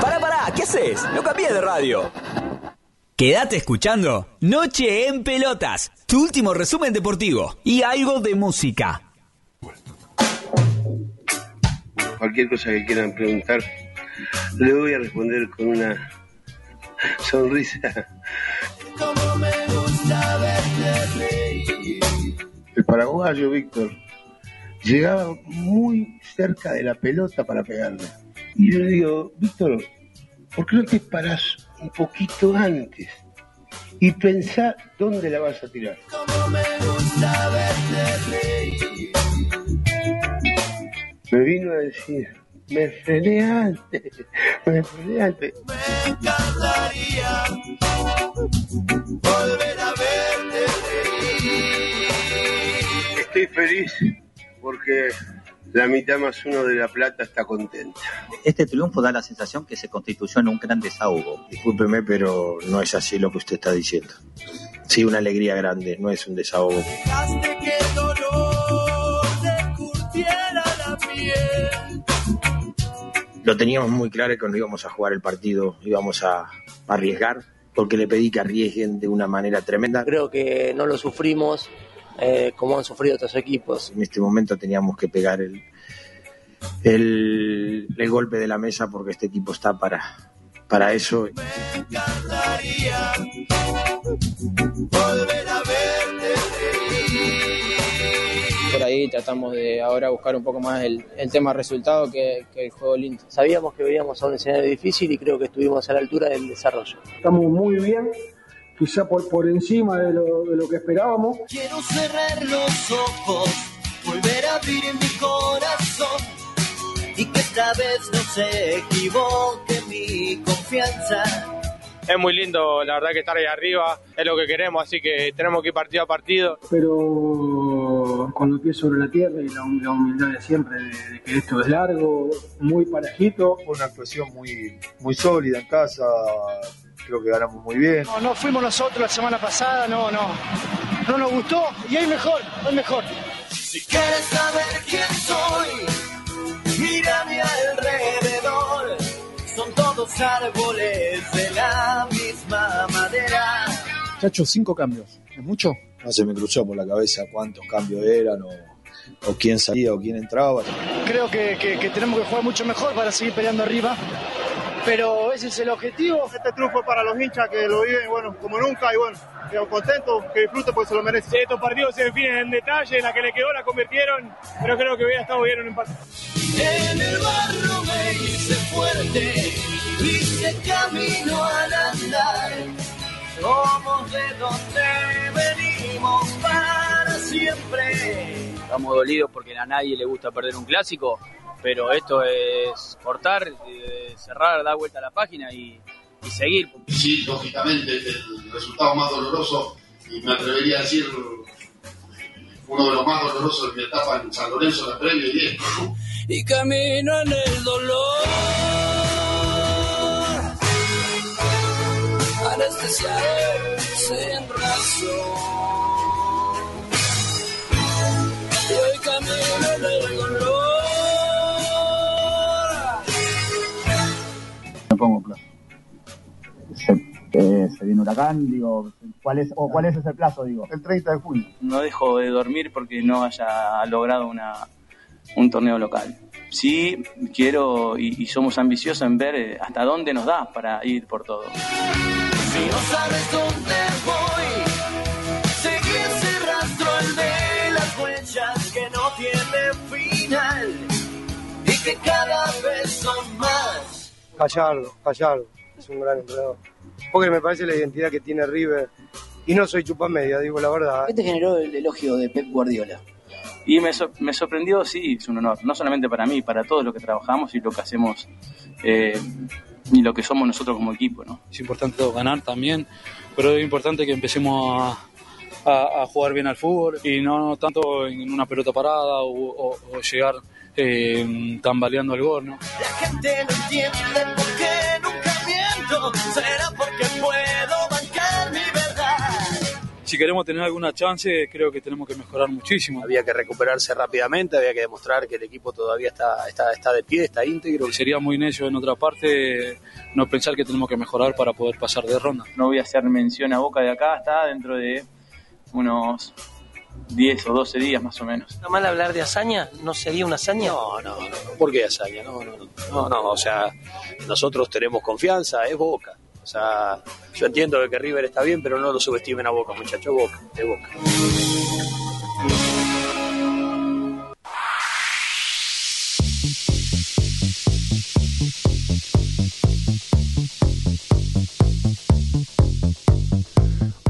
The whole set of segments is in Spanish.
Pará, pará, ¿qué haces? No cambié de radio. Quédate escuchando Noche en Pelotas, tu último resumen deportivo y algo de música. Cualquier cosa que quieran preguntar, le voy a responder con una sonrisa. El paraguayo Víctor llegaba muy cerca de la pelota para pegarle. Y yo le digo, Víctor, ¿por qué no te parás un poquito antes y pensá dónde la vas a tirar? Me vino a decir, me frené antes, me frené antes. Estoy feliz porque la mitad más uno de La Plata está contenta. Este triunfo da la sensación que se constituyó en un gran desahogo. Discúlpeme, pero no es así lo que usted está diciendo. Sí, una alegría grande, no es un desahogo. Lo teníamos muy claro que no íbamos a jugar el partido, íbamos a arriesgar, porque le pedí que arriesguen de una manera tremenda. Creo que no lo sufrimos eh, como han sufrido otros equipos. En este momento teníamos que pegar el, el, el golpe de la mesa porque este equipo está para, para eso. Por ahí tratamos de ahora buscar un poco más el, el tema resultado que, que el juego lindo. Sabíamos que veníamos a un escenario difícil y creo que estuvimos a la altura del desarrollo. Estamos muy bien, quizá por, por encima de lo, de lo que esperábamos. Quiero cerrar los ojos, volver a abrir mi corazón y que esta vez no se equivoque mi confianza. Es muy lindo, la verdad que estar ahí arriba es lo que queremos, así que tenemos que ir partido a partido. Pero con los pies sobre la tierra y la, la humildad de siempre, de, de, que esto es largo, muy parejito. Fue una actuación muy, muy sólida en casa, creo que ganamos muy bien. No, no fuimos nosotros la semana pasada, no, no. No nos gustó y hay mejor, hay mejor. Si quieres saber quién soy, mira mi alrededor. Son todos árboles de la misma madera. Chacho, cinco cambios. ¿Es mucho? No se me cruzó por la cabeza cuántos cambios eran o, o quién salía o quién entraba. Creo que, que, que tenemos que jugar mucho mejor para seguir peleando arriba pero ese es el objetivo. Este triunfo para los hinchas que lo viven, bueno, como nunca, y bueno, quedo contento, que disfruten porque se lo merecen. Sí, estos partidos se definen en detalle, en la que le quedó la convirtieron, pero creo que hubiera estado bien un empate. En el barro me hice fuerte, hice camino al andar. Somos de donde venimos para siempre. Estamos dolidos porque a nadie le gusta perder un clásico, pero esto es cortar, eh, cerrar, dar vuelta a la página y, y seguir. Sí, lógicamente el resultado más doloroso, y me atrevería a decir uno de los más dolorosos de mi etapa en San Lorenzo, la previa y esto. Y camino en el dolor, anestesiado sin razón. Eh, se viene huracán, digo, ¿cuál es, o cuál es ese plazo, digo? El 30 de junio. No dejo de dormir porque no haya logrado una, un torneo local. Sí, quiero y, y somos ambiciosos en ver eh, hasta dónde nos da para ir por todo. Si no sabes dónde voy, seguí ese rastro el de las huellas que no tiene final y que cada vez son más. Gallardo, Gallardo, es un gran entrenador. Porque me parece la identidad que tiene River. Y no soy chupa media, digo la verdad. ¿Qué te generó el elogio de Pep Guardiola? Y me, sor- me sorprendió, sí, es un honor, no solamente para mí, para todos los que trabajamos y lo que hacemos eh, y lo que somos nosotros como equipo, ¿no? Es importante ganar también, pero es importante que empecemos a, a- a jugar bien al fútbol y no tanto en una pelota parada o, o- o llegar eh, tambaleando al gol, ¿no? La gente no entiende por qué nunca miento. Será porque Si queremos tener alguna chance, creo que tenemos que mejorar muchísimo. Había que recuperarse rápidamente, había que demostrar que el equipo todavía está, está, está de pie, está íntegro. Sería muy necio en otra parte no pensar que tenemos que mejorar para poder pasar de ronda. No voy a hacer mención a Boca de acá, está dentro de unos 10 o 12 días más o menos. ¿Está mal hablar de hazaña? ¿No sería una hazaña? No, no, no. ¿Por qué hazaña? No, no, no. No, no, o sea, nosotros tenemos confianza, es Boca. O sea, yo entiendo que River está bien, pero no lo subestimen a Boca, muchachos. Boca, es Boca.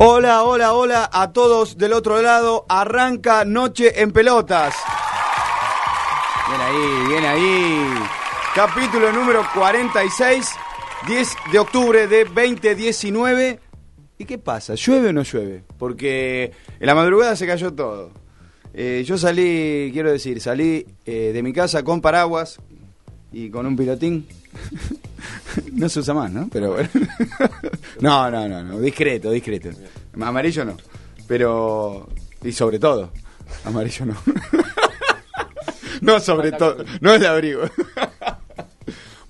Hola, hola, hola a todos del otro lado. Arranca Noche en Pelotas. Bien ahí, bien ahí. Capítulo número 46, 10 de octubre de 2019. ¿Y qué pasa? ¿Llueve o no llueve? Porque en la madrugada se cayó todo. Eh, yo salí, quiero decir, salí eh, de mi casa con paraguas y con un pilotín. no se usa más, ¿no? Pero bueno. no, no, no, no, discreto, discreto. Amarillo no, pero y sobre todo, amarillo no. no sobre todo, no es de abrigo.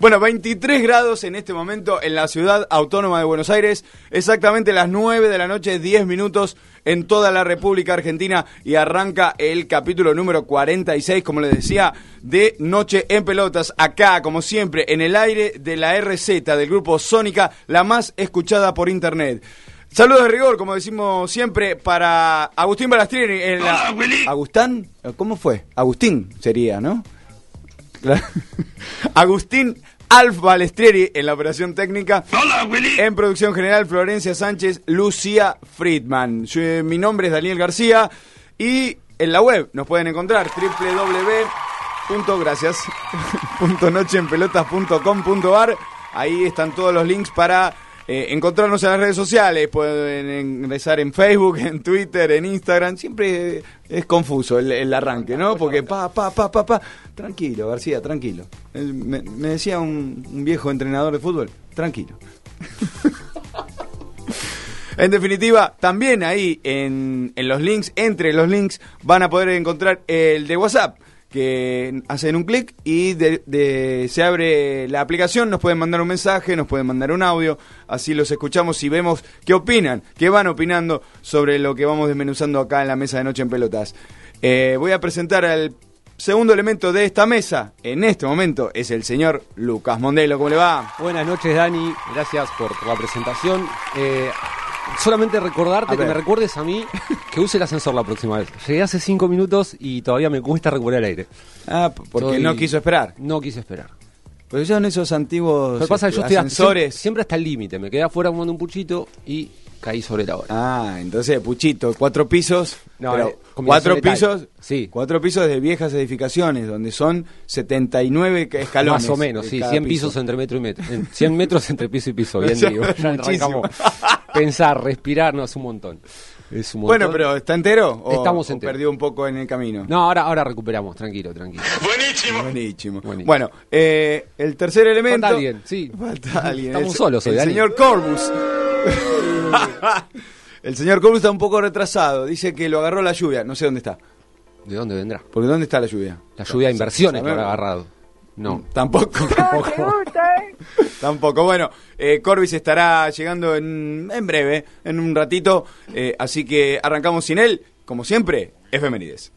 Bueno, 23 grados en este momento en la ciudad autónoma de Buenos Aires, exactamente las 9 de la noche, 10 minutos en toda la República Argentina y arranca el capítulo número 46, como les decía, de Noche en Pelotas, acá, como siempre, en el aire de la RZ del grupo Sónica, la más escuchada por internet. Saludos de rigor, como decimos siempre, para Agustín Balastrieri. En la... ¿Agustán? ¿Cómo fue? Agustín sería, ¿no? Agustín Alf Balestrieri en la operación técnica. En producción general, Florencia Sánchez, Lucía Friedman. Yo, eh, mi nombre es Daniel García y en la web nos pueden encontrar www.gracias.nocheenpelotas.com.ar. Ahí están todos los links para eh, encontrarnos en las redes sociales. Pueden ingresar en Facebook, en Twitter, en Instagram. Siempre es confuso el, arranque, ¿no? Porque pa, pa, pa, pa, pa. Tranquilo, García, tranquilo. Me, me decía un, un viejo entrenador de fútbol, tranquilo. En definitiva, también ahí en, en los links, entre los links, van a poder encontrar el de WhatsApp, que hacen un clic y se abre la aplicación, nos pueden mandar un mensaje, nos pueden mandar un audio, así los escuchamos y vemos qué opinan, qué van opinando sobre lo que vamos desmenuzando acá en la mesa de Noche en Pelotas. Eh, voy a presentar al segundo elemento de esta mesa, en este momento, es el señor Lucas Mondelo, ¿cómo le va? Buenas noches, Dani. Gracias por, por la presentación. Eh, solamente recordarte A que me recuerdes a mí que use el ascensor la próxima vez. Llegué hace cinco minutos y todavía me cuesta recuperar el aire. Ah, porque no quiso esperar. No quise esperar. Porque son esos antiguos pasa que yo este, estoy ascensores. siempre, siempre hasta el límite. Me quedé afuera fumando un puchito y caí sobre la hora. Ah, entonces Puchito, cuatro pisos, No, pero eh, cuatro pisos, Sí. cuatro pisos de viejas edificaciones donde son 79 ca- escalones. Más o menos, sí. cada 100 piso. pisos entre metro y metro. En 100 metros entre piso y piso. Bien digo. Pensar, respirar, no, es un montón. Es un Bueno, montón. pero ¿está entero? O, Estamos o enteros. perdió un poco en el camino? No, ahora, ahora recuperamos, tranquilo, tranquilo. Buenísimo. Buenísimo. Bueno, eh, el tercer elemento. Falta alguien, sí. Falta alguien. Estamos El- solos hoy, El Dani. señor Corbus. el señor Corbus está un poco retrasado. Dice que lo agarró la lluvia. No sé dónde está. ¿De dónde vendrá? Porque ¿dónde está la lluvia? La lluvia de inversiones que habrá agarrado. No. Tampoco. Tampoco. Tampoco. Bueno, eh, Corbis estará llegando en, en breve, en un ratito. eh, así que arrancamos sin él, como siempre, efemérides.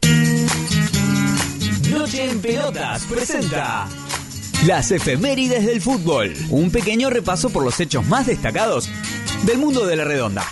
Noche en Pelotas presenta las efemérides del fútbol. Un pequeño repaso por los hechos más destacados del mundo de la redonda.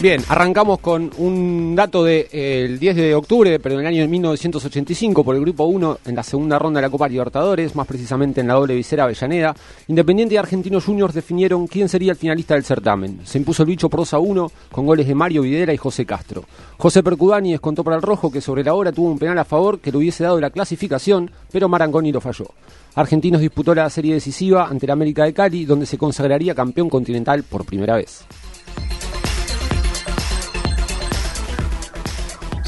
Bien, arrancamos con un dato del de, eh, el 10 de octubre, pero en el año de 1985, por el Grupo 1, en la segunda ronda de la Copa Libertadores, más precisamente en la doble visera Avellaneda, Independiente y Argentinos Juniors definieron quién sería el finalista del certamen. Se impuso el bicho por 2 a 1 con goles de Mario Videla y José Castro. José Percudani descontó para el Rojo que sobre la hora tuvo un penal a favor que le hubiese dado la clasificación, pero Marangoni lo falló. Argentinos disputó la serie decisiva ante la América de Cali, donde se consagraría campeón continental por primera vez.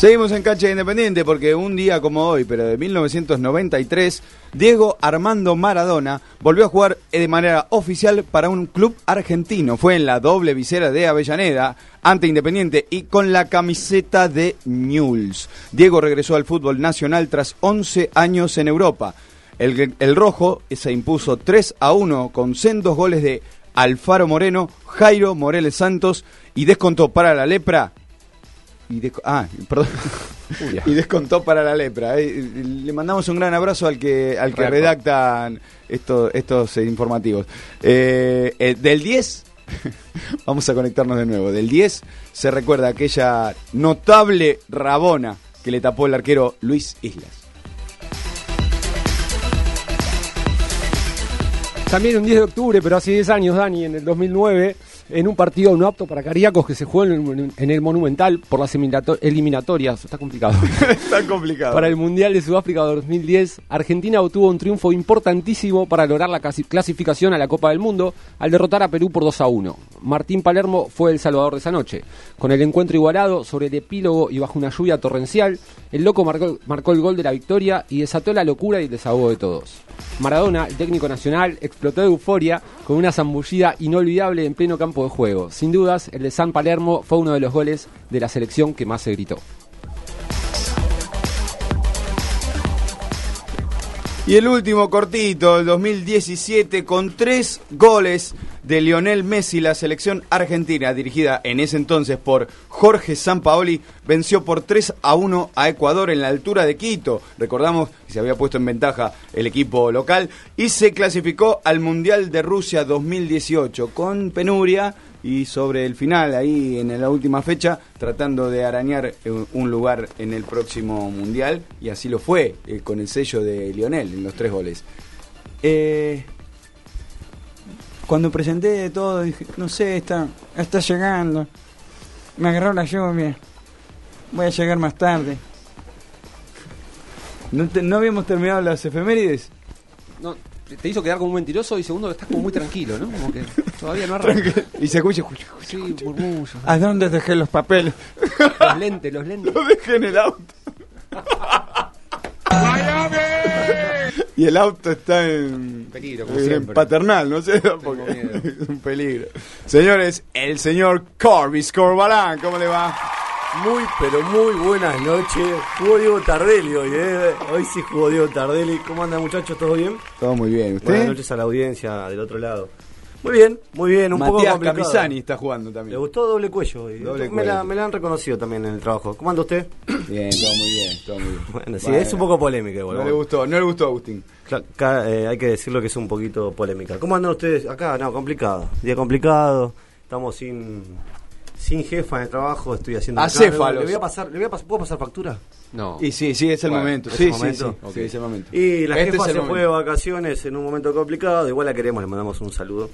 Seguimos en cancha independiente porque un día como hoy, pero de 1993, Diego Armando Maradona volvió a jugar de manera oficial para un club argentino. Fue en la doble visera de Avellaneda ante Independiente y con la camiseta de Newell's. Diego regresó al fútbol nacional tras 11 años en Europa. El, rojo se impuso 3 a 1 con sendos goles de Alfaro Moreno, Jairo Moreles Santos y descontó para la lepra y, ah, y descontó para la lepra. Eh, le mandamos un gran abrazo al que al que redactan estos, estos eh, informativos. Eh, del 10, vamos a conectarnos de nuevo. Del 10 se recuerda aquella notable rabona que le tapó el arquero Luis Islas. También un 10 de octubre, pero hace 10 años, Dani, en el 2009 en un partido no apto para cardíacos que se jugó en el, Monumental por las eliminatorias. Está complicado. Está complicado. Para el Mundial de Sudáfrica 2010, Argentina obtuvo un triunfo importantísimo para lograr la clasificación a la Copa del Mundo al derrotar a Perú por 2 a 1. Martín Palermo fue el salvador de esa noche. Con el encuentro igualado sobre el epílogo y bajo una lluvia torrencial, el loco marcó, marcó el gol de la victoria y desató la locura y el desahogo de todos. Maradona, el técnico nacional, explotó de euforia con una zambullida inolvidable en pleno campo de juego. Sin dudas, el de San Palermo fue uno de los goles de la selección que más se gritó. Y el último cortito, el 2017, con tres goles de Lionel Messi, la selección argentina, dirigida en ese entonces por Jorge Sampaoli, venció por 3 a 1 a Ecuador en la altura de Quito. Recordamos que se había puesto en ventaja el equipo local y se clasificó al Mundial de Rusia 2018 con penuria y sobre el final, ahí en la última fecha, tratando de arañar eh, un lugar en el próximo Mundial, y así lo fue, eh, con el sello de Lionel en los tres goles. Eh, cuando presenté todo, dije, no sé, está, está llegando. Me agarró la lluvia. Voy a llegar más tarde. ¿No, ¿No habíamos terminado las efemérides? No, te hizo quedar como un mentiroso y segundo estás como muy tranquilo, ¿no? Como que todavía no arranca. y se escucha, Sí, murmullos. ¿A dónde dejé los papeles? Los lentes, los lentes. Los dejé en el auto. y el auto está en peligro, como en siempre. paternal, no sé, porque es un peligro. Señores, el señor Corbis Corbalán, ¿cómo le va? Muy, pero muy buenas noches. Jugó Diego Tardelli hoy, ¿eh? Hoy sí jugó Diego Tardelli. ¿Cómo andan, muchachos? ¿Todo bien? Todo muy bien. ¿Usted? Buenas noches a la audiencia del otro lado. Muy bien, muy bien. Un Matías poco complicado. Camisani está jugando también. Le gustó doble cuello. Doble me, la, cuello. me la han reconocido también en el trabajo. ¿Cómo anda usted? Bien, todo muy bien, todo muy bien. Bueno, sí, es un poco polémica igual. No le gustó, no le gustó a Agustín. Ca- eh, hay que decirlo que es un poquito polémica. ¿Cómo andan ustedes acá? No, complicado. Día complicado. Estamos sin sin jefa en el trabajo. Estoy haciendo. el Acéfalos. Le voy a pasar, le voy a pasar, ¿puedo pasar factura? No. Y sí, sí, es el Bueno, momento. ¿es Sí, sí, sí, Ok. sí, es el momento. Y la Este jefa se fue de vacaciones en un momento complicado. Igual la queremos, le mandamos un saludo.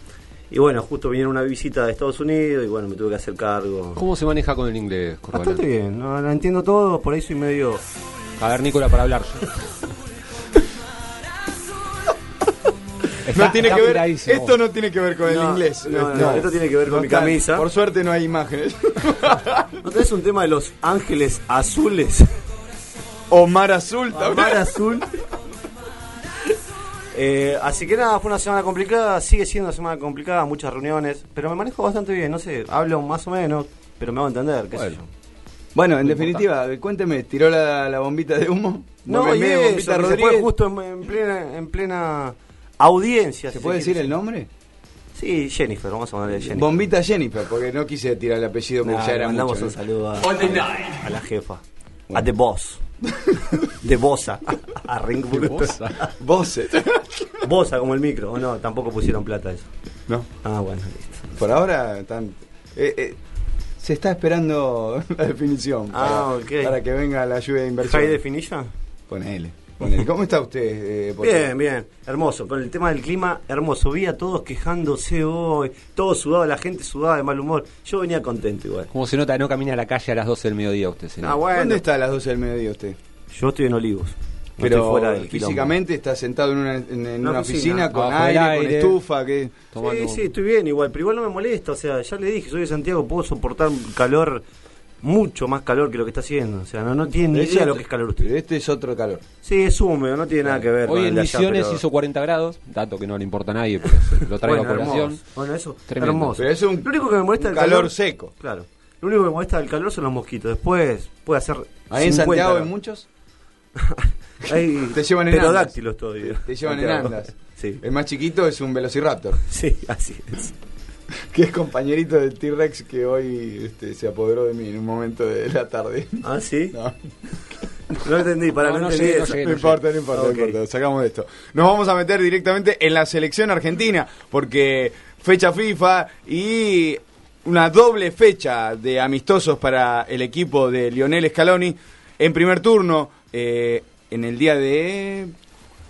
Y bueno, justo vinieron una visita de Estados Unidos y bueno, me tuve que hacer cargo. ¿Cómo se maneja con el inglés, Corbalán? Bastante bien, no, no entiendo todo, por ahí soy medio... A ver, Nicola, para hablar. No tiene está que ver, afiladísimo. esto no tiene que ver con el inglés. no, no, esto tiene que ver con mi camisa. Por suerte no hay imágenes. ¿No tenés un tema de los ángeles azules? O mar azul también. mar azul. Eh, así que nada, fue una semana complicada, sigue siendo una semana complicada, muchas reuniones, pero me manejo bastante bien, no sé, hablo más o menos, pero me hago entender, qué sé yo. Bueno, en definitiva, cuénteme, ¿tiró la, la bombita de humo? No, y Bombé, eso, bombita se fue justo en, en plena, en plena audiencia. ¿Se si puede decir el nombre? Sí, Jennifer, vamos a ponerle Jennifer. Bombita Jennifer, porque no quise tirar el apellido porque Nah, ya era mandamos mucho. un ¿no? saludo a, a la jefa, a The Boss. De Bosa. A Ring Bosa. Bosa como el micro. O no, tampoco pusieron plata eso. No. Ah, bueno, listo. Por ahora están. eh, eh, Se está esperando la definición. Ah, para, ok. para que venga la lluvia de inversión. ¿High definition? Ponele. Ponele. ¿Cómo está usted? eh? Bien, bien, hermoso. Con el tema del clima, hermoso. Vi a todos quejándose hoy, todo sudado, la gente sudaba de mal humor. Yo venía contento igual. Como se nota, no camina a la calle a las 12 del mediodía usted, señor. Ah, bueno. ¿Dónde está a las 12 del mediodía usted? Yo estoy en Olivos. No Pero estoy fuera del físicamente está sentado en una, en, en Una una oficina, oficina, con del aire, con aire, estufa. que Sí, sí, estoy bien igual, pero igual no me molesta. O sea, ya le dije, soy de Santiago, puedo soportar calor, mucho más calor que lo que está haciendo. O sea, no, no tiene ni idea lo que es calor usted. Este es otro calor. Sí, es húmedo, no tiene nada que ver. con Hoy el en de allá, Misiones pero- hizo 40 grados, dato que no le importa a nadie, pero se lo traigo Bueno, a colación. hermoso. Bueno, eso, Tremendo. hermoso. Pero es un, Lo único que me molesta un del calor seco. Claro. Lo único que me molesta del calor son los mosquitos. Después puede hacer. Ahí en 50 Santiago hay grados. muchos. Hay Te llevan en pterodáctilos todavía. Te llevan en Santiago. andas. Sí. El más chiquito es un velociraptor. Sí, así es. Que es compañerito del T-Rex que hoy este, se apoderó de mí en un momento de la tarde. ¿Ah, sí? No, No entendí, para No, no, no entendí no llegué. no importa, no importa, Ok. no importa. Sacamos de esto. Nos vamos a meter directamente en la selección argentina porque fecha FIFA y una doble fecha de amistosos para el equipo de Lionel Scaloni. En primer turno, eh, en el día de...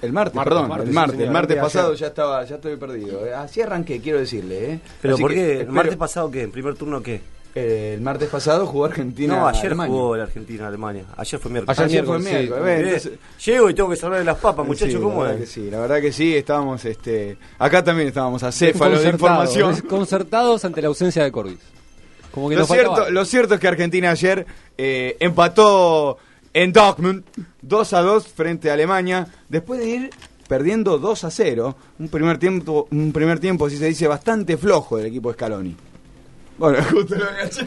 El martes, Martes, perdón, martes, el martes, el martes de pasado ayer. ya estaba, ya estoy perdido. Eh, Así arranqué, quiero decirle, ¿eh? ¿Pero Así por que qué? ¿El martes pasado qué? ¿En primer turno qué? Eh, el martes pasado jugó Argentina. no, ayer Alemania. jugó la Argentina-Alemania. Ayer fue miércoles. Ayer Ayer fue miércoles, sí. Llego y tengo que salvar de las papas, muchachos, Sí, ¿cómo la es? que sí, la verdad que sí, estábamos, este, acá también estábamos acéfalos de Desconcertados, información. Desconcertados ante la ausencia de Corbis. Como que Lo cierto, lo cierto es que Argentina ayer eh, empató en Dortmund 2 a 2 frente a Alemania, después de ir perdiendo 2 a 0, un primer tiempo, un primer tiempo, así se dice, bastante flojo del equipo Scaloni. Bueno, justo lo enganché.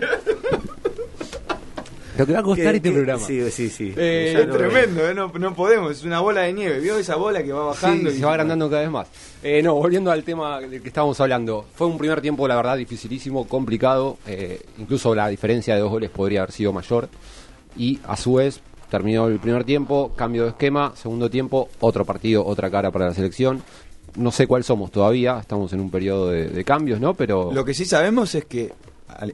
Lo que va a costar ¿Qué- este qué- programa. Sí, sí, sí. Eh, es tremendo, eh, no, no podemos, es una bola de nieve, ¿vio esa bola que va bajando? Sí, y se va agrandando cada vez más. Eh, no, volviendo al tema del que estábamos hablando. Fue un primer tiempo, la verdad, dificilísimo, complicado. eh, incluso la diferencia de dos goles podría haber sido mayor. Y a su vez, terminó el primer tiempo, cambio de esquema. Segundo tiempo, otro partido, otra cara para la selección. No sé cuál somos todavía, estamos en un periodo de, de cambios, ¿no? Pero Lo que sí sabemos es que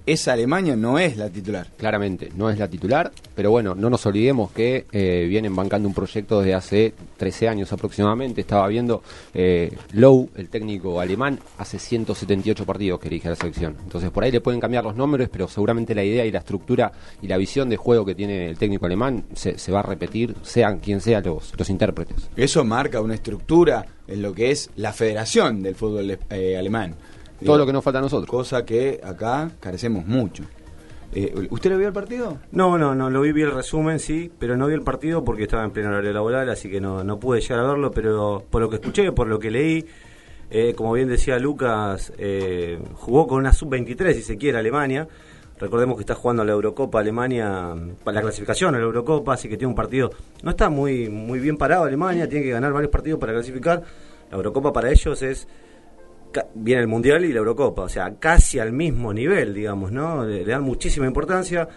esa Alemania no es la titular. claramente no es la titular, pero bueno, no nos olvidemos que eh, vienen bancando un proyecto desde hace 13 años aproximadamente. Estaba viendo eh, Lowe, el técnico alemán, hace 178 partidos que elige a la selección. Entonces por ahí le pueden cambiar los nombres, pero seguramente la idea y la estructura y la visión de juego que tiene el técnico alemán se, se va a repetir, sean quien sean los, los intérpretes. Eso marca una estructura en lo que es la federación del fútbol eh, alemán. Todo lo que nos falta a nosotros. Cosa que acá carecemos mucho. Eh, ¿Usted lo vio el partido? No, no, no, lo vi, vi el resumen, sí, pero no vi el partido porque estaba en pleno horario laboral, así que no, no pude llegar a verlo, pero por lo que escuché, por lo que leí, eh, como bien decía Lucas, eh, jugó con una sub-23, si se quiere, Alemania. Recordemos que está jugando a la Eurocopa Alemania, para la clasificación a la Eurocopa, así que tiene un partido. No está muy, muy bien parado Alemania, tiene que ganar varios partidos para clasificar. La Eurocopa para ellos es viene el Mundial y la Eurocopa, o sea, casi al mismo nivel, digamos, ¿no? Le, le dan muchísima importancia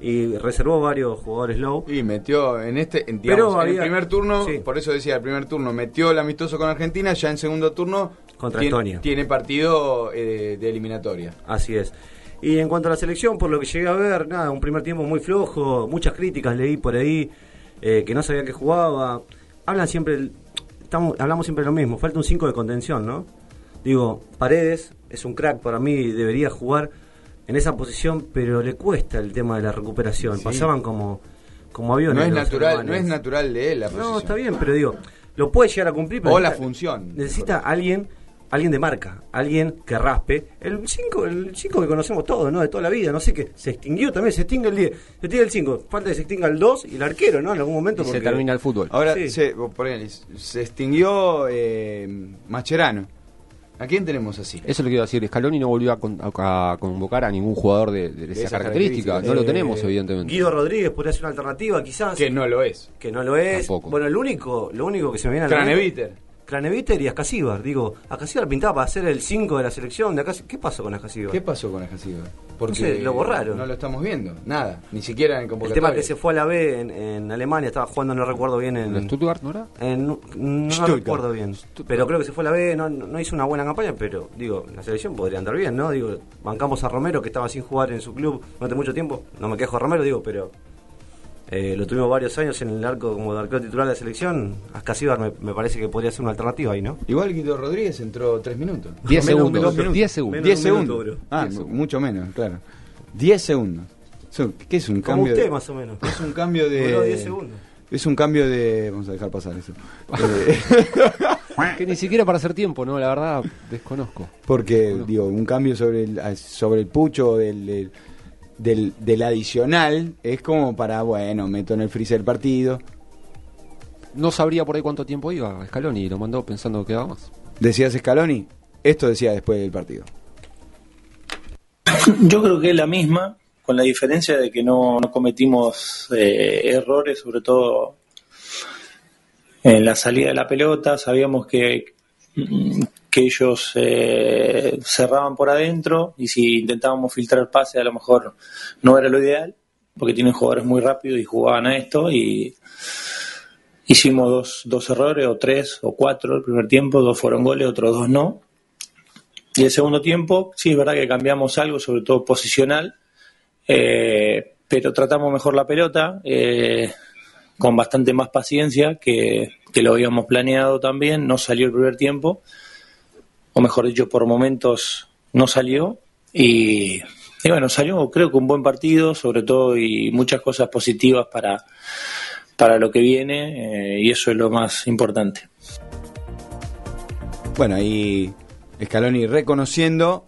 y reservó varios jugadores low. Y metió en este, en, Pero digamos, en el primer turno, sí. por eso decía, el primer turno metió el amistoso con Argentina, ya en segundo turno Contra tiene, Estonia. tiene partido eh, de eliminatoria. Así es. Y en cuanto a la selección, por lo que llegué a ver, nada, un primer tiempo muy flojo, muchas críticas leí por ahí, eh, que no sabía que jugaba. Hablan siempre, estamos, hablamos siempre lo mismo, falta un 5 de contención, ¿no? Digo, Paredes es un crack para mí, debería jugar en esa posición, pero le cuesta el tema de la recuperación. Sí. Pasaban como, como aviones. No es natural, alemanes. no es natural de él la posición. No, está bien, pero digo, lo puede llegar a cumplir. pero O la necesita- función. Necesita alguien, alguien de marca, alguien que raspe. El 5 el cinco que conocemos todos, ¿no? De toda la vida, no sé qué. Se extinguió también, se extingue el 10, se extingue el 5. Falta que se extinga el 2 y el arquero, ¿no? En algún momento. Y se termina el fútbol. Ahora, Sí. se, por ahí, se extinguió eh, Mascherano. ¿A quién tenemos así? Eso es lo que iba a decir. Scaloni no volvió a, con- a- a convocar a ningún jugador de, de esa esas característica. características. No lo Eh, tenemos, evidentemente. Guido Rodríguez podría ser una alternativa, quizás. Que no lo es. Que no lo es. Tampoco. Bueno, el único, lo único que se me viene a la Craneviter. Y Ascasíbar. Digo, Ascasíbar pintaba para ser el 5 de la selección de acá. ¿Qué pasó con Ascasíbar? ¿Qué pasó con Ascasíbar? Porque No sé, lo borraron. No lo estamos viendo, nada, ni siquiera en El convocatoria. tema es que se fue a la B en, en Alemania, estaba jugando, no recuerdo bien en. ¿En Stuttgart no era? en- no Stuttgart. recuerdo bien. Pero creo que se fue a la B, no, no hizo una buena campaña, pero digo, la selección podría andar bien, ¿no? Digo, bancamos a Romero que estaba sin jugar en su club durante mucho tiempo. No me quejo de Romero, digo, pero eh, lo tuvimos varios años en el arco como de arquero titular de la selección. Ascasíbar me, me parece que podría ser una alternativa ahí, ¿no? Igual Guido Rodríguez entró tres minutos. Diez Menos- segundos. dos minutos. Diez segundos. Segundos. Ah, Diez segundos. mucho menos, claro. 10 segundos. ¿Qué es un Como cambio? usted, de- más o menos. Es un cambio de. Duró 10 segundos. Es un cambio de. Vamos a dejar pasar eso. Eh, Que ni siquiera para hacer tiempo, ¿no? La verdad, desconozco. porque, digo, un cambio sobre el, sobre el pucho del, del, del, del adicional es como para, bueno, meto en el freezer el partido. No sabría por ahí cuánto tiempo iba Scaloni y lo mandó pensando que quedaba más. Decías Scaloni, esto decía después del partido. Yo creo que es la misma, con la diferencia de que no, no cometimos eh, errores, sobre todo en la salida de la pelota. Sabíamos que, mm, que ellos eh, cerraban por adentro y si intentábamos filtrar pase a lo mejor no era lo ideal, porque tienen jugadores muy rápidos y jugaban a esto y hicimos dos, dos errores o tres o cuatro el primer tiempo, dos fueron goles, otros dos no. Y el segundo tiempo, sí, es verdad que cambiamos algo, sobre todo posicional, eh, pero tratamos mejor la pelota, eh, con bastante más paciencia que lo habíamos planeado también. No salió el primer tiempo, o mejor dicho, por momentos no salió. Y, y bueno, salió creo que un buen partido, sobre todo, y muchas cosas positivas para, para lo que viene, eh, y eso es lo más importante. Bueno, ahí Scaloni reconociendo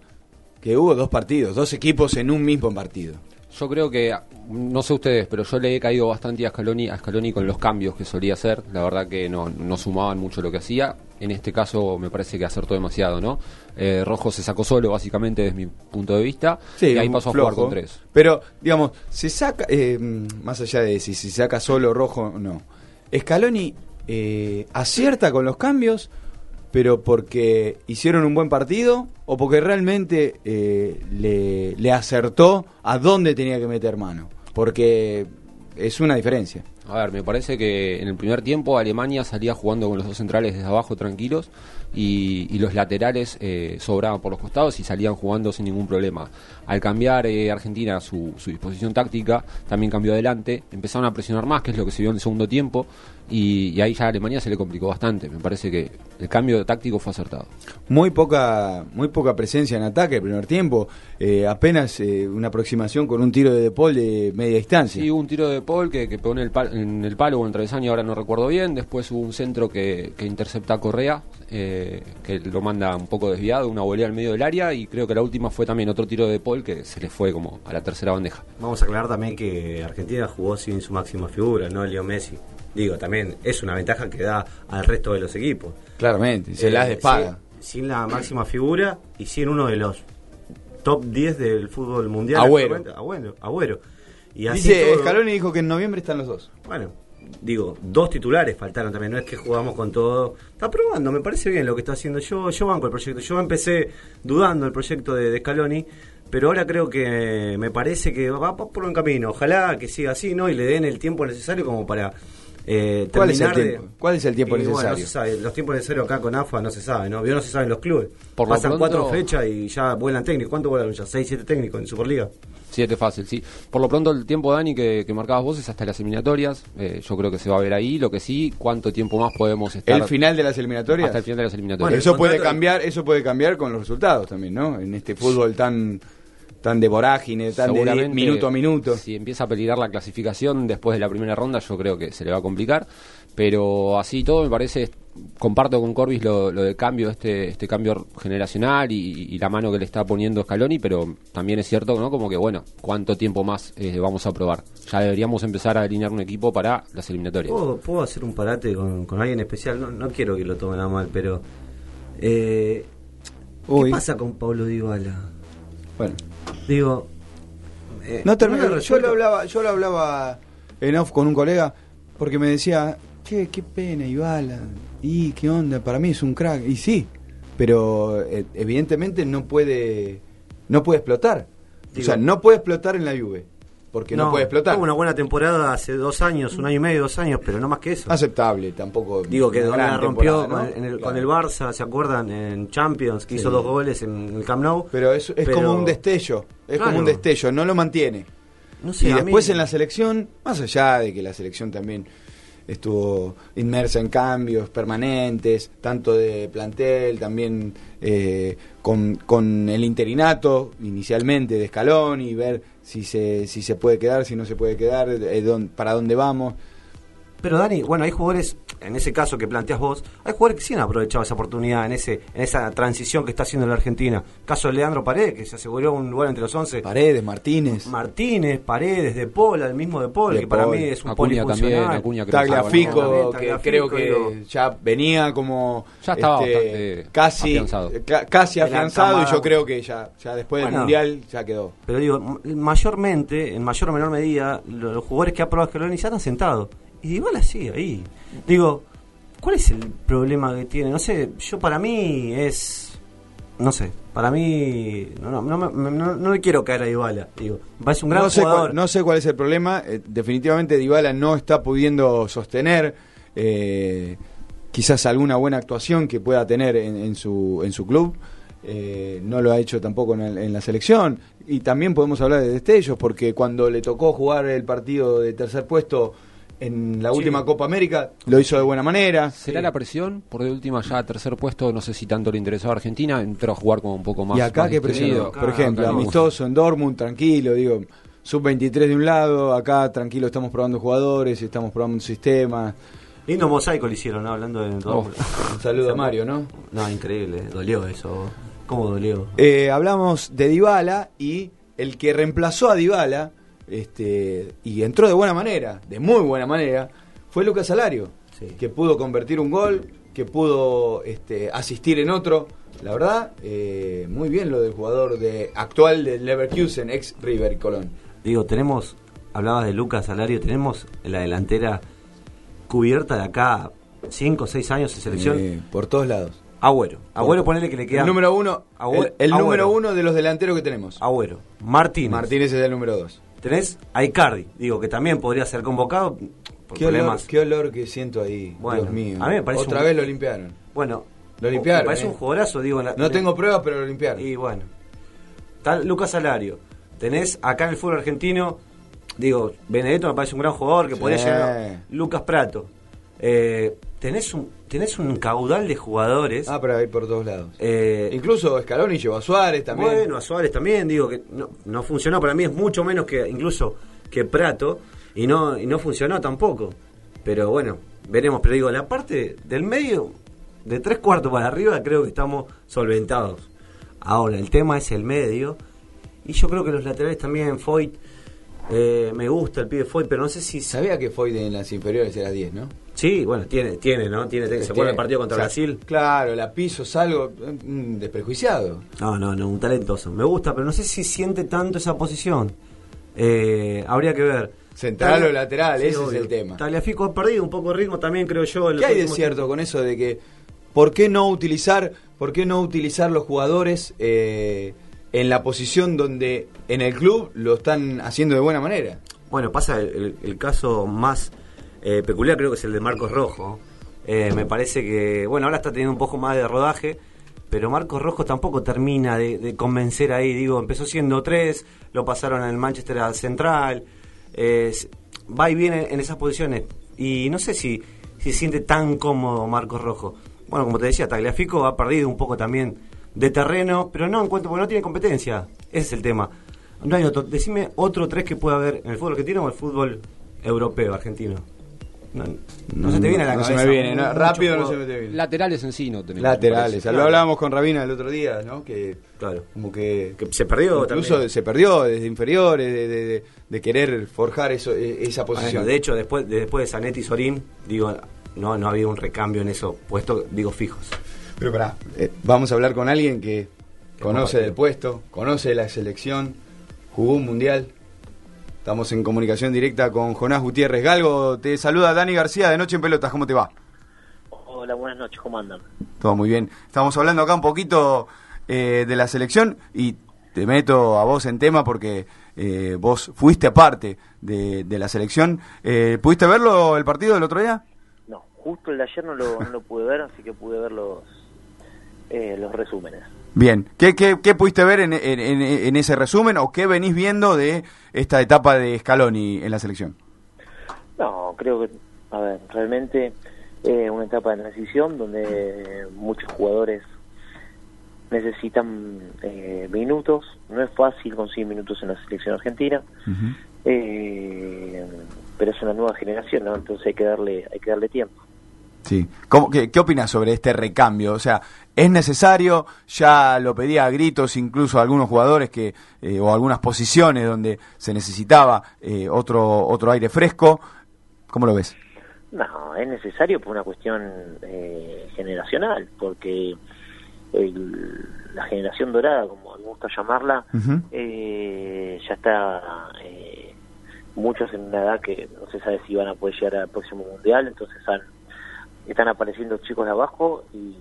que hubo dos partidos, dos equipos en un mismo partido. Yo creo que, no sé ustedes, pero yo le he caído bastante a Scaloni, a Scaloni con los cambios que solía hacer. La verdad que no, no sumaban mucho lo que hacía. En este caso me parece que acertó demasiado, ¿no? Eh, Rojo se sacó solo, básicamente, desde mi punto de vista. y ahí pasó a jugar con tres. Pero, digamos, se saca, eh, más allá de si se saca solo rojo o no, Scaloni eh, acierta con los cambios, pero porque hicieron un buen partido o porque realmente eh, le, le acertó a dónde tenía que meter mano. Porque es una diferencia. A ver, me parece que en el primer tiempo Alemania salía jugando con los dos centrales desde abajo tranquilos y, y los laterales eh, sobraban por los costados y salían jugando sin ningún problema. Al cambiar eh, Argentina su, su disposición táctica, también cambió adelante, empezaron a presionar más, que es lo que se vio en el segundo tiempo, y, y ahí ya a Alemania se le complicó bastante. Me parece que el cambio táctico fue acertado. Muy poca, muy poca presencia en ataque el primer tiempo. eh, apenas eh, una aproximación con un tiro de De Paul de media distancia. Sí, hubo un tiro de Paul que, que pegó en el, pal- en el palo o en el travesaño, ahora no recuerdo bien. Después hubo un centro que, que intercepta a Correa, eh, que lo manda un poco desviado, una volea al medio del área. Y creo que la última fue también otro tiro de Paul que se le fue como a la tercera bandeja. Vamos a aclarar también que Argentina jugó sin su máxima figura, no Leo Messi. Digo, también es una ventaja que da al resto de los equipos. Claramente, se las despaga. Sin, sin la máxima figura y sin uno de los top 10 del fútbol mundial. Agüero. Agüero. Agüero. Y así Dice, todo- Scaloni dijo que en noviembre están los dos. Bueno, digo, dos titulares faltaron también, no es que jugamos con todo. Está probando, me parece bien lo que está haciendo. Yo, yo banco el proyecto. Yo empecé dudando el proyecto de, Scaloni, pero ahora creo que me parece que va por buen camino. Ojalá que siga así, ¿no? Y le den el tiempo necesario como para. Eh, ¿Cuál es el de- tiempo? ¿Cuál es el tiempo Y bueno, necesario? no se sabe. Los tiempos necesarios acá con AFA no se sabe, ¿no? Vio no se saben los clubes. Por lo Pasan pronto- cuatro fechas y ya vuelan técnicos. ¿Cuánto vuelan ya? ¿Seis, siete técnicos en Superliga? Siete fácil, sí. Por lo pronto el tiempo, Dani, que, que marcabas vos es hasta las eliminatorias. Eh, yo creo que se va a ver ahí. Lo que sí, cuánto tiempo más podemos estar... El final de las eliminatorias. Hasta el final de las eliminatorias. eso puede cambiar, eso puede cambiar con los resultados también, ¿no? En este fútbol tan tan de vorágine, tan de minuto a minuto. Si empieza a peligrar la clasificación después de la primera ronda, yo creo que se le va a complicar. Pero así todo, me parece, comparto con Corbis lo, lo del cambio, este, este cambio generacional y, y la mano que le está poniendo Scaloni, pero también es cierto, ¿no? Como que, bueno, ¿cuánto tiempo más eh, vamos a probar? Ya deberíamos empezar a alinear un equipo para las eliminatorias. ¿Puedo, puedo hacer un parate con, con alguien especial? No, no quiero que lo tomen a mal, pero. Eh, ¿Qué pasa con Pablo Dybala? Bueno. Digo. eh, No termino, yo lo hablaba, yo lo hablaba en off con un colega porque me decía, che, qué pena, Ibala. Y qué onda, para mí es un crack. Y sí, pero eh, evidentemente no puede no puede explotar. o sea, no puede explotar en la Juve. Porque no, puede explotar. Tuvo una buena temporada hace dos años, un año y medio, dos años, pero no más que eso. Aceptable, tampoco. Digo que la rompió con, ¿no? en el, Claro. con el Barça, ¿se acuerdan? En Champions, que Sí. hizo dos goles en el Camp Nou. Pero es, es Pero- como un destello, es como un destello, no lo mantiene. No sé, y después mí- en la selección, más allá de que la selección también estuvo inmersa en cambios permanentes, tanto de plantel, también eh, con, con el interinato inicialmente de escalón y ver si se, si se puede quedar, si no se puede quedar, eh, dón- para dónde vamos. Pero Dani, bueno, hay jugadores, en ese caso que planteas vos, hay jugadores que sí han aprovechado esa oportunidad en ese en esa transición que está haciendo la Argentina. Caso de Leandro Paredes, que se aseguró un lugar entre los 11. Paredes, Martínez. Martínez, Paredes, De Paul, el mismo De Paul, De que para mí es un Acuña también, Acuña creo que Tagliafico, También, que Tagliafico, creo que digo, ya venía como Ya estaba este, bastante casi afianzado. ca- casi afianzado y yo creo que ya ya después del mundial ya quedó. Pero digo, mayormente, en mayor o menor medida, lo- los jugadores que ha probado Scaloni ya están sentados. Y igual así, ahí. Digo, ¿cuál es el problema que tiene? No sé, yo para mí es... No sé, para mí... No, no, no, me- no, quiero caer a Dybala. Digo, parece un gran no sé jugador. cuál, no sé cuál es el problema, eh, definitivamente Dybala no está pudiendo sostener eh, quizás alguna buena actuación que pueda tener en, en su en su club. Eh, no lo ha hecho tampoco en, el- en la selección y también podemos hablar de destellos porque cuando le tocó jugar el partido de tercer puesto en la Sí. última Copa América lo hizo de buena manera ¿Será la presión? Por de última ya tercer puesto, no sé si tanto le interesaba a Argentina, entró a jugar como un poco más. y acá más qué presión por ejemplo Acá no. amistoso en Dortmund tranquilo digo sub 23 de un lado acá tranquilo estamos probando jugadores estamos probando un sistema Lindo mosaico le hicieron, ¿no? Hablando de... Oh, un saludo a Mario no No, increíble, dolió eso. ¿Cómo dolió? Eh, hablamos de Dybala y el que reemplazó a Dybala este, y entró de buena manera, de muy buena manera, fue Lucas Salario, que pudo convertir un gol, que pudo este, asistir en otro. La verdad, eh, muy bien lo del jugador de actual del Leverkusen, ex River y Colón. Digo, tenemos, hablabas de Lucas Salario, tenemos en la delantera cubierta de acá 5 o 6 años de selección. Eh, por todos lados. Agüero. Agüero, ponele que le queda. El número uno, el, el Agüero. número uno de los delanteros que tenemos. Agüero. Martínez. Martínez es el número dos. Tenés a Icardi, digo, que también podría ser convocado por Qué olor, problemas. qué olor que siento ahí, Bueno, Dios mío. a mí me parece Otra un- vez lo limpiaron. Bueno, Lo limpiaron. Me parece eh. un jugadorazo, digo. la- No en- tengo pruebas, pero lo limpiaron. Y bueno. Tal Lucas Salario. Tenés acá en el fútbol argentino, digo, Benedetto me parece un gran jugador que Sí. podría llegar. Lucas Prato. Eh, tenés un tenés un caudal de jugadores. Ah, pero ahí por todos lados. Eh, Incluso Scaloni llevó a Suárez también. Bueno, a Suárez también, digo que no, no funcionó, para mí es mucho menos que incluso que Prato y no y no funcionó tampoco. Pero bueno, veremos, pero digo, la parte del medio de tres cuartos para arriba creo que estamos solventados. Ahora, el tema es el medio y yo creo que los laterales también Foyt eh, me gusta el pibe Foyt, pero no sé si Sabía que Foyt en las inferiores era 10, ¿no? Sí, bueno, tiene tiene, ¿no? Tiene, se pone el partido contra O sea, Brasil. Claro, la piso, salgo, mm, desprejuiciado. No, no, no, un talentoso. Me gusta, pero no sé si siente tanto esa posición. Eh, habría que ver. Central o lateral, Sí, ese es el tema. Tagliafico ha perdido un poco de ritmo también, creo yo. en ¿Qué hay de cierto con eso de que por qué no utilizar, por qué no utilizar los jugadores eh, en la posición donde en el club lo están haciendo de buena manera? Bueno, pasa el, caso más eh, peculiar, creo que es el de Marcos Rojo. Eh, me parece que, bueno, ahora está teniendo un poco más de rodaje, pero Marcos Rojo tampoco termina de, convencer ahí. Digo, empezó siendo tres, lo pasaron el Manchester al Central, eh, va y viene en esas posiciones. Y no sé si, si se siente tan cómodo Marcos Rojo. Bueno, como te decía, Tagliafico ha perdido un poco también de terreno, pero no en cuanto porque no tiene competencia. Ese es el tema. No hay otro. Decime otro tres que pueda haber en el fútbol argentino o el fútbol europeo, argentino. No, no se te viene a la no cabeza. se me viene, no, rápido no se me viene. Laterales en sí no tenemos. Laterales, lo hablábamos con Rabina el otro día, ¿no? Que claro. como que, Que se perdió incluso también. se perdió desde inferiores de, de- de- de querer forjar eso, e- esa posición. Bueno, de hecho, después de, después de Zanetti y Sorín, digo, no, no ha habido un recambio en esos puestos, digo, fijos. Pero pará, eh, vamos a hablar con alguien que conoce del puesto, conoce la selección, jugó un mundial. Estamos en comunicación directa con Jonás Gutiérrez Galgo. Te saluda Dani García de Noche en Pelotas. ¿Cómo te va? Hola, buenas noches, ¿cómo andan? Todo muy bien. Estamos hablando acá un poquito eh, de la selección y te meto a vos en tema porque eh, vos fuiste aparte de, de la selección. Eh, ¿Pudiste verlo el partido del otro día? No, justo el de ayer no lo, no lo pude ver, así que pude ver los, eh, los resúmenes. Bien, ¿qué, qué, qué pudiste ver en, en, en- ese resumen o qué venís viendo de esta etapa de Scaloni en la selección? No, creo que, a ver, realmente eh, una etapa de transición donde muchos jugadores necesitan eh, minutos. No es fácil conseguir minutos en la selección argentina, eh, pero es una nueva generación, ¿no? Entonces hay que darle, hay que darle tiempo. Sí. ¿Cómo, qué, ¿Qué opinas sobre este recambio? O sea, ¿es necesario? Ya lo pedía a gritos incluso algunos jugadores que eh, o algunas posiciones donde se necesitaba eh, otro otro aire fresco. ¿Cómo lo ves? No, es necesario por una cuestión eh, generacional, porque el- la generación dorada, como me gusta llamarla, eh, ya está eh, muchos en una edad que no se sabe si van a poder llegar al próximo mundial, entonces han- están apareciendo chicos de abajo y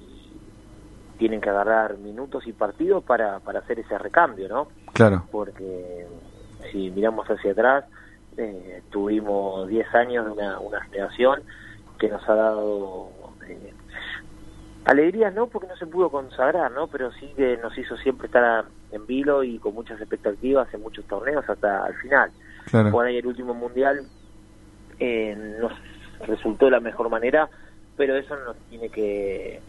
tienen que agarrar minutos y partidos para, para hacer ese recambio, ¿no? Claro. Porque si miramos hacia atrás, eh, tuvimos 10 años de una, una generación que nos ha dado eh, alegrías, no porque no se pudo consagrar, ¿no? Pero sí que nos hizo siempre estar en vilo y con muchas expectativas en muchos torneos hasta el final. Claro. Por ahí el último mundial eh, nos resultó de la mejor manera, pero eso nos tiene que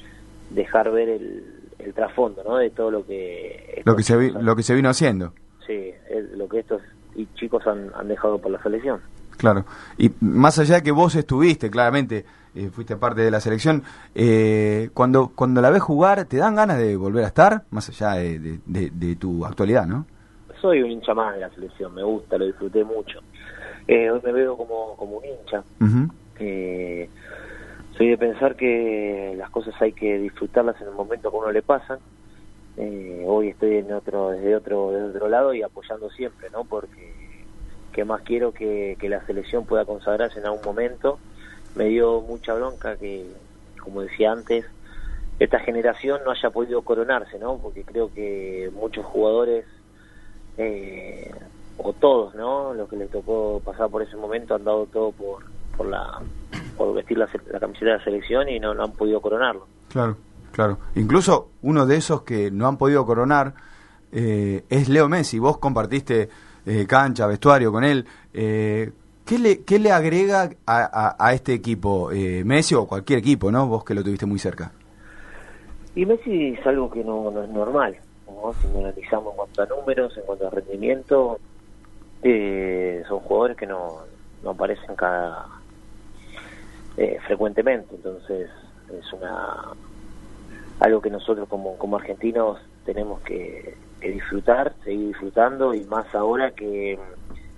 dejar ver el, el trasfondo, ¿no? De todo lo que Lo que se vi- lo que se vino haciendo. sí, es lo que estos y chicos han, han dejado por la selección. Claro. Y más allá de que vos estuviste, claramente, eh, fuiste parte de la selección, eh, cuando, cuando la ves jugar, ¿te dan ganas de volver a estar? Más allá de, de- de- de tu actualidad, ¿no? Soy un hincha más de la selección, me gusta, lo disfruté mucho. Eh, hoy me veo como, como un hincha. Eh, soy de pensar que las cosas hay que disfrutarlas en el momento que uno le pasan. Eh, hoy estoy en otro, desde otro lado y apoyando siempre, ¿no? Porque que más quiero que, que la selección pueda consagrarse en algún momento. Me dio mucha bronca que, como decía antes, esta generación no haya podido coronarse, ¿no? Porque creo que muchos jugadores, eh, o todos, ¿no? Los que les tocó pasar por ese momento han dado todo por, por la por vestir la, la camiseta de la selección y no, no han podido coronarlo. Claro, claro. Incluso uno de esos que no han podido coronar eh, es Leo Messi. Vos compartiste eh, cancha, vestuario con él. Eh, ¿qué, le, ¿Qué le agrega a, a- a este equipo? Eh, Messi o cualquier equipo, ¿no? Vos que lo tuviste muy cerca. Y Messi es algo que no, no es normal, ¿no? Si lo analizamos en cuanto a números, en cuanto a rendimiento, eh, son jugadores que no, no aparecen cada eh, frecuentemente, entonces es una algo que nosotros como, como argentinos tenemos que, que disfrutar, seguir disfrutando y más ahora que,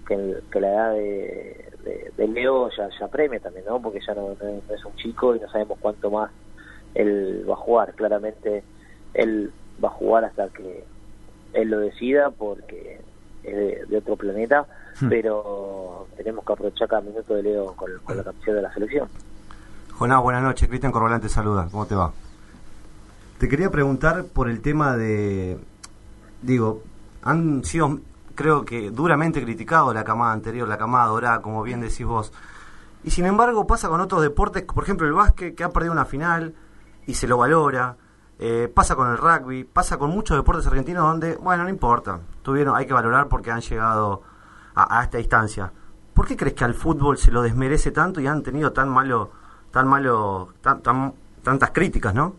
que, el- que la edad de, de, de Leo ya, ya premia también, ¿no? Porque ya no, no es- no es un chico y no sabemos cuánto más él va a jugar. Claramente él va a jugar hasta que él lo decida porque es de, de otro planeta, Hmm. pero tenemos que aprovechar cada minuto de Leo con, con la camiseta de la selección. Jonás, buenas noches. Cristian Corbalán te saluda. ¿Cómo te va? Te quería preguntar por el tema de. Digo, han sido, creo que, duramente criticados la camada anterior, la camada dorada, como bien decís vos. Y sin embargo, pasa con otros deportes, por ejemplo, el básquet, que ha perdido una final y se lo valora. Eh, pasa con el rugby, pasa con muchos deportes argentinos donde, bueno, no importa, tuvieron, hay que valorar porque han llegado a, esta instancia. ¿Por qué crees que al fútbol se lo desmerece tanto y han tenido tan malo, tan malo, tan, tan- tantas críticas, no?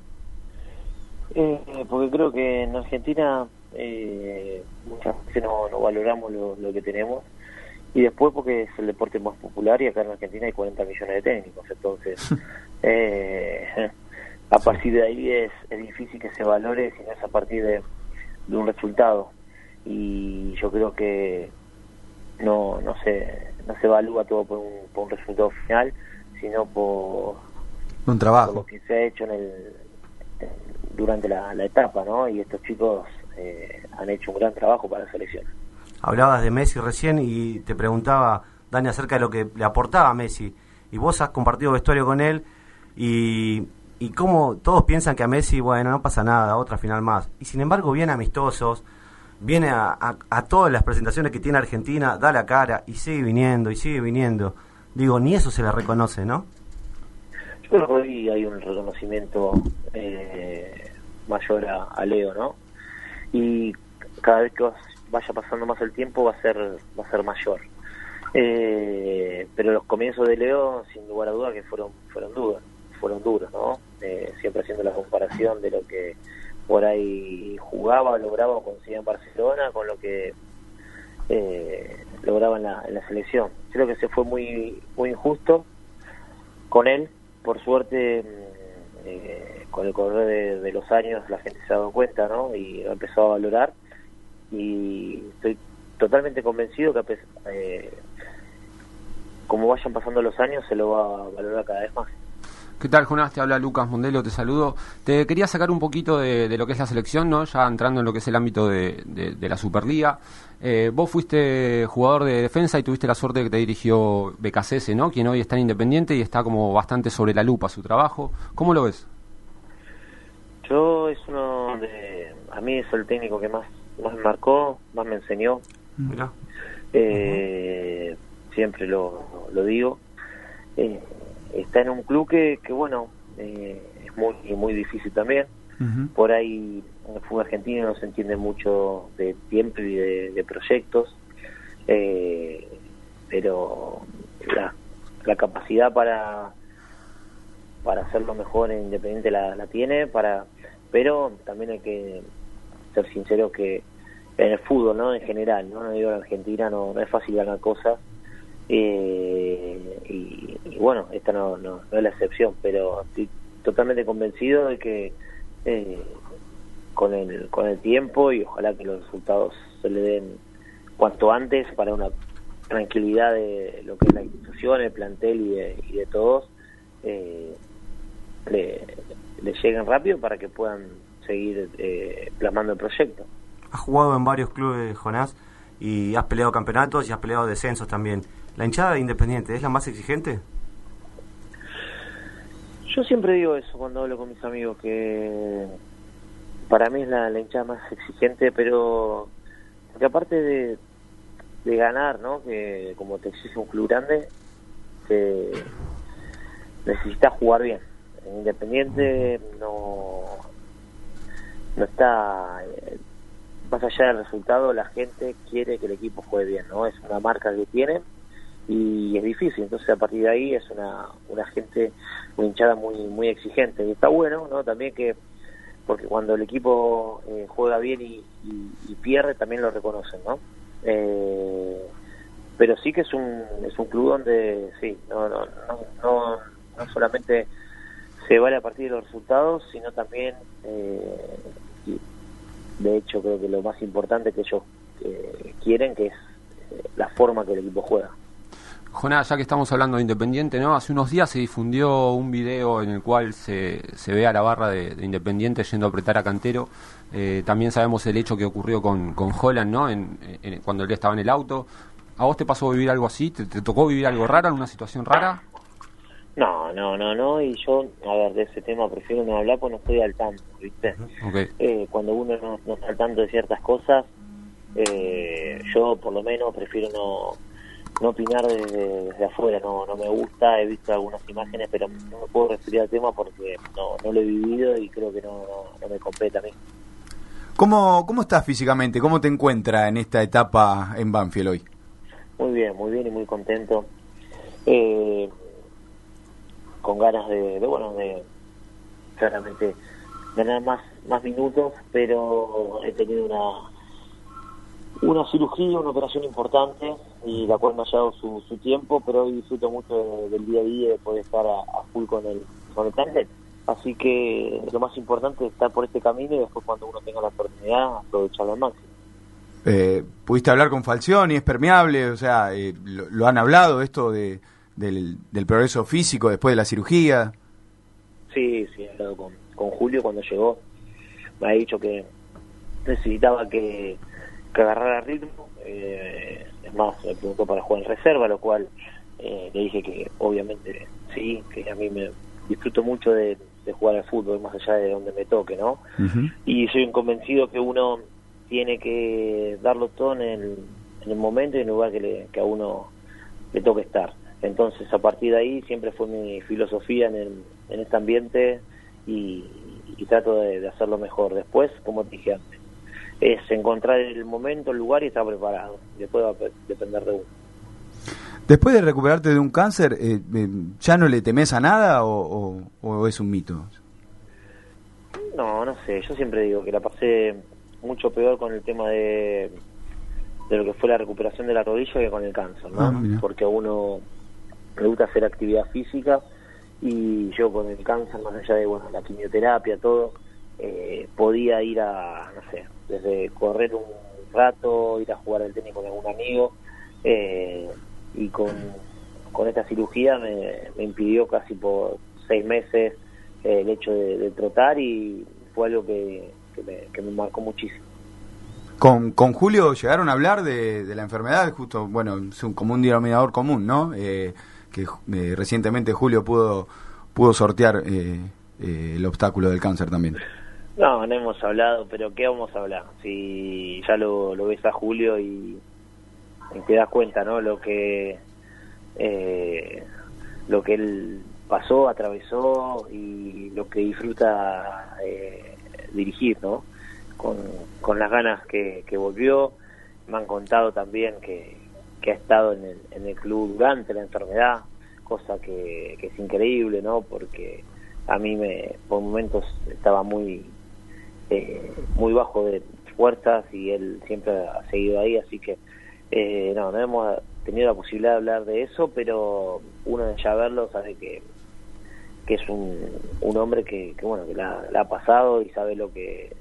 Eh, porque creo que en Argentina eh, muchas veces no, no valoramos lo, lo que tenemos. Y después porque es el deporte más popular y acá en Argentina hay 40 millones de técnicos, entonces eh, a partir de ahí es, es difícil que se valore si no es a partir de, de un resultado. Y yo creo que no no se no se evalúa todo por un, por un resultado final sino por, Un por trabajo. lo que se ha hecho en el durante la, la etapa, ¿no? Y estos chicos eh, han hecho un gran trabajo para la selección. Hablabas de Messi recién y te preguntaba, Dani, acerca de lo que le aportaba a Messi. Y vos has compartido vestuario con él y, y cómo todos piensan que a Messi, bueno, no pasa nada, otra final más. Y sin embargo, viene amistosos, viene a, a, a todas las presentaciones que tiene Argentina, da la cara y sigue viniendo y sigue viniendo. Digo, ni eso se le reconoce, ¿no? Yo creo que hoy hay un reconocimiento eh, mayor a, Leo, ¿no? Y cada vez que vaya pasando más el tiempo va a ser va a ser mayor. Eh, pero los comienzos de Leo, sin lugar a duda, que fueron fueron duros, fueron duros, ¿no? Eh, siempre haciendo la comparación de lo que por ahí jugaba, lograba o conseguía en Barcelona con lo que eh, lograba en la, selección. Creo que se fue muy muy injusto con él. Por suerte, mm, eh, con el correr de, los años, la gente se ha dado cuenta, ¿no? Y lo ha empezado a valorar. Y estoy totalmente convencido que, eh, como vayan pasando los años, se lo va a valorar cada vez más. ¿Qué tal, Jonás? Te habla Lucas Mondelo, te saludo. Te quería sacar un poquito de, de lo que es la selección, ¿no? Ya entrando en lo que es el ámbito de, de- de la Superliga. Eh, vos fuiste jugador de defensa y tuviste la suerte de que te dirigió Becasese, ¿no? Quien hoy está en Independiente y está como bastante sobre la lupa su trabajo. ¿Cómo lo ves? Yo es uno de... A mí es el técnico que más, más me marcó, más me enseñó. Mirá. Eh, Siempre lo, lo digo. Eh, está en un club que, que bueno, eh, es muy, muy difícil también. Por ahí en el fútbol argentino no se entiende mucho de tiempo y de, de proyectos, eh, pero la, la capacidad para para hacerlo mejor en Independiente la, la tiene, para pero también hay que ser sincero que en el fútbol, ¿no? En general, ¿no? No digo en Argentina, no, no es fácil ganar cosas. Eh, y, bueno, esta no, no, no es la excepción, pero estoy totalmente convencido de que eh, con el con el tiempo y ojalá que los resultados se le den cuanto antes para una tranquilidad de lo que es la institución, el plantel y de, y de todos, eh, le, le lleguen rápido para que puedan seguir eh, plasmando el proyecto. Has jugado en varios clubes, Jonás, y has peleado campeonatos y has peleado descensos también. ¿La hinchada de Independiente es la más exigente? Yo siempre digo eso cuando hablo con mis amigos, que para mí es la, hinchada más exigente, pero porque aparte de, de ganar, ¿no? Que como te exige un club grande, te necesitas jugar bien. En Independiente no no está eh, más allá del resultado, la gente quiere que el equipo juegue bien, ¿no? Es una marca que tienen y es difícil, entonces a partir de ahí es una, una gente, una hinchada muy muy exigente y está bueno, ¿no? También que porque cuando el equipo eh, juega bien y, y- y pierde también lo reconocen, ¿no? Eh, pero sí que es un es un club donde sí, no no no no, no solamente se vale a partir de los resultados, sino también eh, de hecho creo que lo más importante que ellos eh, quieren que es eh, la forma que el equipo juega. Jonás, ya que estamos hablando de Independiente, ¿no? Hace unos días se difundió un video en el cual se, se ve a la barra de, de Independiente yendo a apretar a Cantero. Eh, también sabemos el hecho que ocurrió con, con Holland, ¿no? En, en- cuando él estaba en el auto. ¿A vos te pasó vivir algo así? ¿Te, te tocó vivir algo raro, una situación rara? No, no, no, no, y yo, a ver, de ese tema prefiero no hablar porque no estoy al tanto, ¿viste? Ok. Eh, cuando uno no, no está al tanto de ciertas cosas, eh, yo por lo menos prefiero no, no opinar desde, desde afuera, no, no me gusta, he visto algunas imágenes, pero no me puedo referir al tema porque no, no lo he vivido y creo que no, no, no me compete a mí. ¿Cómo, ¿Cómo estás físicamente? ¿Cómo te encuentras en esta etapa en Banfield hoy? Muy bien, muy bien y muy contento. Eh, con ganas de, de, bueno, de claramente ganar más, más minutos, pero he tenido una una cirugía, una operación importante y la cual me ha llevado su, su tiempo, pero hoy disfruto mucho de- del día a día de poder estar a, a full con el, con el plantel. Así que lo más importante es estar por este camino y después cuando uno tenga la oportunidad aprovecharlo al máximo. Eh, ¿Pudiste hablar con Falcioni? ¿Es permeable? O sea, eh, lo, lo han hablado esto de, del, del progreso físico después de la cirugía? Sí, sí, he hablado con, con Julio cuando llegó. Me ha dicho que necesitaba que, que agarrara ritmo. Eh, es más, me preguntó para jugar en reserva, lo cual eh, le dije que obviamente sí, que a mí me disfruto mucho de, de jugar al fútbol, más allá de donde me toque, ¿no? Y soy un convencido que uno tiene que darlo todo en el, en el momento y en el lugar que, le, que a uno le toque estar. Entonces, a partir de ahí, siempre fue mi filosofía en, el, en este ambiente y, y trato de, de hacerlo mejor. Después, como te dije antes, es encontrar el momento, el lugar y estar preparado. Después va a pe- depender de uno. Después de recuperarte de un cáncer, eh, eh, ¿ya no le temes a nada o, o- o es un mito? No, no sé, yo siempre digo que la pasé mucho peor con el tema de, de lo que fue la recuperación de la rodilla que con el cáncer, ¿no? Ah. Porque a uno le gusta hacer actividad física y yo con el cáncer, más allá de bueno, la quimioterapia, todo, eh, podía ir a, no sé, desde correr un rato, ir a jugar al tenis con algún amigo eh, y con, con esta cirugía me, impidió casi por seis meses eh, el hecho de, de trotar y fue algo que, que, me, que me marcó muchísimo. Con, con Julio llegaron a hablar de, de la enfermedad, justo, bueno, es un, como un denominador común, ¿no? Eh, que eh, recientemente Julio pudo, pudo sortear eh, eh, el obstáculo del cáncer también. No, no hemos hablado, pero ¿qué vamos a hablar? Si ya lo, ves a Julio y, y te das cuenta, ¿no? Lo que eh, lo que él pasó, atravesó y lo que disfruta eh, dirigir, ¿no? Con, con las ganas que, que volvió. Me han contado también que, que ha estado en el, en el club durante la enfermedad, cosa que, que es increíble, ¿no? Porque a mí me, por momentos estaba muy eh, muy bajo de fuerzas y él siempre ha seguido ahí, así que eh, no, no hemos tenido la posibilidad de hablar de eso, pero uno de ya verlo sabe que, que es un, un hombre que, que bueno que la, la ha pasado y sabe lo que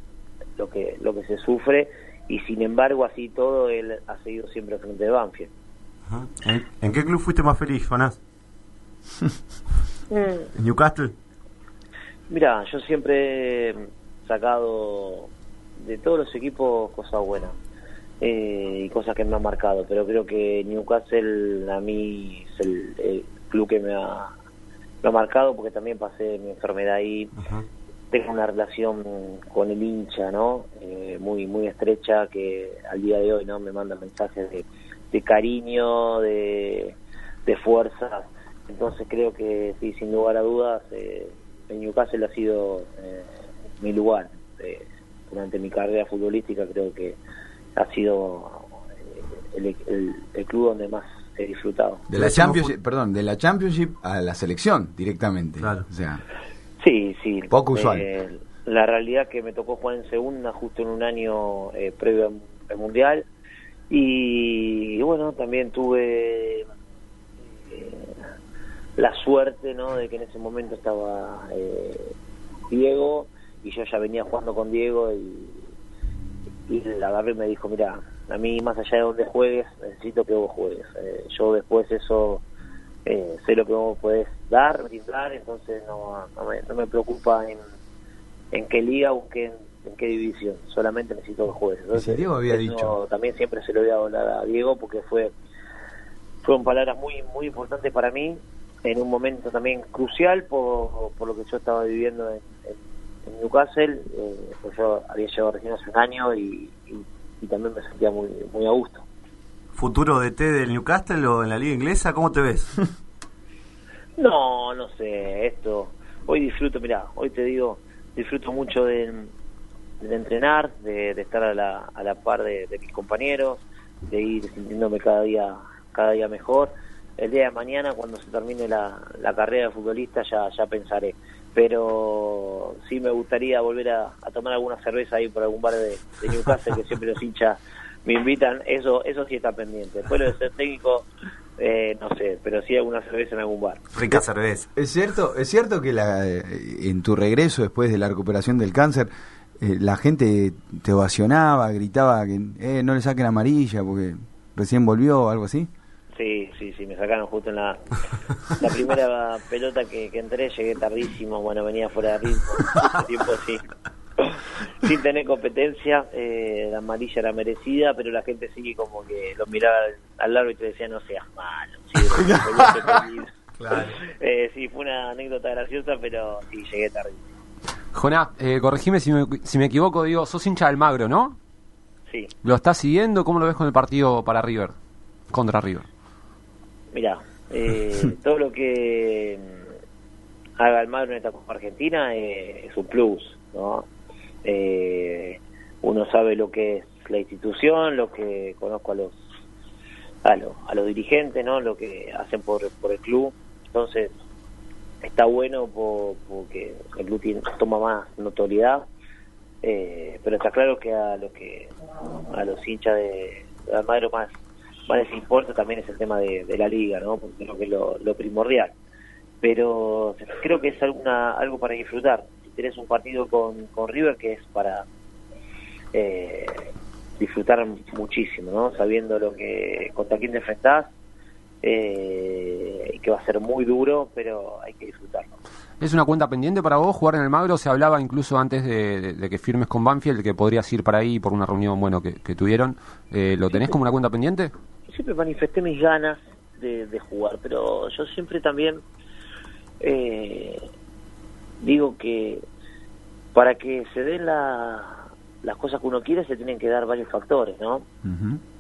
lo que lo que se sufre y sin embargo así todo él ha seguido siempre frente de Banfield. ¿En, en qué club fuiste más feliz, Jonás? ¿En Newcastle? Mira, yo siempre sacado de todos los equipos cosas buenas eh, y cosas que me han marcado, pero creo que Newcastle a mí es el, el club que me ha, me ha marcado porque también pasé mi enfermedad ahí. Tengo una relación con el hincha, ¿no? Eh, muy muy estrecha que al día de hoy no me manda mensajes de, de cariño, de, de fuerza. Entonces creo que sí, sin lugar a dudas, eh, el Newcastle ha sido eh, mi lugar. Eh, durante mi carrera futbolística creo que ha sido eh, el, el- el club donde más he disfrutado. De la Championship, perdón, de la Championship a la selección directamente. O sea, Sí, sí. Poco usual. Eh, la realidad que me tocó jugar en segunda justo en un año eh, previo al- al Mundial. Y, y bueno, también tuve eh, la suerte ¿no? de que en ese momento estaba eh, Diego y yo ya venía jugando con Diego y, y la agarré y me dijo, mira, a mí más allá de donde juegues, necesito que vos juegues. Eh, yo después eso eh, sé lo que vos podés dar, brindar, entonces no, no, me, no me preocupa en, en qué liga o en qué, en qué división, solamente necesito que juegues. Entonces, Diego había dicho. También siempre se lo voy a hablar a Diego porque fue fueron palabras muy muy importantes para mí en un momento también crucial por, por lo que yo estaba viviendo en, en- en Newcastle, eh, pues yo había llegado recién hace un año y, y- y también me sentía muy muy a gusto. ¿Futuro de T del Newcastle o en la liga inglesa? ¿Cómo te ves? No, no sé, esto. Hoy disfruto, mira, hoy te digo, disfruto mucho de, de entrenar, de, de estar a la, a la par de, de mis compañeros, de ir sintiéndome cada día, cada día mejor. El día de mañana, cuando se termine la, la carrera de futbolista, ya, ya pensaré. Pero sí me gustaría volver a, a tomar alguna cerveza ahí por algún bar de, de Newcastle, que siempre los hinchas me invitan. Eso, eso sí está pendiente. Después lo de ser técnico, eh, no sé, pero sí alguna cerveza en algún bar. Rica cerveza. Es cierto, es cierto que la, eh, en tu regreso después de la recuperación del cáncer, eh, la gente te ovacionaba, gritaba que eh, no le saquen amarilla porque recién volvió o algo así. Sí, sí, sí, me sacaron justo en la, la primera pelota que, que entré, llegué tardísimo, bueno, venía fuera de ritmo, tiempo sí. sin tener competencia, eh, la amarilla era merecida, pero la gente sigue como que lo miraba al, largo y te decía, no seas malo. Sí, eh, sí, fue una anécdota graciosa, pero sí, llegué tarde. Jonás, eh, corregime si me, si me equivoco, digo, sos hincha del Magro, ¿no? Sí. ¿Lo estás siguiendo? ¿Cómo lo ves con el partido para River? Contra River. Mira, eh, todo lo que mm, haga el Magro en esta Copa Argentina eh, es un plus, ¿no? Eh, uno sabe lo que es la institución, lo que conozco a los a, los a los dirigentes, ¿no? Lo que hacen por, por el club. Entonces, está bueno por- porque el club toma más notoriedad. Eh, pero está claro que a lo que a los hinchas de, de Almagro más, más les importa también es el tema de, la liga, ¿no? Porque creo que es lo, primordial. Pero creo que es alguna, algo para disfrutar. Si tenés un partido con, con River que es para eh, disfrutar muchísimo, ¿no? Sabiendo lo que contra quién te enfrentás eh, que va a ser muy duro, pero hay que disfrutarlo. ¿Es una cuenta pendiente para vos jugar en el Magro? Se hablaba incluso antes de que firmes con Banfield que podrías ir para ahí por una reunión bueno que, que tuvieron. Eh, ¿Lo tenés como una cuenta pendiente? Siempre manifesté mis ganas de, de jugar, pero yo siempre también eh, digo que para que se den la- las cosas que uno quiere se tienen que dar varios factores, ¿no?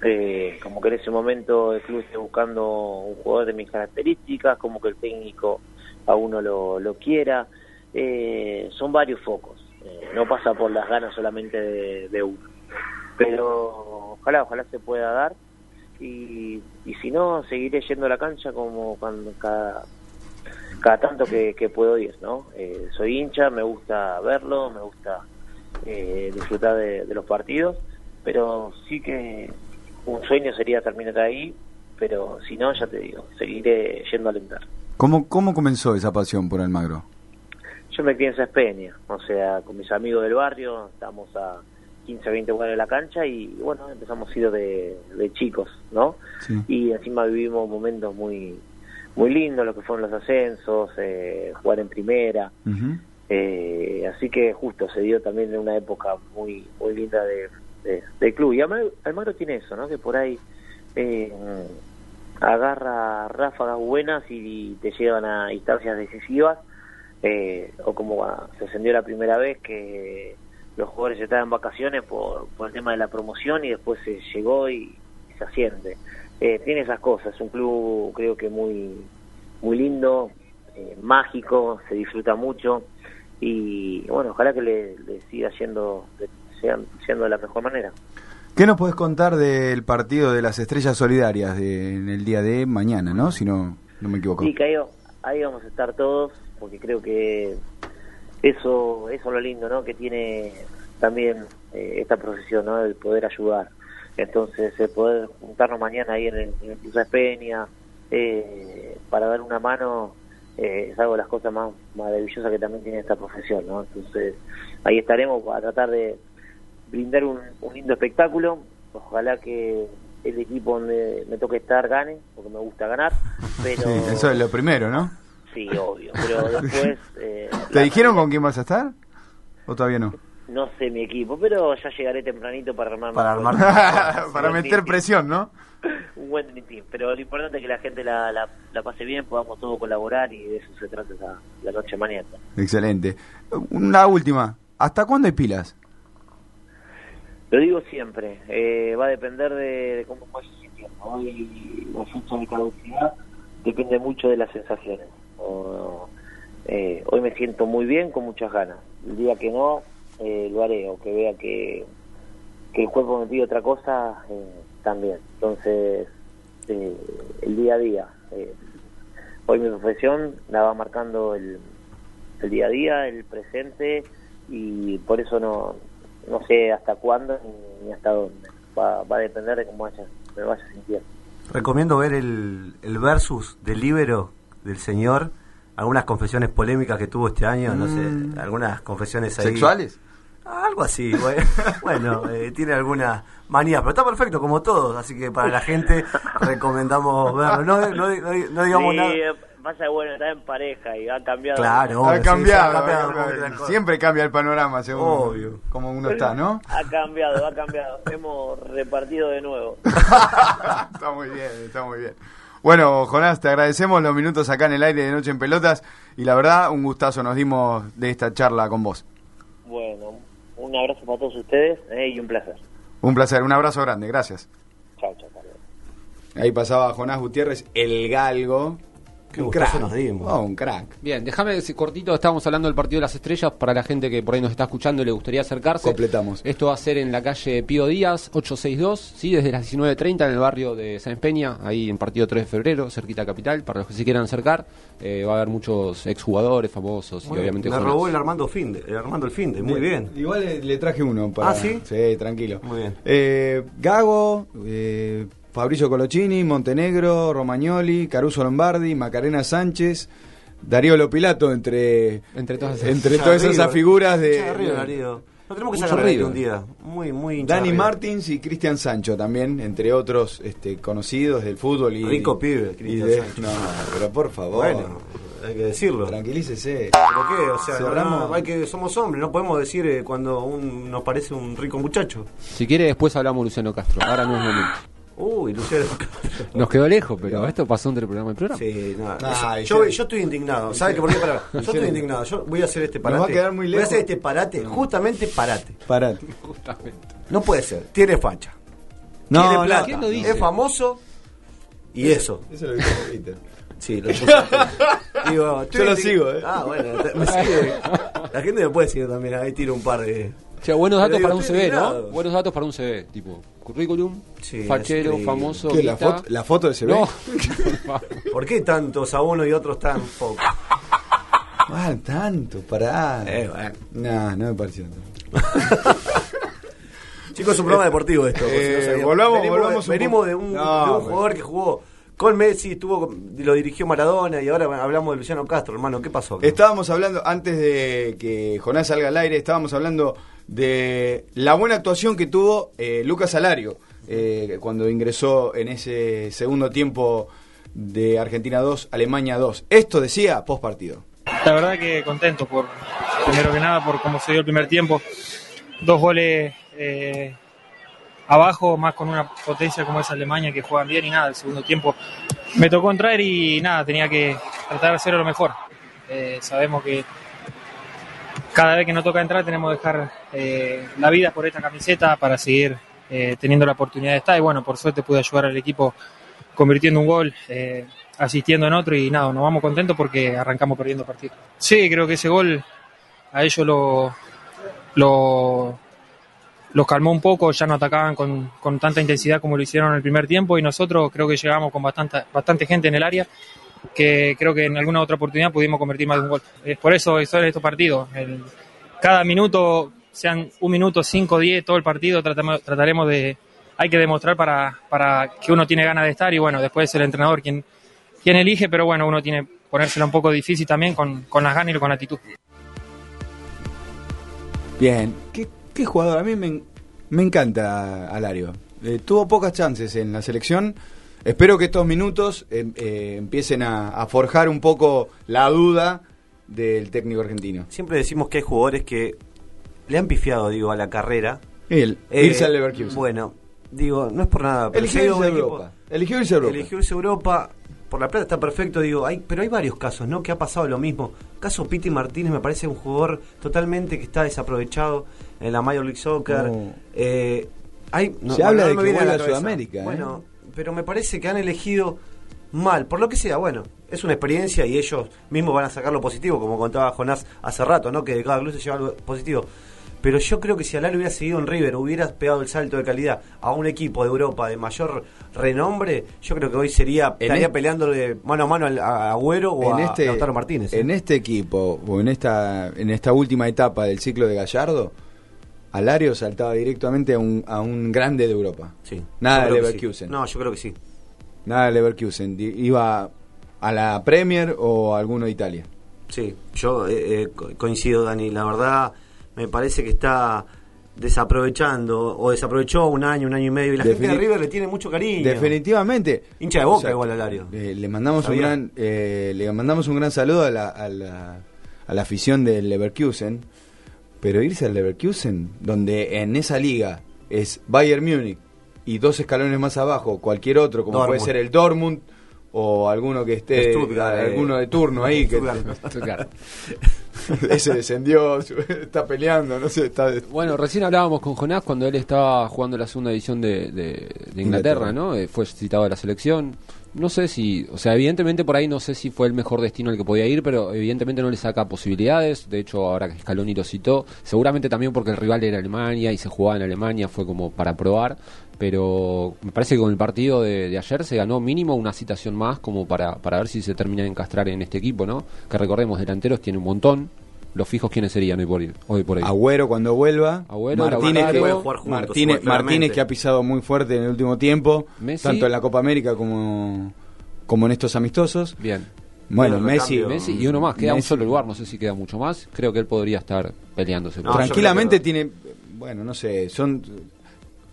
Eh, como que en ese momento el club esté buscando un jugador de mis características, como que el técnico a uno lo, lo quiera. Eh, son varios focos, eh, no pasa por las ganas solamente de, de uno. Pero ojalá, ojalá se pueda dar y, y si no, seguiré yendo a la cancha como cuando cada, cada tanto que, que puedo ir, ¿no? Eh, soy hincha, me gusta verlo, me gusta eh, disfrutar de, de los partidos, pero sí que un sueño sería terminar ahí, pero si no, ya te digo, seguiré yendo a alentar. ¿Cómo, ¿Cómo comenzó esa pasión por Almagro? Yo me crié en Cespeña, o sea, con mis amigos del barrio, estamos a 15, 20 cuadras de la cancha y bueno, empezamos a ir de, de chicos, ¿no? Y encima vivimos momentos muy muy lindos, lo que fueron los ascensos, eh, jugar en primera, eh, así que justo se dio también en una época muy muy linda de, club. Y Almagro, Almagro tiene eso, ¿no? Que por ahí eh, agarra ráfagas buenas y te llevan a instancias decisivas, eh, o como ah, se ascendió la primera vez que los jugadores estaban en vacaciones por, por el tema de la promoción y después se llegó y, se asciende. Eh, tiene esas cosas, es un club creo que muy muy lindo, eh, mágico, se disfruta mucho y bueno, ojalá que le, le siga yendo sean- siendo de la mejor manera. ¿Qué nos puedes contar del partido de las estrellas solidarias de, en el día de mañana, no? Si no, no me equivoco. Sí, que ahí, ahí vamos a estar todos, porque creo que eso, eso es lo lindo, ¿no? Que tiene también eh, esta profesión, ¿no? El poder ayudar. Entonces, el poder juntarnos mañana ahí en el, en el Cruz de Peña eh, para dar una mano eh, es algo de las cosas más maravillosas que también tiene esta profesión, ¿no? Entonces, ahí estaremos para tratar de brindar un, un lindo espectáculo. Ojalá que el equipo donde me toque estar gane, porque me gusta ganar, pero... Sí, eso es lo primero, ¿no? Sí, obvio, pero después eh, ¿Te dijeron con quién vas a estar? ¿O todavía no? no sé mi equipo, pero ya llegaré tempranito para armar Para armar, para meter presión, ¿no? un buen team. Pero lo importante es que la gente la, la, la pase bien, podamos todos colaborar y de eso se trata esa- la noche mañana. Excelente. Una última. ¿Hasta cuándo hay pilas? Lo digo siempre, eh, va a depender de, de cómo vaya sintiendo. Hoy la fecha de caducidad depende mucho de las sensaciones. Eh, hoy me siento muy bien, con muchas ganas. El día que no, eh, lo haré, o que vea que, que el cuerpo me pide otra cosa, eh, también. Entonces, eh, el día a día. hoy mi profesión la va marcando el, el día a día, el presente, y por eso no, no sé hasta cuándo ni, hasta dónde. Va, va a depender de cómo vaya, me vaya sintiendo. Recomiendo ver el, el versus del libero del señor, algunas confesiones polémicas que tuvo este año, no sé, algunas confesiones ahí. ¿Sexuales? Algo así, bueno, bueno, eh, tiene alguna manía, pero está perfecto como todos, así que para la gente recomendamos verlo. No, no, no- no digamos Sí, nada. eh, pasa bueno, está en pareja y ha cambiado. Claro, ha cambiado, sí, ha cambiado, ha cambiado. como gran cosa. siempre cambia el panorama según Obvio. como uno está, ¿no? Ha cambiado, ha cambiado. Hemos repartido de nuevo. está muy bien, está muy bien. Bueno, Jonás, te agradecemos los minutos acá en el aire de Noche en Pelotas y la verdad, un gustazo nos dimos de esta charla con vos. Bueno, un abrazo para todos ustedes eh, y un placer. Un placer, un abrazo grande, gracias. Chao, chao. Ahí pasaba Jonás Gutiérrez, el galgo. Qué un crack. nos dimos. Oh, un crack. Bien, déjame decir cortito, estábamos hablando del partido de las estrellas, para la gente que por ahí nos está escuchando y le gustaría acercarse. Completamos. Esto va a ser en la calle Pío Díaz, 862, sí, desde las 19.30 en el barrio de San Peña, ahí en partido 3 de febrero, cerquita capital, para los que se quieran acercar. Eh, va a haber muchos exjugadores famosos y Muy bien. obviamente Me robó el Armando Finde, el Armando el Finde, muy bien. Igual le, le traje uno para. Ah, ¿sí? Sí, tranquilo. Muy bien. Eh, Gago, eh, Fabrizio Colocini, Montenegro, Romagnoli, Caruso Lombardi, Macarena Sánchez, Darío Lopilato, entre, entre todas esas, entre todas esas figuras de. River, Darío. Lo tenemos que sacar un día. Muy, muy Dani. Martins y Cristian Sancho también, entre otros este, conocidos del fútbol. Y, Rico pibe, Cristian de- Sancho. No, pero por favor. Bueno, hay que decirlo. Tranquilícese. ¿Pero qué? O sea, no, Cerramos. no, hay que, somos hombres, no podemos decir eh, cuando un, nos parece un rico muchacho. Si quiere después hablamos Luciano Castro, ahora no es momento. Uy, Luciano. Nos quedó lejos, pero esto pasó entre el programa y el programa. Sí, no, Ay, eso- yo, yo estoy indignado. ¿Sabes qué? Por qué? Pará. Yo estoy indignado. Yo voy a hacer este Nos parate. va a quedar muy Voy a lejos. hacer este parate, justamente parate. Parate. No puede ser. Tiene facha. No, Tiene no, plata. ¿quién lo dice? Es famoso. Y eso. Eso lo dijo Peter. Sí, lo Digo, Yo lo sigo, ¿eh? Ah, bueno, te- me sigue. La gente me puede seguir también. Ahí tiro un par de. Che, buenos Pero datos digo, para un CV, ¿no? Buenos datos para un CV, tipo currículum, Sí, fachero, es famoso, ¿Qué, la, foto, ¿La foto de CV? No. ¿Por qué tantos a uno y otros tan pocos? Ah, tanto, pará. Eh, bueno. No, no me pareció tanto. Chicos, es un programa deportivo esto. por si no Eh, volvamos- venimos, volvamos de, un venimos de un, No, de un jugador que jugó con Messi, estuvo, con- lo dirigió Maradona y ahora hablamos de Luciano Castro, hermano. ¿Qué pasó? Estábamos hablando, antes de que Jonás salga al aire, estábamos hablando de la buena actuación que tuvo eh, Lucas Alario eh, cuando ingresó en ese segundo tiempo de Argentina 2, Alemania 2. Esto decía post partido. La verdad que contento por, primero que nada, por cómo se dio el primer tiempo. Dos goles eh, abajo, más con una potencia como es Alemania que juegan bien y nada, el segundo tiempo me tocó entrar y nada, tenía que tratar de hacerlo lo mejor. Sabemos que cada vez que nos toca entrar tenemos que dejar eh, la vida por esta camiseta para seguir eh, teniendo la oportunidad de estar y bueno, por suerte pude ayudar al equipo convirtiendo un gol, eh, asistiendo en otro y nada, nos vamos contentos porque arrancamos perdiendo partido. Sí, creo que ese gol a ellos lo, lo los calmó un poco, ya no atacaban con, con tanta intensidad como lo hicieron en el primer tiempo y nosotros creo que llegamos con bastante, bastante gente en el área que creo que en alguna otra oportunidad pudimos convertir más de un gol. Es por eso son estos partidos. El- cada minuto, sean un minuto, cinco, diez, todo el partido, tratamos, trataremos de... Hay que demostrar para, para que uno tiene ganas de estar y bueno, después es el entrenador quien, quien elige, pero bueno, uno tiene ponérsela un poco difícil también con, con las ganas y con la actitud. Bien, ¿qué, qué jugador? A mí me, me encanta Alario. Eh, tuvo pocas chances en la selección. Espero que estos minutos eh, eh, empiecen a, a forjar un poco la duda del técnico argentino. Siempre decimos que hay jugadores que le han pifiado, digo, a la carrera. Él, Eh, irse al Leverkusen. Bueno, digo, no es por nada. pero Eligió irse Europa. Eligió irse a Europa. Eligió irse a Europa. Por la plata está perfecto, digo, hay, pero hay varios casos, ¿no? Que ha pasado lo mismo. Caso Piti Martínez me parece un jugador totalmente que está desaprovechado en la Major League Soccer. No. Eh, hay, no- Se habla no de que viene a la. Sudamérica, ¿eh? Bueno, pero me parece que han elegido mal, por lo que sea, bueno, es una experiencia y ellos mismos van a sacar lo positivo, como contaba Jonás hace rato, ¿no? Que de cada club se lleva algo positivo. Pero yo creo que si Alal hubiera seguido en River, hubiera pegado el salto de calidad a un equipo de Europa de mayor renombre, yo creo que hoy sería En estaría este- peleándole mano a mano al- a Agüero o en a este, Lautaro Martínez. ¿eh? en este equipo o en esta en esta última etapa del ciclo de Gallardo, Alario saltaba directamente a un, a un grande de Europa. Sí, Nada de Leverkusen. sí. No, yo creo que sí. Nada de Leverkusen. Iba a la Premier o a alguno de Italia. Sí, yo eh, eh, co- coincido, Dani. La verdad, me parece que está desaprovechando o desaprovechó un año, un año y medio y la gente de River le tiene mucho cariño. Definitivamente. Hincha de Boca O sea, igual Alario. eh, le mandamos un gran eh, le mandamos un gran saludo a la, a la, a la afición del Leverkusen, pero irse al Leverkusen donde en esa liga es Bayern Múnich y dos escalones más abajo cualquier otro como Dortmund. puede ser el Dortmund o alguno que esté Stuttgart, eh, alguno de turno ahí que Stuttgart. ese descendió está peleando no sé está Bueno, recién hablábamos con Jonás cuando él estaba jugando la segunda división de, de- de Inglaterra, Inglaterra. ¿no? Eh, fue citado a la selección. No sé si, o sea, evidentemente por ahí no sé si fue el mejor destino al que podía ir, pero evidentemente no le saca posibilidades. De hecho, ahora que Scaloni lo citó, seguramente también porque el rival era Alemania y se jugaba en Alemania, fue como para probar. Pero me parece que con el partido de, ayer se ganó mínimo una citación más como para, para ver si se termina de encastrar en este equipo, ¿no? Que recordemos, delanteros tiene un montón. Los fijos, ¿quiénes serían hoy por, hoy por ahí? Agüero cuando vuelva, Agüero, Martínez, que, jugar juntos, Martínez, que ha pisado muy fuerte en el último tiempo, Messi. tanto en la Copa América como, como en estos amistosos. Bien. Bueno, Messi, y uno más, queda un solo lugar, no sé si queda mucho más. Creo que él podría estar peleándose. por- Tranquilamente tiene, bueno, no sé, son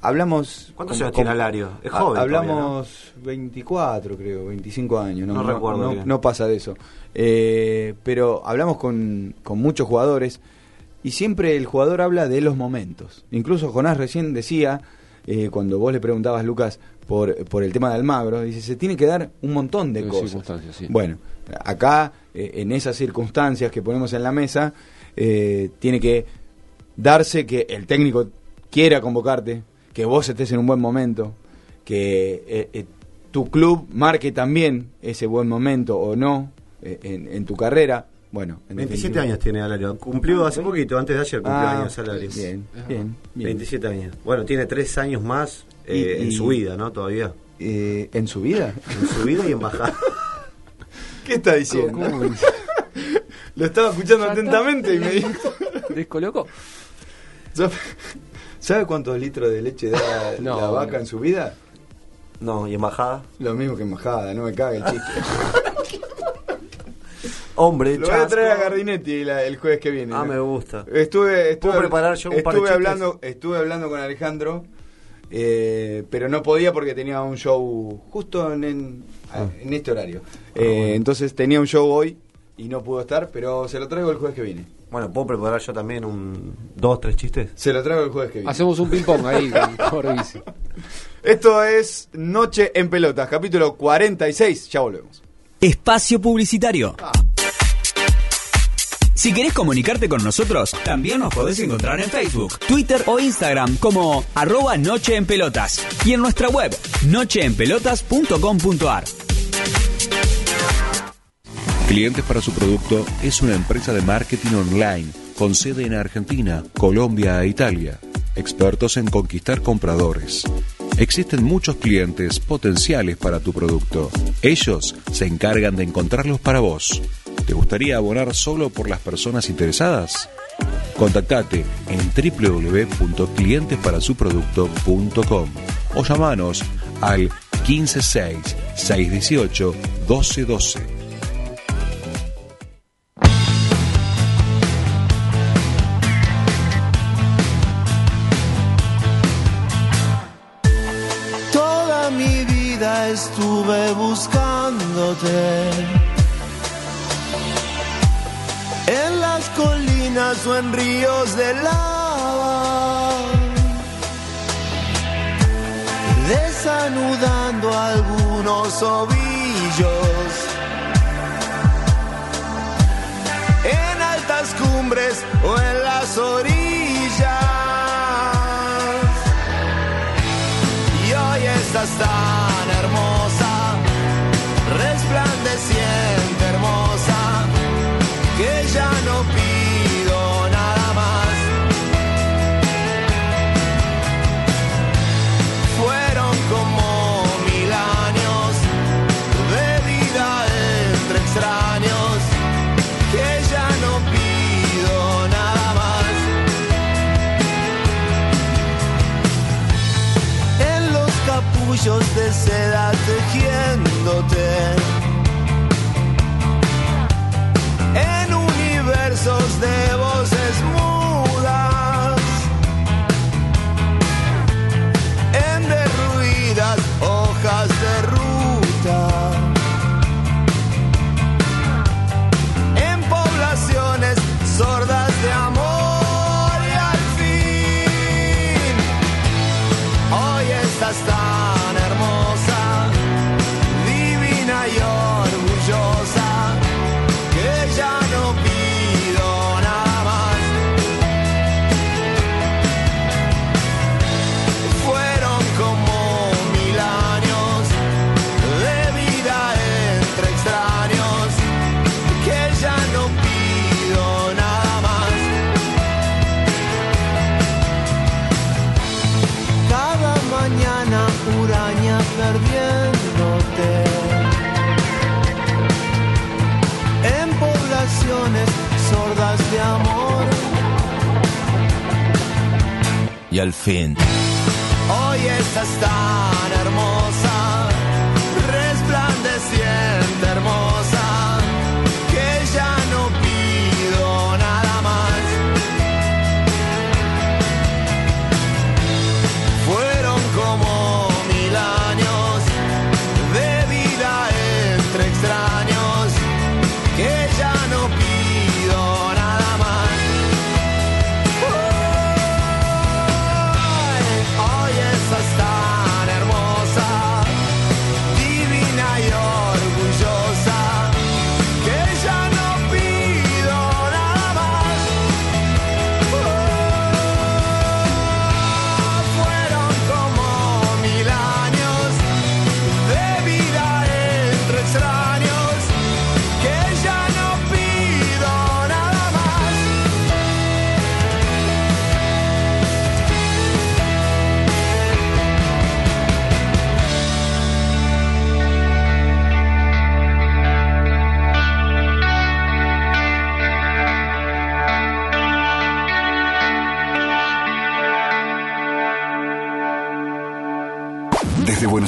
hablamos ¿Cuántos como- años tiene como- Alario? Es joven Hablamos 24, creo, 25 años, no, No recuerdo no, pasa de eso. Eh, pero hablamos con, con muchos jugadores y siempre el jugador habla de los momentos. Incluso Jonás recién decía, eh, cuando vos le preguntabas, Lucas, por, por el tema de Almagro, dice, se tiene que dar un montón de De cosas. circunstancias, sí. Bueno, acá, eh, en esas circunstancias que ponemos en la mesa, eh, tiene que darse que el técnico quiera convocarte, que vos estés en un buen momento, que eh, eh, tu club marque también ese buen momento o no eh, en, en tu carrera. Bueno, en 27 definitiva. años tiene Alario. Cumplió hace poquito, antes de ayer cumplió Ah, años Alario. bien, bien, bien. 27 años. Bueno, tiene 3 años más eh, Y- en su vida, ¿no? Todavía. Eh, ¿En su vida? En su vida y en bajada. ¿Qué está diciendo? Lo estaba escuchando atentamente y me dijo... ¿Disco loco? ¿Sabe cuántos litros de leche da No, la vaca bueno. en su vida? No, y en bajada. Lo mismo que en majada, no me cague el chiste. Hombre, Lo voy a traer a Gardinetti la- el jueves que viene. Ah, ¿no? me gusta. Estuve, estuve, ¿Puedo preparar yo un par de estuve chistes? hablando, estuve hablando con Alejandro, eh, pero no podía porque tenía un show justo en, en, Ah. en este horario. Eh, Entonces tenía un show hoy y no pudo estar, pero se lo traigo el jueves que viene. Bueno, ¿puedo preparar yo también un dos, tres chistes? Se lo traigo el jueves que viene. Hacemos un ping-pong ahí con. Esto es Noche en Pelotas, capítulo 46. Ya volvemos. Espacio Publicitario. Si querés comunicarte con nosotros, también nos podés encontrar en Facebook, Twitter o Instagram como arroba Noche en Pelotas y en nuestra web nocheenpelotas.com.ar. Clientes para su producto es una empresa de marketing online con sede en Argentina, Colombia e Italia. Expertos en conquistar compradores. Existen muchos clientes potenciales para tu producto. Ellos se encargan de encontrarlos para vos. ¿Te gustaría abonar solo por las personas interesadas? Contactate en www.clientesparasuproducto.com o llamanos al 156 618 1212. Estuve buscándote. En las colinas o en ríos de lava. Desanudando algunos ovillos. En altas cumbres o en las orillas. Estás tan hermosa, resplandeciente hermosa, que ya no pido de seda tejiéndote. En universos de voces Y al fin. Hoy estás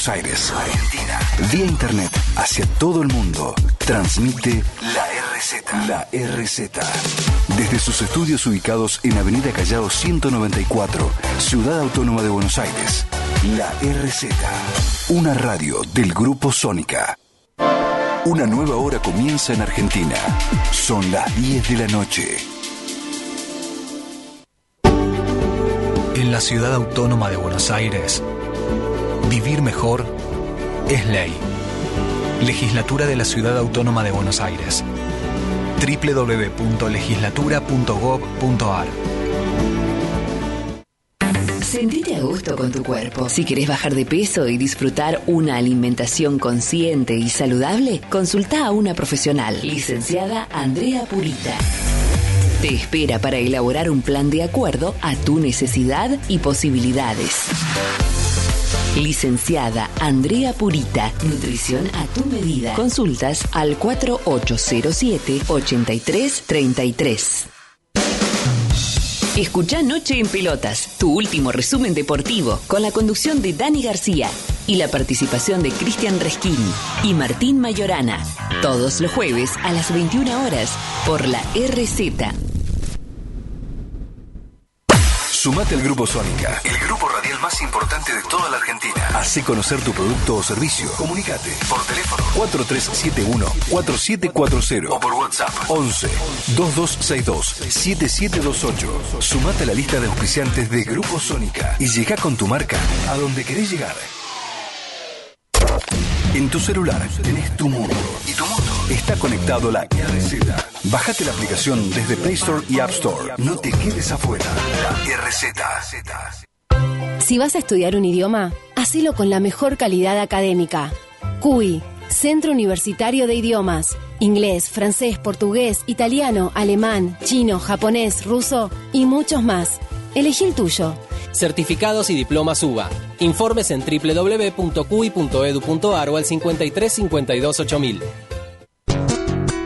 Aires, Argentina, vía internet hacia todo el mundo, transmite la RZ. La RZ. Desde sus estudios ubicados en Avenida Callao 194, Ciudad Autónoma de Buenos Aires, la RZ. Una radio del Grupo Sónica. Una nueva hora comienza en Argentina. Son las 10 de la noche. En la ciudad autónoma de Buenos Aires, vivir mejor es ley. Legislatura de la Ciudad Autónoma de Buenos Aires. www.legislatura.gov.ar Sentite a gusto con tu cuerpo. Si querés bajar de peso y disfrutar una alimentación consciente y saludable, consulta a una profesional, licenciada Andrea Purita. Te espera para elaborar un plan de acuerdo a tu necesidad y posibilidades. Licenciada Andrea Purita, nutrición a tu medida. Consultas al 4807-8333. Escucha Noche en Pelotas, tu último resumen deportivo, con la conducción de Dani García y la participación de Cristian Resquín y Martín Mayorana. Todos los jueves a las 21 horas por la RZ. Sumate al Grupo Sónica, el grupo más importante de toda la Argentina. Hace conocer tu producto o servicio. Comunicate por teléfono 4371-4740 o por WhatsApp 11 2262 7728. Sumate a la lista de auspiciantes de Grupo Sónica y llega con tu marca a donde querés llegar. En tu celular tenés tu mundo y tu mundo está conectado a la RZ. Bájate la aplicación desde Play Store y App Store. No te quedes afuera. La RZ. Si vas a estudiar un idioma, hacelo con la mejor calidad académica. CUI, Centro Universitario de Idiomas. Inglés, francés, portugués, italiano, alemán, chino, japonés, ruso y muchos más. Elegí el tuyo. Certificados y diplomas UBA. Informes en www.cuy.edu.ar o al 53 52 8000.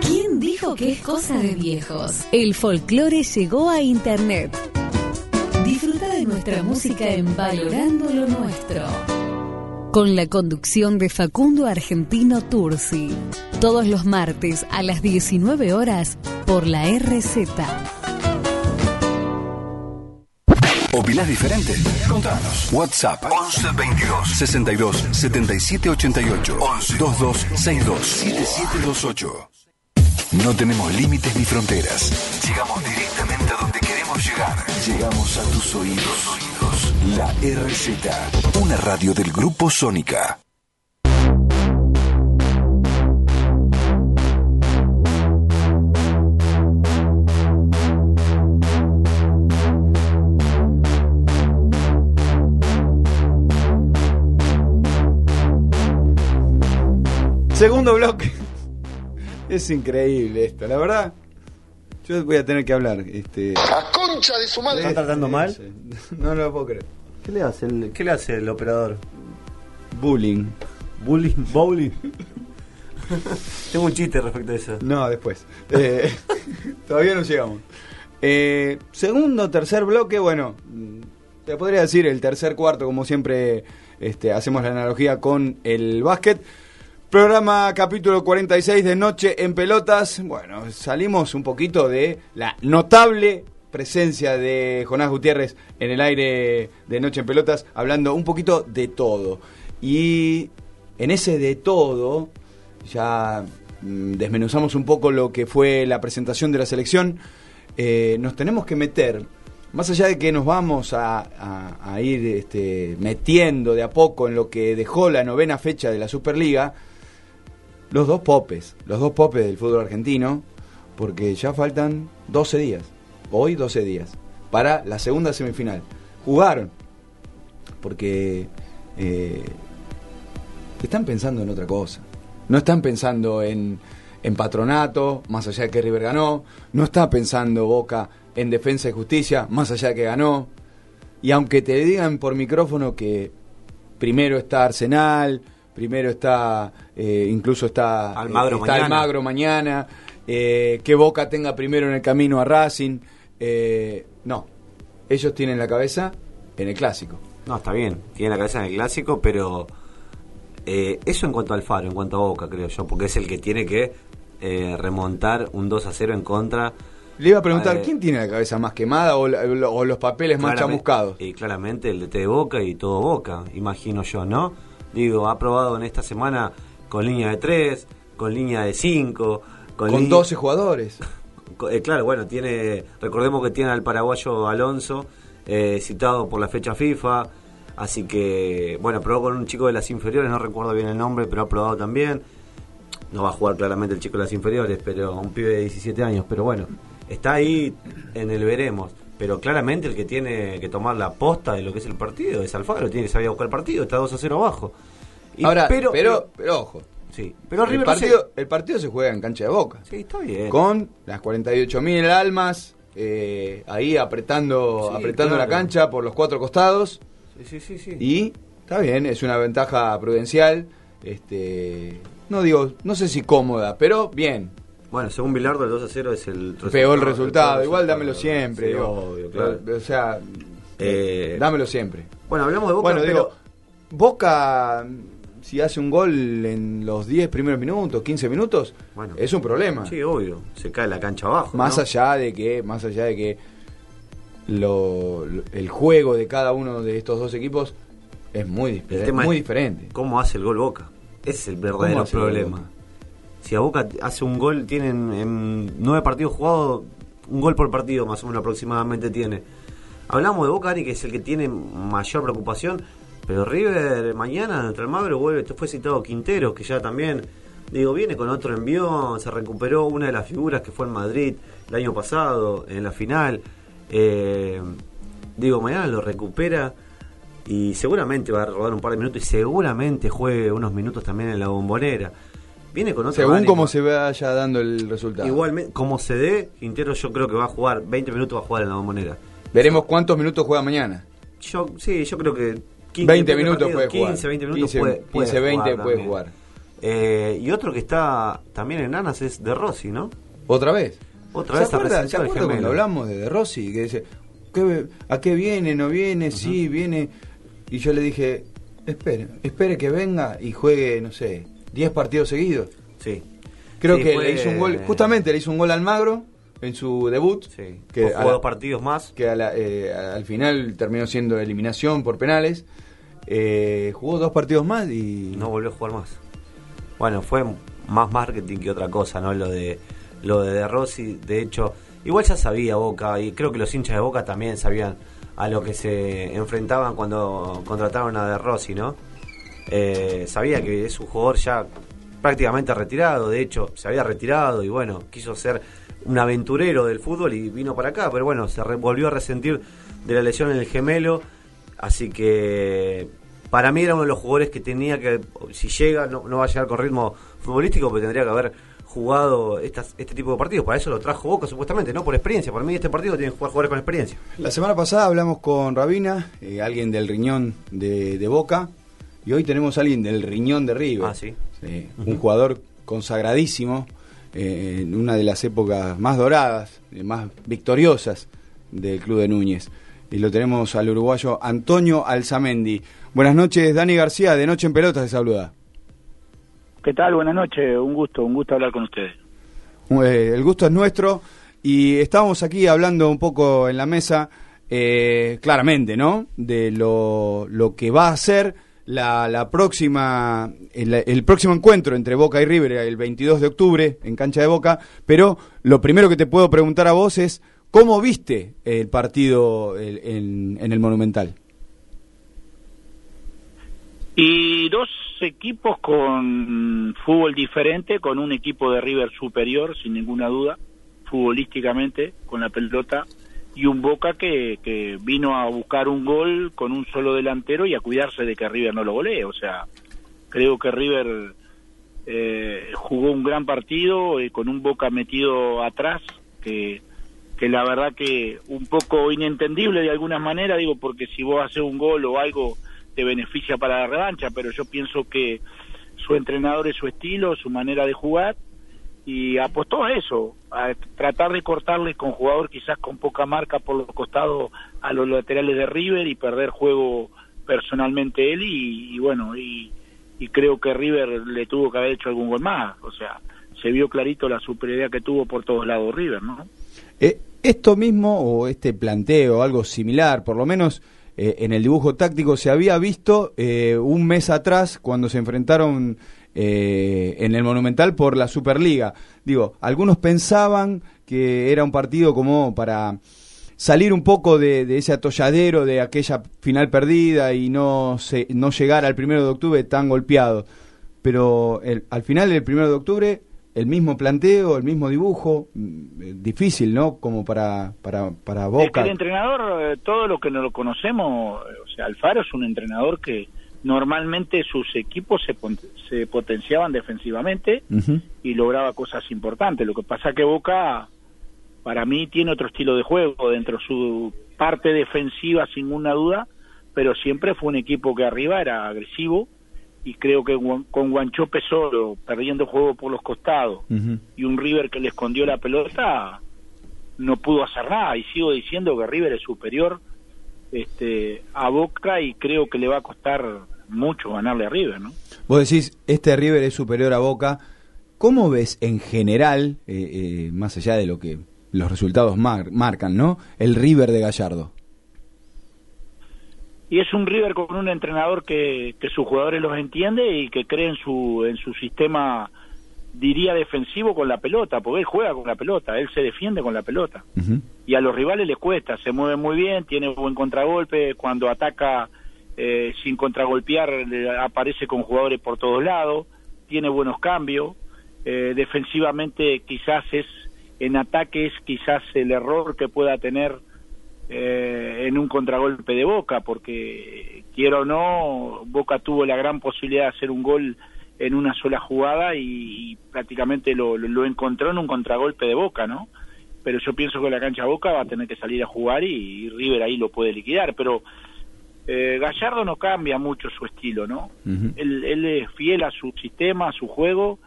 ¿Quién dijo que es cosa de viejos? El folclore llegó a Internet. Nuestra música en Valorando lo Nuestro. Con la conducción de Facundo Argentino Tursi. Todos los martes a las 19 horas por la RZ. ¿Opinás diferente? Contanos. WhatsApp 11 22 62 77 88 11 22 62 7728. No tenemos límites ni fronteras. Llegamos directamente Llegamos a tus oídos. La RZ, una radio del Grupo Sónica. Segundo bloque. Es increíble esto, la verdad. Yo voy a tener que hablar. Este... ¡A concha de su madre! ¿Está tratando mal? No, no lo puedo creer. ¿Qué le hace el, qué le hace el operador? Bullying. Bullying, bowling. Tengo un chiste respecto a eso. No, después. Eh, todavía no llegamos. Eh, segundo, tercer bloque, bueno, mm, te podría decir el tercer cuarto, como siempre este, hacemos la analogía con el básquet. Programa capítulo 46 de Noche en Pelotas. Bueno, salimos un poquito de la notable presencia de Jonás Gutiérrez en el aire de Noche en Pelotas, hablando un poquito de todo. Y en ese de todo, ya mm, desmenuzamos un poco lo que fue la presentación de la selección. Eh, nos tenemos que meter, más allá de que nos vamos a, a- ir este, metiendo de a poco en lo que dejó la novena fecha de la Superliga, los dos popes, los dos popes del fútbol argentino, porque ya faltan 12 días, hoy 12 días, para la segunda semifinal. Jugaron, porque eh, están pensando en otra cosa. No están pensando en, en patronato, más allá de que River ganó. No está pensando Boca en defensa y justicia, más allá de que ganó. Y aunque te digan por micrófono que primero está Arsenal, primero está, eh, incluso está Almagro está mañana. Almagro mañana, eh, que Boca tenga primero en el camino a Racing. Eh, no, ellos tienen la cabeza en el clásico. No, está bien, tiene la cabeza en el clásico, pero eh, eso en cuanto al Faro, en cuanto a Boca, creo yo, porque es el que tiene que eh, remontar un 2 a 0 en contra. Le iba a preguntar, Eh, ¿quién tiene la cabeza más quemada o, o los papeles más chamuscados? Y claramente el DT de Boca y todo Boca, imagino yo, ¿no? Digo, ha probado en esta semana con línea de 3, con línea de 5, con, Con línea- 12 jugadores. Eh, claro, bueno, tiene, recordemos que tiene al paraguayo Alonso, eh, citado por la fecha FIFA, así que, bueno, probó con un chico de las inferiores, no recuerdo bien el nombre, pero ha probado también. No va a jugar claramente el chico de las inferiores, pero un pibe de 17 años, pero bueno, está ahí en el veremos. Pero claramente el que tiene que tomar la posta de lo que es el partido es Alfaro, tiene que saber buscar el partido, está 2 a 0 abajo. Y- Ahora, pero, pero, ojo. Sí, pero el, no partido, el partido se juega en cancha de boca. Sí, está bien. Con las 48.000 almas eh, ahí apretando, Sí, apretando la cancha por los cuatro costados. Sí, sí, sí, sí. Y está bien, es una ventaja prudencial. Este, no digo, no sé si cómoda, pero bien. Bueno, según Bilardo, el 2 a 0 es el Peor el resultado, igual dámelo siempre. Sí, digo. obvio, claro. O sea, Eh, dámelo siempre. Bueno, hablamos de Boca, Bueno, pero- digo, Boca, si hace un gol en los 10 primeros minutos, 15 minutos, Bueno. es un problema. Sí, obvio. Se cae la cancha abajo. Más ¿no? allá de que, más allá de que lo, lo- el juego de cada uno de estos dos equipos es muy, El diferente, tema muy es diferente. ¿Cómo hace el gol Boca? Ese es el verdadero ¿Cómo hace el problema. Si a Boca hace un gol, tienen en nueve partidos jugados, un gol por partido más o menos aproximadamente tiene. Hablamos de Boca, Ari, que es el que tiene mayor preocupación, pero River mañana entre el Magro vuelve, fue citado Quintero, que ya también, digo, viene con otro envión, se recuperó una de las figuras que fue en Madrid el año pasado, en la final. Eh, digo, mañana lo recupera y seguramente va a rodar un par de minutos y seguramente juegue unos minutos también en la bombonera. Viene con otro Según cómo se vaya dando el resultado. Igualmente, como se dé, Quintero yo creo que va a jugar 20 minutos va a jugar en la bombonera. Veremos cuántos minutos juega mañana. Yo sí, yo creo que 15, 20 depende del minutos partido, puede 15, jugar. 20 minutos 15, puede, 15, puede 20 jugar puede jugar. Eh, y otro que está también en Anas es De Rossi, ¿no? ¿Otra vez? Otra ¿Se vez ha acuerda, ¿se acuerda cuando hablamos de De Rossi? Que dice, ¿qué- ¿a qué viene? ¿No viene? Sí, viene. Y yo le dije, espere, espere que venga y juegue, no sé, 10 partidos seguidos. Sí. Creo Sí, que fue- le hizo un gol, justamente le hizo un gol al Magro en su debut. Sí. Que Jugó dos partidos más. Que a la- eh, al final terminó siendo eliminación por penales. Eh, jugó dos partidos más y. No volvió a jugar más. Bueno, fue más marketing que otra cosa, ¿no? Lo de lo de, de Rossi, de hecho, igual ya sabía Boca y creo que los hinchas de Boca también sabían a lo que se enfrentaban cuando contrataron a De Rossi, ¿no? Eh, sabía que es un jugador ya prácticamente retirado, de hecho se había retirado y bueno, quiso ser un aventurero del fútbol y vino para acá, pero bueno, se volvió a resentir de la lesión en el gemelo, así que para mí era uno de los jugadores que tenía que, si llega, no, no va a llegar con ritmo futbolístico, pero tendría que haber jugado estas, este tipo de partidos, para eso lo trajo Boca supuestamente, no por experiencia, para mí este partido tiene que jugar jugadores con experiencia. La semana pasada hablamos con Rabina, eh, alguien del riñón de, de Boca, y hoy tenemos a alguien del riñón de River. Ah, sí. Un jugador consagradísimo eh, en una de las épocas más doradas, eh, más victoriosas del Club de Núñez. Y lo tenemos al uruguayo Antonio Alzamendi. Buenas noches, Dani García, de Noche en Pelotas, te saluda. ¿Qué tal? Buenas noches, un gusto, un gusto hablar con ustedes. Eh, el gusto es nuestro y estábamos aquí hablando un poco en la mesa, eh, claramente, ¿no? De lo, lo que va a ser la, la próxima, el, el próximo encuentro entre Boca y River el 22 de octubre en cancha de Boca. Pero lo primero que te puedo preguntar a vos es cómo viste el partido en el Monumental. Y dos equipos con fútbol diferente, con un equipo de River superior, sin ninguna duda, futbolísticamente, con la pelota, y un Boca que, que vino a buscar un gol con un solo delantero y a cuidarse de que River no lo golee. O sea, creo que River eh, jugó un gran partido eh, con un Boca metido atrás, que, que la verdad que un poco inentendible de alguna manera, digo, porque si vos haces un gol o algo te beneficia para la revancha, pero yo pienso que su entrenador es su estilo, su manera de jugar, y apostó a eso, a tratar de cortarle con jugador quizás con poca marca por los costados a los laterales de River y perder juego personalmente él y, y bueno, y, y creo que River le tuvo que haber hecho algún gol más, o sea, se vio clarito la superioridad que tuvo por todos lados River, ¿no? Eh, esto mismo o este planteo, algo similar, por lo menos eh, en el dibujo táctico se había visto eh, un mes atrás cuando se enfrentaron eh, en el Monumental por la Superliga. Digo, algunos pensaban que era un partido como para salir un poco de, de ese atolladero de aquella final perdida y no, se, no llegar al primero de octubre tan golpeado. Pero el- al final del primero de octubre, el mismo planteo, el mismo dibujo, mm, eh, difícil, ¿no? Como para, para, para Es que Boca. el entrenador, eh, todo lo que no lo conocemos, eh, o sea, Alfaro es un entrenador que normalmente sus equipos se, se potenciaban defensivamente y lograba cosas importantes. Lo que pasa que Boca, para mí, tiene otro estilo de juego dentro de su parte defensiva, sin ninguna duda, pero siempre fue un equipo que arriba era agresivo y creo que con Guanchope solo, perdiendo juego por los costados y un River que le escondió la pelota, no pudo hacer nada. Y sigo diciendo que River es superior este, a Boca y creo que le va a costar mucho ganarle a River, ¿no? Vos decís, este River es superior a Boca. ¿Cómo ves en general, eh, eh, más allá de lo que los resultados mar- marcan, ¿no? El River de Gallardo. Y es un River con un entrenador que, que sus jugadores los entiende y que cree en su, en su sistema, diría, defensivo con la pelota, porque él juega con la pelota, él se defiende con la pelota. Y a los rivales le cuesta, se mueve muy bien, tiene buen contragolpe, cuando ataca eh, sin contragolpear aparece con jugadores por todos lados, tiene buenos cambios, eh, defensivamente quizás es, en ataque es quizás el error que pueda tener eh, en un contragolpe de Boca, porque quiero o no, Boca tuvo la gran posibilidad de hacer un gol en una sola jugada y, y prácticamente lo, lo, lo encontró en un contragolpe de Boca, ¿no? Pero yo pienso que la cancha Boca va a tener que salir a jugar y, y River ahí lo puede liquidar, pero eh, Gallardo no cambia mucho su estilo, ¿no? él, él es fiel a su sistema, a su juego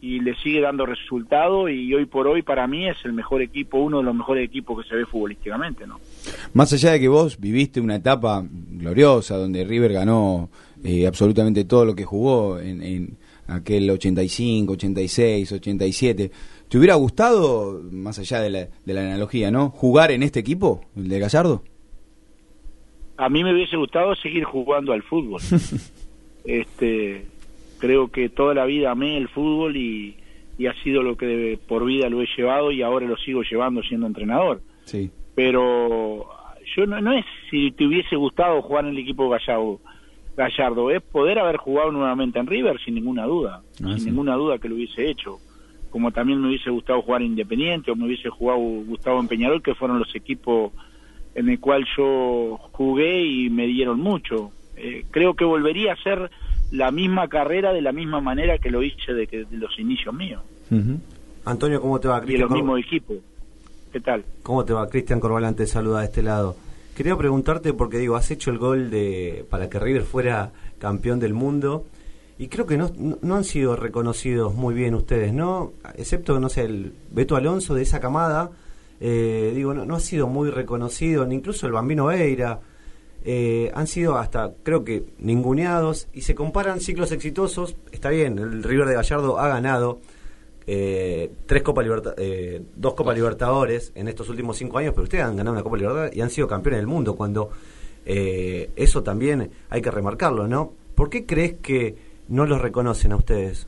y le sigue dando resultado y hoy por hoy para mí es el mejor equipo, uno de los mejores equipos que se ve futbolísticamente, ¿no? Más allá de que vos viviste una etapa gloriosa donde River ganó eh, absolutamente todo lo que jugó en, en aquel 85, 86, 87, ¿te hubiera gustado, más allá de la, de la analogía, ¿no? jugar en este equipo, el de Gallardo? A mí me hubiese gustado seguir jugando al fútbol. este, creo que toda la vida amé el fútbol y, y ha sido lo que de- por vida lo he llevado y ahora lo sigo llevando siendo entrenador. Sí. Pero yo no, no es si te hubiese gustado jugar en el equipo Gallardo, Gallardo es poder haber jugado nuevamente en River sin ninguna duda, Ah, sin sí. ninguna duda que lo hubiese hecho. Como también me hubiese gustado jugar en Independiente o me hubiese jugado gustado en Peñarol, que fueron los equipos en el cual yo jugué y me dieron mucho. Eh, creo que volvería a hacer la misma carrera de la misma manera que lo hice de, que- de los inicios míos Antonio, ¿cómo te va? y de Cristian los Cor- mismos equipos. ¿Qué tal? ¿Cómo te va? Cristian Corbalán te saluda de este lado. Quería preguntarte porque digo, has hecho el gol de para que River fuera campeón del mundo y creo que no, no, no han sido reconocidos muy bien ustedes, ¿no? Excepto, no sé, el Beto Alonso de esa camada, eh, digo, no, no ha sido muy reconocido, ni incluso el Bambino Veira. Eh, han sido hasta, creo que, ninguneados y se comparan ciclos exitosos. Está bien, el River de Gallardo ha ganado eh, tres Copa eh, dos Copa Libertadores en estos últimos cinco años, pero ustedes han ganado una Copa Libertadores y han sido campeones del mundo. Cuando eh, eso también hay que remarcarlo, ¿no? ¿Por qué crees que no los reconocen a ustedes?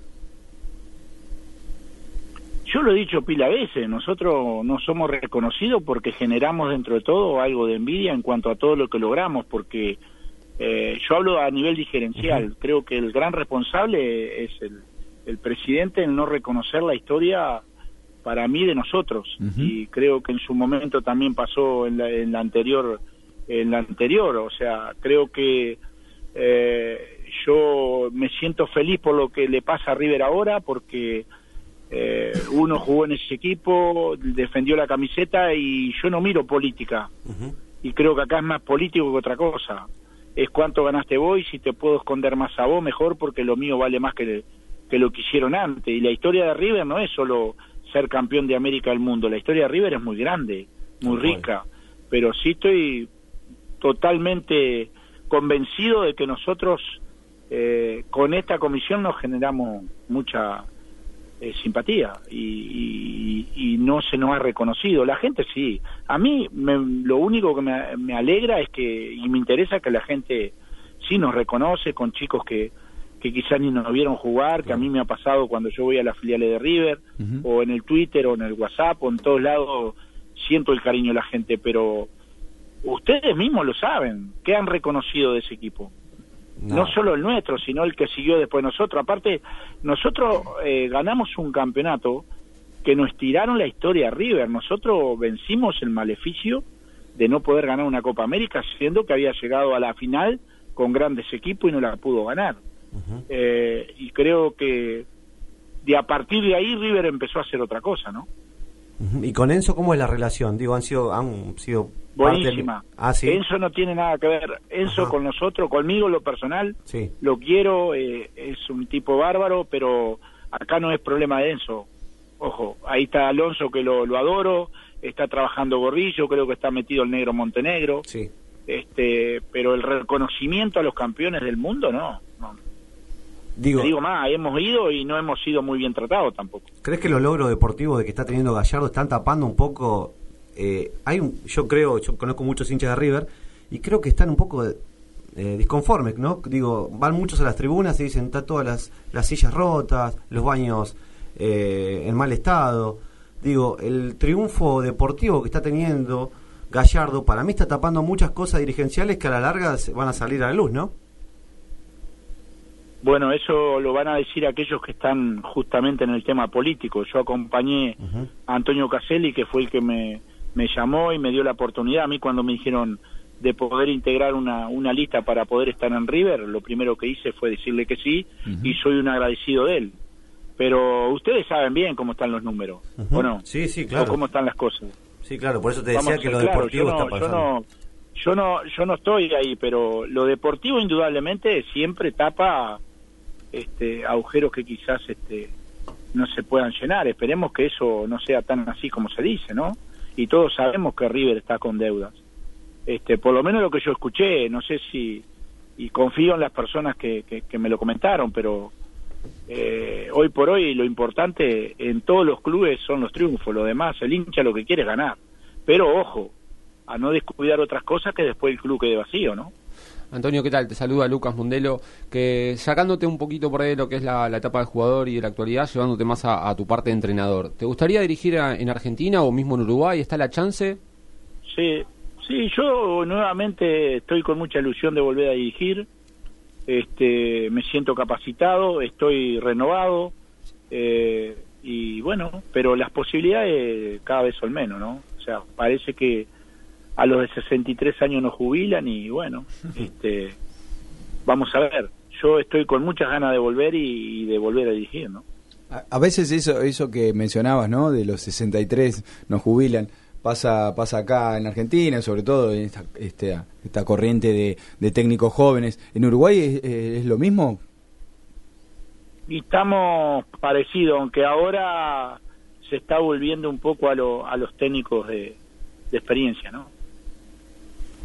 Yo lo he dicho pila veces, nosotros no somos reconocidos porque generamos dentro de todo algo de envidia en cuanto a todo lo que logramos, porque eh, yo hablo a nivel diferencial, creo que el gran responsable es el, el presidente en no reconocer la historia para mí de nosotros. Y creo que en su momento también pasó en la, en la anterior en la anterior. O sea creo que eh, yo me siento feliz por lo que le pasa a River ahora porque eh, uno jugó en ese equipo defendió la camiseta y yo no miro política. Y creo que acá es más político que otra cosa. Es cuánto ganaste vos y si te puedo esconder más a vos mejor porque lo mío vale más que, que lo que hicieron antes. Y la historia de River no es solo ser campeón de América del mundo. La historia de River es muy grande muy rica. Pero sí estoy totalmente convencido de que nosotros eh, con esta comisión nos generamos mucha eh, simpatía y, y- y no se nos ha reconocido. La gente sí. A mí me- lo único que me, me alegra es que, y me interesa que la gente sí nos reconoce con chicos que, que quizás ni nos vieron jugar, que a mí me ha pasado cuando yo voy a las filiales de River, o en el Twitter, o en el WhatsApp, o en todos lados, siento el cariño de la gente, pero ustedes mismos lo saben, ¿qué han reconocido de ese equipo? No. solo el nuestro, sino el que siguió después de nosotros. Aparte, nosotros eh, ganamos un campeonato que nos tiraron la historia a River. Nosotros vencimos el maleficio de no poder ganar una Copa América, siendo que había llegado a la final con grandes equipos y no la pudo ganar. Eh, y creo que de a partir de ahí River empezó a hacer otra cosa, ¿no? ¿Y con Enzo cómo es la relación? Digo, han sido, han sido del- Buenísima. Ah, sí. Enzo no tiene nada que ver. Enzo con nosotros, conmigo lo personal, Sí. lo quiero, eh, es un tipo bárbaro, pero acá no es problema de Enzo. Ojo, ahí está Alonso que lo, lo adoro, está trabajando Gorrillo, creo que está metido el negro Montenegro. Sí. Este, pero el reconocimiento a los campeones del mundo no. Digo, Te digo más, hemos ido y no hemos sido muy bien tratados tampoco. ¿crees que los logros deportivos de que está teniendo Gallardo están tapando un poco? eh, hay un, yo creo, yo conozco muchos hinchas de River y creo que están un poco eh, disconformes, ¿no? Digo, van muchos a las tribunas y dicen, está todas las, las sillas rotas, los baños eh, en mal estado. Digo, el triunfo deportivo que está teniendo Gallardo, para mí está tapando muchas cosas dirigenciales que a la larga se van a salir a la luz, ¿no? Bueno, eso lo van a decir aquellos que están justamente en el tema político. Yo acompañé a Antonio Caselli, que fue el que me, me llamó y me dio la oportunidad. A mí cuando me dijeron de poder integrar una, una lista para poder estar en River, lo primero que hice fue decirle que sí y soy un agradecido de él. Pero ustedes saben bien cómo están los números, ¿o no? Sí, sí, O claro. cómo están las cosas. Sí, claro, por eso te decía que lo deportivo yo no, está pasando. Yo no, yo no, yo no estoy ahí, pero lo deportivo indudablemente siempre tapa este, agujeros que quizás este, no se puedan llenar. Esperemos que eso no sea tan así como se dice, ¿no? Y todos sabemos que River está con deudas. Este, por lo menos lo que yo escuché, no sé si y confío en las personas que, que, me lo comentaron, pero eh, hoy por hoy lo importante en todos los clubes son los triunfos, lo demás, el hincha lo que quiere es ganar. Pero ojo, a no descuidar otras cosas que después el club quede vacío, ¿no? Antonio, ¿qué tal? Te saluda Lucas Mundelo, que sacándote un poquito por ahí de lo que es la, etapa de jugador y de la actualidad, llevándote más a, tu parte de entrenador. ¿Te gustaría dirigir en Argentina o mismo en Uruguay? ¿Está la chance? Sí, Sí, yo nuevamente estoy con mucha ilusión de volver a dirigir. Este, me siento capacitado, estoy renovado eh, y bueno, pero las posibilidades cada vez son menos, ¿no? O sea, parece que a los de 63 años nos jubilan y bueno, este, vamos a ver. Yo estoy con muchas ganas de volver y, y de volver a dirigir, ¿no? A, a veces eso, eso que mencionabas, ¿no? De los 63 nos jubilan. Pasa, pasa acá en Argentina, sobre todo en esta, este, esta corriente de, de técnicos jóvenes. ¿En Uruguay es, es lo mismo? y estamos parecidos, aunque ahora se está volviendo un poco a, lo, a los técnicos de, de experiencia, ¿no?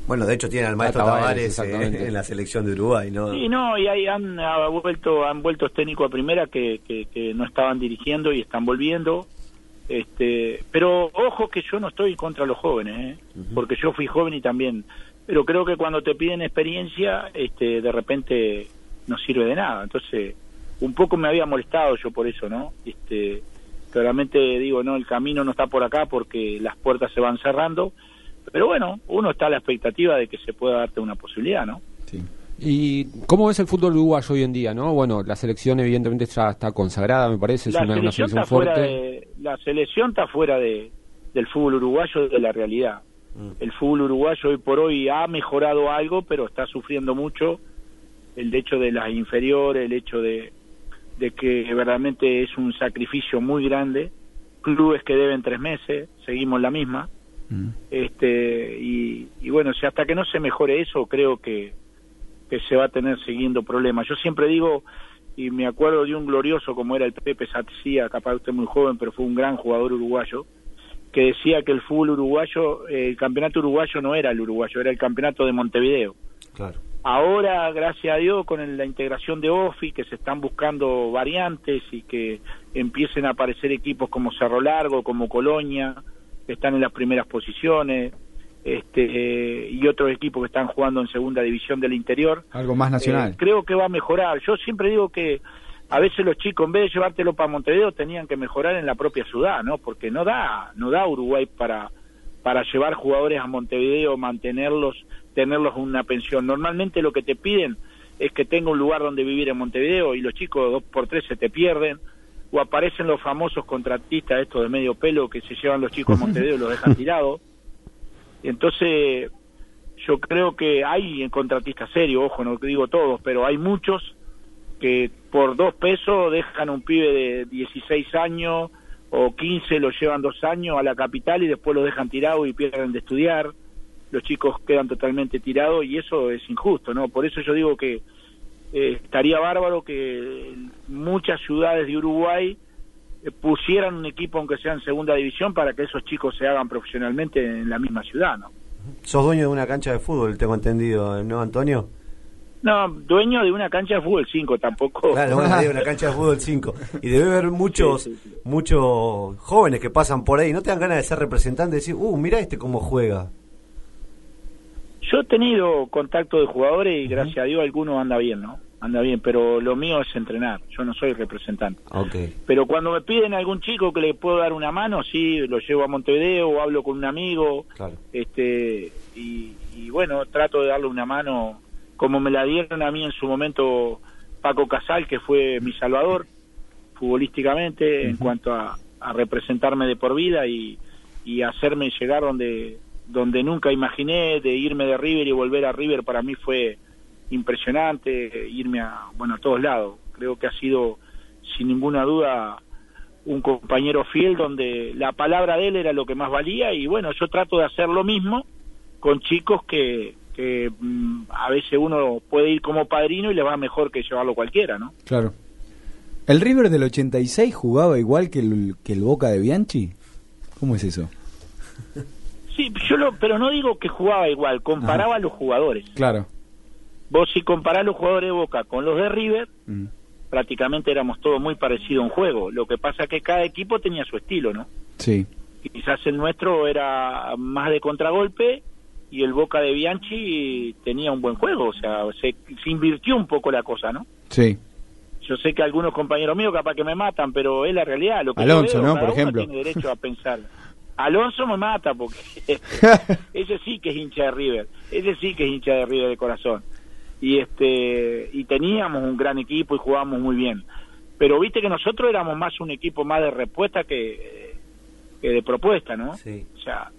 Bueno, de hecho tiene al maestro Tavares, Tavares, eh, exactamente. en la selección de Uruguay, ¿no? Sí, no, y ahí han ha vuelto, han vuelto técnicos a primera que, que, que no estaban dirigiendo y están volviendo. Este, pero ojo que yo no estoy contra los jóvenes, ¿eh? porque yo fui joven y también. Pero creo que cuando te piden experiencia, este, de repente no sirve de nada. Entonces, un poco me había molestado yo por eso, ¿no? Este, claramente digo, no, el camino no está por acá porque las puertas se van cerrando. Pero bueno, uno está a la expectativa de que se pueda darte una posibilidad, ¿no? ¿Y cómo ves el fútbol uruguayo hoy en día? no Bueno, la selección evidentemente ya está consagrada, me parece, es la una, una selección está fuera fuerte. de, la selección está fuera de, del fútbol uruguayo de la realidad Mm. el fútbol uruguayo hoy por hoy ha mejorado algo pero está sufriendo mucho el hecho de las inferiores el hecho de, de que verdaderamente es un sacrificio muy grande clubes que deben tres meses seguimos la misma este y, y bueno si hasta que no se mejore eso creo que que se va a tener siguiendo problemas yo siempre digo y me acuerdo de un glorioso como era el Pepe Satzía, capaz usted muy joven, pero fue un gran jugador uruguayo, que decía que el fútbol uruguayo, el campeonato uruguayo no era el uruguayo, era el campeonato de Montevideo. Claro. Ahora, gracias a Dios, con la integración de OFI, que se están buscando variantes y que empiecen a aparecer equipos como Cerro Largo, como Colonia, están en las primeras posiciones, este, eh, y otros equipos que están jugando en segunda división del interior. Algo más nacional. Eh, creo que va a mejorar. Yo siempre digo que a veces los chicos, en vez de llevártelo para Montevideo, tenían que mejorar en la propia ciudad, ¿no? Porque no da, no da Uruguay para para llevar jugadores a Montevideo, mantenerlos, tenerlos en una pensión. Normalmente lo que te piden es que tenga un lugar donde vivir en Montevideo y los chicos dos por tres se te pierden o aparecen los famosos contratistas estos de medio pelo que se llevan los chicos a Montevideo y los dejan tirados. Entonces yo creo que hay contratistas serios, ojo, no digo todos, pero hay muchos que por dos pesos dejan un pibe de 16 años o 15, lo llevan dos años a la capital y después lo dejan tirado y pierden de estudiar. Los chicos quedan totalmente tirados y eso es injusto, ¿no? Por eso yo digo que eh, estaría bárbaro que muchas ciudades de Uruguay eh, pusieran un equipo aunque sea en segunda división para que esos chicos se hagan profesionalmente en la misma ciudad, ¿no? Sos dueño de una cancha de fútbol, tengo entendido, ¿no, Antonio? No, dueño de una cancha de fútbol 5 tampoco. Claro, bueno, de una cancha de fútbol 5. Y debe haber muchos muchos jóvenes que pasan por ahí. ¿No te dan ganas de ser representante y decir, uh, mira este cómo juega? Yo he tenido contacto de jugadores y gracias a Dios algunos anda bien, ¿no? Anda bien, pero lo mío es entrenar, yo no soy representante. Ok. Pero cuando me piden a algún chico que le puedo dar una mano, sí, lo llevo a Montevideo o hablo con un amigo, Claro. este y, y bueno, trato de darle una mano como me la dieron a mí en su momento Paco Casal, que fue mi salvador futbolísticamente en cuanto a, a representarme de por vida y, y hacerme llegar donde donde nunca imaginé de irme de River y volver a River para mí fue impresionante irme a bueno a todos lados creo que ha sido sin ninguna duda un compañero fiel donde la palabra de él era lo que más valía y bueno yo trato de hacer lo mismo con chicos que que mm, a veces uno puede ir como padrino y le va mejor que llevarlo cualquiera no Claro. ¿El River del 86 jugaba igual que el, que el Boca de Bianchi? ¿Cómo es eso? sí yo lo pero no digo que jugaba igual comparaba a los jugadores Claro. vos si comparás los jugadores de Boca con los de River Mm. prácticamente éramos todos muy parecidos en juego lo que pasa es que cada equipo tenía su estilo no Sí. quizás el nuestro era más de contragolpe y el Boca de Bianchi tenía un buen juego, o sea, se, se invirtió un poco la cosa, ¿no? Sí. Yo sé que algunos compañeros míos capaz que me matan, pero es la realidad. Lo que Alonso, veo, ¿no? Por ejemplo. tiene derecho a pensar. Alonso me mata porque ese sí que es hincha de River, ese sí que es hincha de River de corazón. Y este y teníamos un gran equipo y jugábamos muy bien. Pero viste que nosotros éramos más un equipo más de respuesta que, que de propuesta, ¿no? O sea,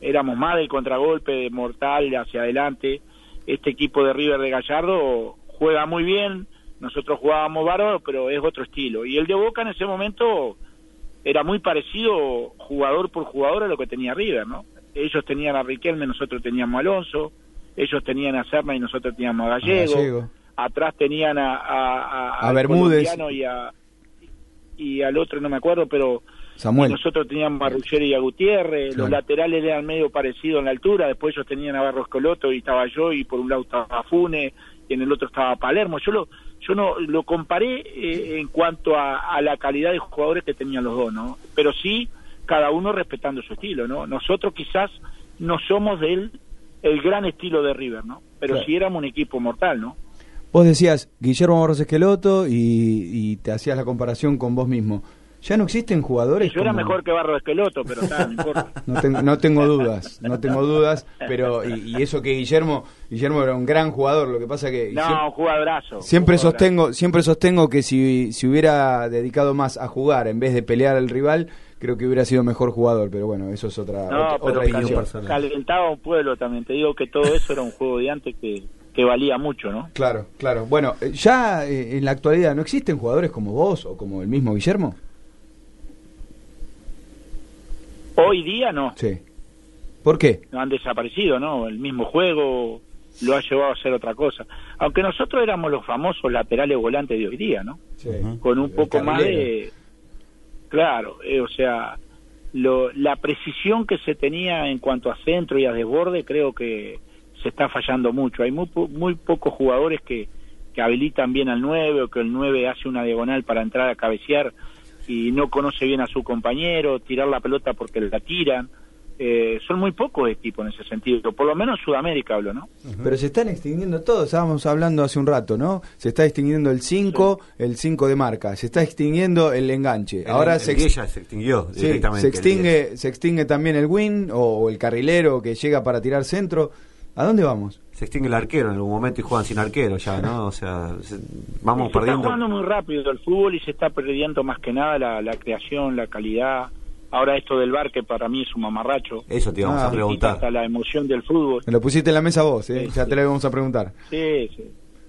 éramos más del contragolpe de mortal hacia adelante. Este equipo de River de Gallardo juega muy bien, nosotros jugábamos bárbaro, pero es otro estilo. Y el de Boca en ese momento era muy parecido jugador por jugador a lo que tenía River, ¿no? Ellos tenían a Riquelme, nosotros teníamos a Alonso, ellos tenían a Serna y nosotros teníamos a Gallego, Gallego. atrás tenían a, a, A Bermúdez. y, a, y al otro no me acuerdo, pero Samuel. nosotros teníamos a Ruggeri y a Gutiérrez, los laterales eran medio parecidos en la altura, después ellos tenían a Barros Coloto y estaba yo, y por un lado estaba Funes, y en el otro estaba Palermo. Yo lo, yo no lo comparé eh, en cuanto a, a la calidad de jugadores que tenían los dos, ¿no? Pero sí, cada uno respetando su estilo, ¿no? Nosotros quizás no somos del el gran estilo de River, ¿no? Pero Claro. sí éramos un equipo mortal, ¿no? Vos decías Guillermo Barros Esqueloto y, y te hacías la comparación con vos mismo. ¿Ya no existen jugadores? Yo era como- mejor que Barro Esqueloto, pero está, no tengo, no tengo dudas, no tengo dudas, pero y, y eso que Guillermo, Guillermo era un gran jugador, lo que pasa que No, siem- un jugadorazo. siempre jugadorazo. sostengo, siempre sostengo que si, si hubiera dedicado más a jugar en vez de pelear al rival, creo que hubiera sido mejor jugador, pero bueno, eso es otra, No, otra, otra calentaba un pueblo también. Te digo que todo eso era un juego de antes que, que valía mucho, ¿no? Claro, claro. Bueno, eh, ya eh, en la actualidad no existen jugadores como vos o como el mismo Guillermo. Hoy día no, Sí. ¿Por qué? no han desaparecido, ¿no? El mismo juego lo ha llevado a hacer otra cosa. Aunque nosotros éramos los famosos laterales volantes de hoy día, ¿no? Con un poco más de... Claro, eh, o sea, lo, la precisión que se tenía en cuanto a centro y a desborde creo que se está fallando mucho. Hay muy, muy pocos jugadores que, que habilitan bien al 9 o que el 9 hace una diagonal para entrar a cabecear y no conoce bien a su compañero, tirar la pelota porque la tiran. Eh, son muy pocos equipos en ese sentido, por lo menos en Sudamérica hablo, ¿no? Pero se están extinguiendo todos, estábamos hablando hace un rato, ¿no? Se está extinguiendo el 5, el 5 de marca, se está extinguiendo el enganche. El- Ahora el se, 10 ya se extinguió Sí, directamente, se extingue, se extingue también el win o, o el carrilero que llega para tirar centro. ¿A dónde vamos? Se extingue el arquero en algún momento y juegan sin arquero ya, ¿no? O sea, se- vamos se está perdiendo. jugando muy rápido el fútbol y se está perdiendo más que nada la, la creación, la calidad. Ahora esto del bar que para mí es un mamarracho. Eso te íbamos Ah. a preguntar. Hasta la emoción del fútbol. Me lo pusiste en la mesa vos, ¿eh? ya te lo íbamos a preguntar. Sí, sí.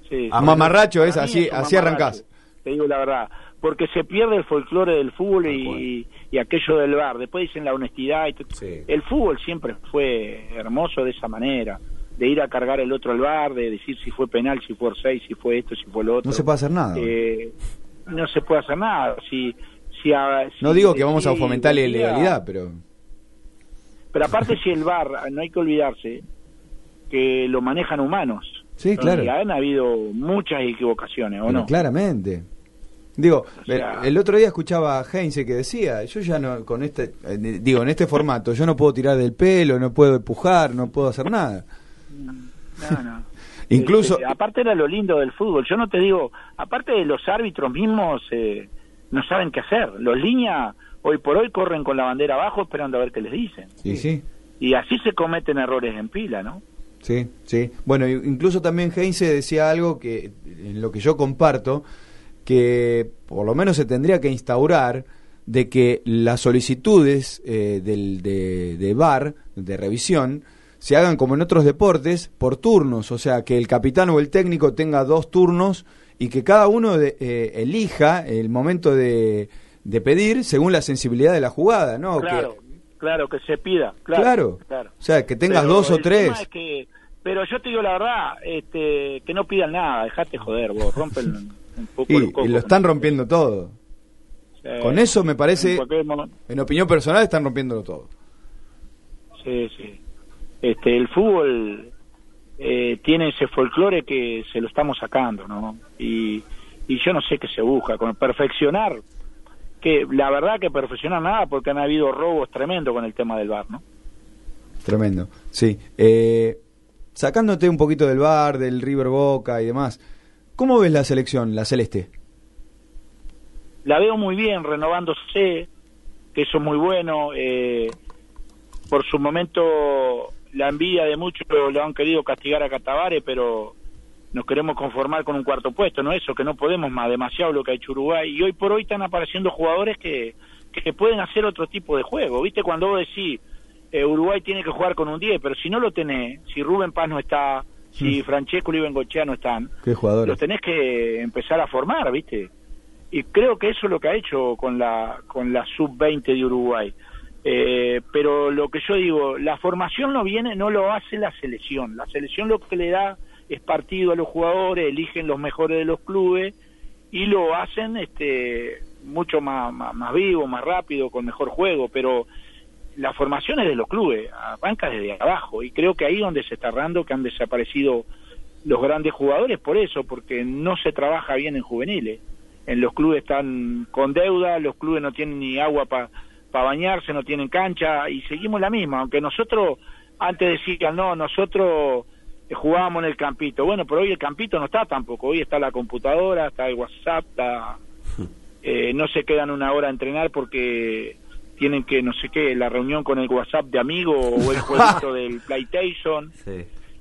sí. Ah, mamarracho es Para mí así, así mamarracho, arrancás. Te digo la verdad. Porque se pierde el folclore del fútbol y, y aquello del bar. Después dicen la honestidad. Y todo. El fútbol siempre fue hermoso de esa manera. De ir a cargar el otro al bar, de decir si fue penal, si fue seis, si fue esto, si fue lo otro. No se puede hacer nada. Eh, no se puede hacer nada. Si, si, a- No digo que vamos a fomentar la ilegalidad, pero... Pero aparte si el bar, no hay que olvidarse que lo manejan humanos. Sí, claro. Y han habido muchas equivocaciones, ¿o Pero no? Claramente. Digo, sea- el otro día escuchaba a Heinze que decía, yo ya no, con este, eh, digo, en este formato, yo no puedo tirar del pelo, no puedo empujar, no puedo hacer nada. No, no. Incluso, Este, aparte era lo lindo del fútbol. Yo no te digo, aparte de los árbitros mismos, eh, no saben qué hacer. Los líneas hoy por hoy corren con la bandera abajo esperando a ver qué les dicen. y sí, Y así se cometen errores en pila, ¿no? sí, sí. Bueno, incluso también Heinze decía algo que, en lo que yo comparto, que por lo menos se tendría que instaurar de que las solicitudes eh, del, de, de VAR, de revisión, se hagan como en otros deportes, por turnos, o sea, que el capitán o el técnico tenga dos turnos y que cada uno de- eh, elija el momento de, de pedir según la sensibilidad de la jugada, ¿no? Que- claro, claro, que se pida. Claro, Claro. claro. o sea, que tengas Pero dos o tres. es que- pero yo te digo la verdad, este, que no pidan nada, dejate joder vos, rompen un poco Y, los y cocos. lo están rompiendo todo. Con eso me parece, en opinión personal, están rompiéndolo todo. Sí, sí. Este, el fútbol eh, tiene ese folclore que se lo estamos sacando, ¿no? Y, y yo no sé qué se busca, con perfeccionar, que la verdad que perfeccionar nada, porque han habido robos tremendos con el tema del bar, ¿no? Tremendo. Sí. Eh, sacándote un poquito del bar, del River Boca y demás, ¿cómo ves la selección, la celeste? La veo muy bien, renovándose, que eso es muy bueno. eh, por su momento la envidia de muchos lo han querido castigar a Catavare, pero nos queremos conformar con un cuarto puesto, no eso, que no podemos más, demasiado lo que ha hecho Uruguay. Y hoy por hoy están apareciendo jugadores que, que pueden hacer otro tipo de juego. ¿Viste? Cuando vos decís, eh, Uruguay tiene que jugar con un 10, pero si no lo tenés, si Rubén Paz no está, si Francesco y Bengochea no están, Qué jugadores. los tenés que empezar a formar, ¿viste? Y creo que eso es lo que ha hecho con la, con la sub-20 de Uruguay. Eh, pero lo que yo digo, la formación no viene, no lo hace la selección. La selección lo que le da es partido a los jugadores, eligen los mejores de los clubes y lo hacen este mucho más, más, vivo, más rápido, con mejor juego, pero la formación es de los clubes, arranca desde abajo y creo que ahí donde se está errando, que han desaparecido los grandes jugadores por eso, porque no se trabaja bien en juveniles. En los clubes están con deuda, los clubes no tienen ni agua para bañarse, no tienen cancha y seguimos la misma, aunque nosotros antes decían, no, nosotros eh, jugábamos en el campito. Bueno, pero hoy el campito no está tampoco, hoy está la computadora, está el WhatsApp, está, eh, no se quedan una hora a entrenar porque tienen que, no sé qué, la reunión con el WhatsApp de amigo o el jueguito del PlayStation.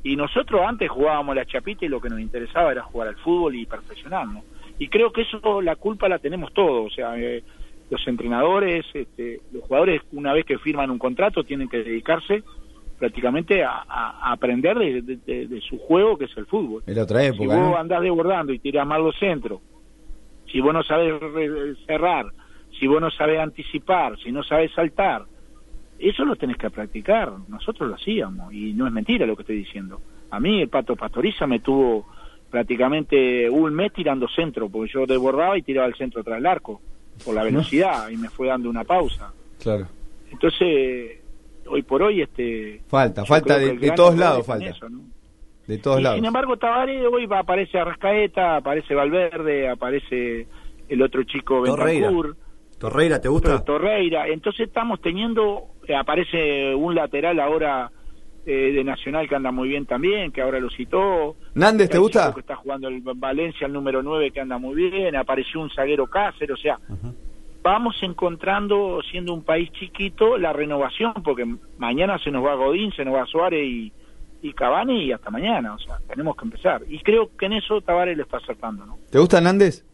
Y nosotros antes jugábamos la chapita y lo que nos interesaba era jugar al fútbol y perfeccionarnos. Y creo que eso, la culpa la tenemos todos, o sea, eh, los entrenadores, este, los jugadores, una vez que firman un contrato, tienen que dedicarse prácticamente a, aprender de, de- de- de su juego, que es el fútbol. Era otra Si época, vos ¿no? andás desbordando y tirás mal los centros, si vos no sabes re- cerrar, si vos no sabes anticipar, si no sabes saltar, eso lo tenés que practicar. Nosotros lo hacíamos y no es mentira lo que estoy diciendo. A mí el Pato Pastoriza me tuvo prácticamente un mes tirando centro, porque yo desbordaba y tiraba el centro tras el arco, por la velocidad, y me fue dando una pausa. Claro. Entonces, hoy por hoy, este... Falta, falta de, todos lados, falta. eso, ¿no? De todos Y lados. sin embargo, Tabaré hoy va, aparece Arrascaeta, aparece Valverde, aparece el otro chico Torreira. Bentancur, Torreira, ¿te gusta? Torreira. Entonces estamos teniendo, eh, aparece un lateral ahora eh, de Nacional que anda muy bien también, que ahora lo citó. Nández, ¿te gusta? Que está jugando el Valencia, el número 9, que anda muy bien. Apareció un zaguero Cáceres, o sea, vamos encontrando, siendo un país chiquito, la renovación, porque mañana se nos va Godín, se nos va Suárez y, y Cavani y hasta mañana, o sea, tenemos que empezar. Y creo que en eso Tavares le está acertando, ¿no? ¿Te gusta Nández?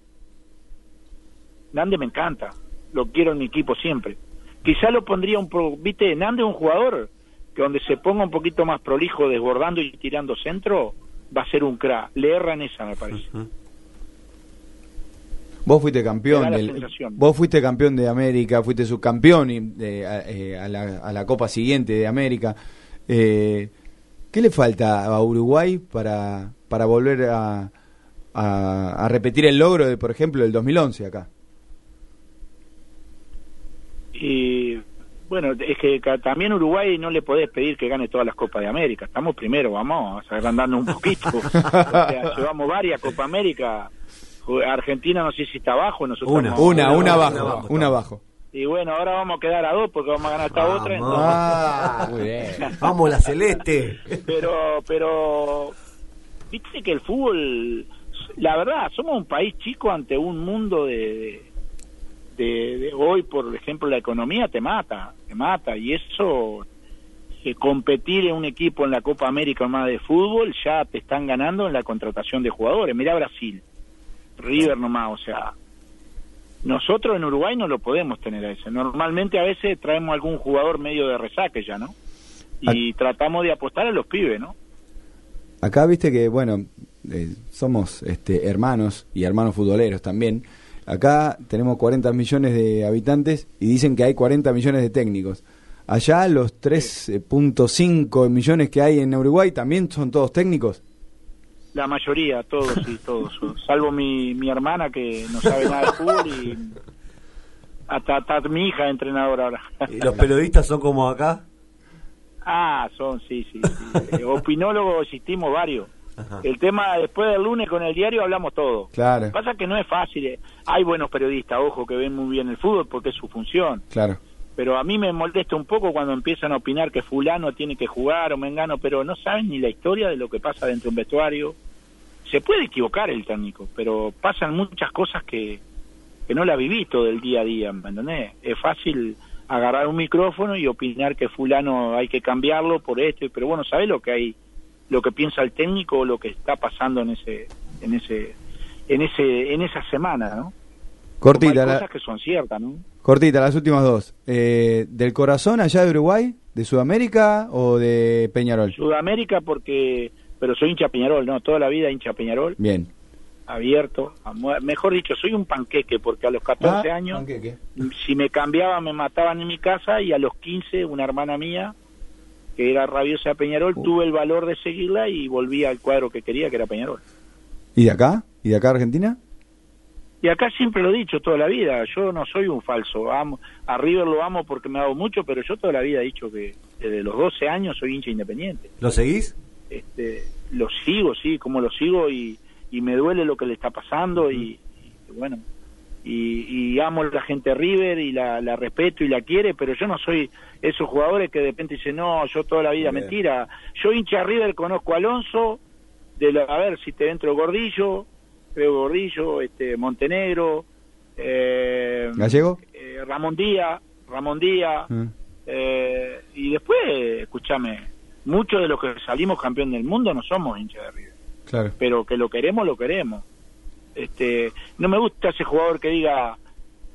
Nande me encanta, lo quiero en mi equipo siempre. Quizá lo pondría un pro, viste, Nande es un jugador que donde se ponga un poquito más prolijo desbordando y tirando centro, va a ser un crack. Le erra en esa, me parece. Vos fuiste campeón del, vos fuiste campeón de América, fuiste subcampeón y de- a, eh, a la, a la Copa siguiente de América. Eh, ¿Qué le falta a Uruguay para, para volver a, a, a repetir el logro de, por ejemplo, del 2011 acá? Y bueno, es que también Uruguay no le podés pedir que gane todas las Copas de América. Estamos primero, vamos, agrandando un poquito. o sea, llevamos varias Copa América. Argentina no sé si está abajo, nosotros Una, estamos- una, una abajo, una abajo. Y bueno, ahora vamos a quedar a dos porque vamos a ganar esta otra. entonces- Ah, muy bien. Vamos, la celeste. pero pero viste que el fútbol la verdad somos un país chico ante un mundo de de, de hoy por ejemplo la economía te mata te mata y eso eh, competir en un equipo en la Copa América más de fútbol ya te están ganando en la contratación de jugadores mira Brasil River nomás o sea nosotros en Uruguay no lo podemos tener a ese normalmente a veces traemos algún jugador medio de resaque ya no y tratamos de apostar a los pibes, ¿no? Acá viste que, bueno, eh, somos este, hermanos y hermanos futboleros también. Acá tenemos 40 millones de habitantes y dicen que hay 40 millones de técnicos. Allá los 3.5 millones que hay en Uruguay también son todos técnicos. La mayoría, todos, sí, todos. Salvo mi, mi hermana que no sabe nada de fútbol y hasta, hasta mi hija es entrenadora ahora. ¿Y los periodistas son como acá? Ah, son, sí, sí. sí. Eh, Opinólogos existimos varios. El tema, después del lunes con el diario hablamos todo. Claro. Lo que pasa es que no es fácil. eh. Hay buenos periodistas, ojo, que ven muy bien el fútbol porque es su función. Claro. Pero a mí me molesta un poco cuando empiezan a opinar que fulano tiene que jugar o mengano, pero no saben ni la historia de lo que pasa dentro de un vestuario. Se puede equivocar el técnico, pero pasan muchas cosas que, que no la viví todo el día a día, ¿me entendés? Es fácil agarrar un micrófono y opinar que fulano hay que cambiarlo por esto, pero bueno, ¿sabes lo que hay, lo que piensa el técnico o lo que está pasando en ese, en ese, en ese, en esa semana, ¿no? Cortita, hay la- cosas que son ciertas, ¿no? cortita, las últimas dos. Eh, ¿Del corazón allá de Uruguay? ¿De Sudamérica o de Peñarol? Sudamérica porque, pero soy hincha Peñarol, ¿no? Toda la vida hincha Peñarol, Bien. abierto, a mejor dicho, soy un panqueque porque a los 14 Ah, años panqueque. si me cambiaba me mataban en mi casa y a los 15 una hermana mía que era rabiosa Peñarol Uh. tuve el valor de seguirla y volví al cuadro que quería que era Peñarol ¿Y de acá? ¿Y de acá Argentina? y acá siempre lo he dicho toda la vida yo no soy un falso amo, a River lo amo porque me ha dado mucho pero yo toda la vida he dicho que desde los 12 años soy hincha independiente ¿Lo seguís? este lo sigo sí como lo sigo y, y me duele lo que le está pasando y, y bueno y, y amo a la gente River y la, la respeto y la quiere pero yo no soy esos jugadores que de repente dicen no yo toda la vida Bien. mentira yo hincha River conozco a Alonso de la- a ver si te entro Gordillo creo Gordillo este Montenegro eh, ¿Gallego? eh, Ramón Díaz Ramón Díaz Mm. eh, y después, escúchame, muchos de los que salimos campeón del mundo no somos hinchas de River, Claro. pero que lo queremos, lo queremos. Este, no me gusta ese jugador que diga,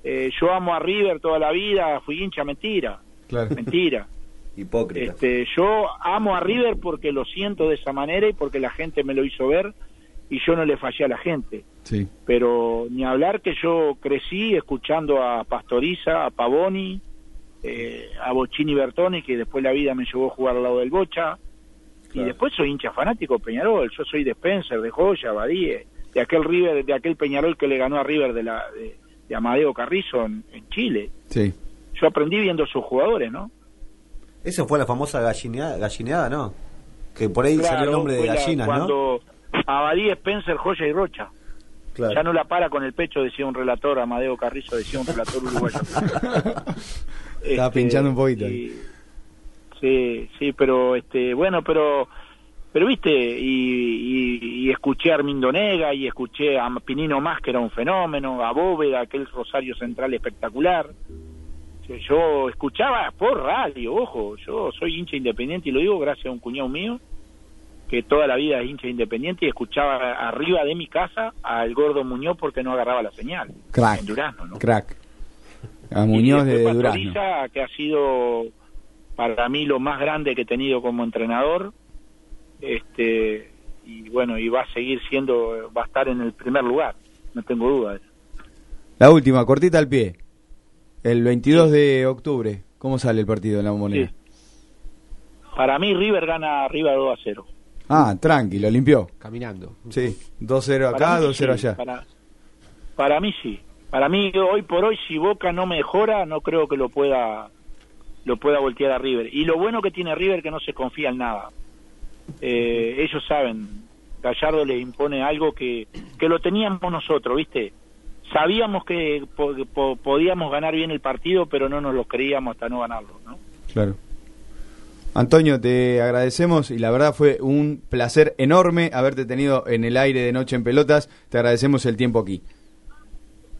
eh, yo amo a River toda la vida, fui hincha, mentira, Claro. mentira. Hipócrita. Este, yo amo a River porque lo siento de esa manera y porque la gente me lo hizo ver y yo no le fallé a la gente. Sí. Pero ni hablar que yo crecí escuchando a Pastoriza, a Pavoni, eh, a Bochini Bertoni, que después la vida me llevó a jugar al lado del Bocha. Y después soy hincha fanático Peñarol. Yo soy de Spencer, de Joya, Badie, de aquel River, de aquel Peñarol que le ganó a River de, la, de, de Amadeo Carrizo en, en Chile. Sí. Yo aprendí viendo a sus jugadores, ¿no? Eso fue la famosa gallineada, gallineada ¿no? Que por ahí Claro, salió el nombre de la- gallinas, ¿no? Cuando Abadí, Spencer, Joya y Rocha. Claro. Ya no la para con el pecho, decía un relator, Amadeo Carrizo decía un relator uruguayo. Estaba Este, pinchando un poquito. y- sí, sí, pero este, bueno, pero pero viste, y, y, y escuché a Armindo Nega, y escuché a Pinino Más, que era un fenómeno, a Bóveda, aquel Rosario Central espectacular. Yo- escuchaba por radio, ojo, yo soy hincha independiente y lo digo gracias a un cuñado mío que toda la vida es hincha independiente y escuchaba arriba de mi casa al gordo Muñoz porque no agarraba la señal Crack. en Durazno, ¿no? Crack. A Muñoz Y de Durazno. Que ha sido para mí lo más grande que he tenido como entrenador. Este y bueno, y va a seguir siendo va a estar en el primer lugar, no tengo duda. de eso. La última, cortita al pie. El 22 de octubre. ¿Cómo sale el partido en la bombonera? Para mí River gana arriba 2 a 0. Ah, tranqui, lo limpió. Caminando. Sí, 2-0 acá, Para mí 2-0 sí, allá. Para, para mí sí. Para mí hoy por hoy si Boca no mejora, no creo que lo pueda lo pueda voltear a River. Y lo bueno que tiene River que no se confía en nada. Eh, ellos saben, Gallardo les impone algo que, que lo teníamos nosotros, ¿viste? Sabíamos que po- po- podíamos ganar bien el partido, pero no nos lo creíamos hasta no ganarlo, ¿no? Claro. Antonio, te agradecemos y la verdad fue un placer enorme haberte tenido en el aire de Noche en Pelotas. Te agradecemos el tiempo aquí.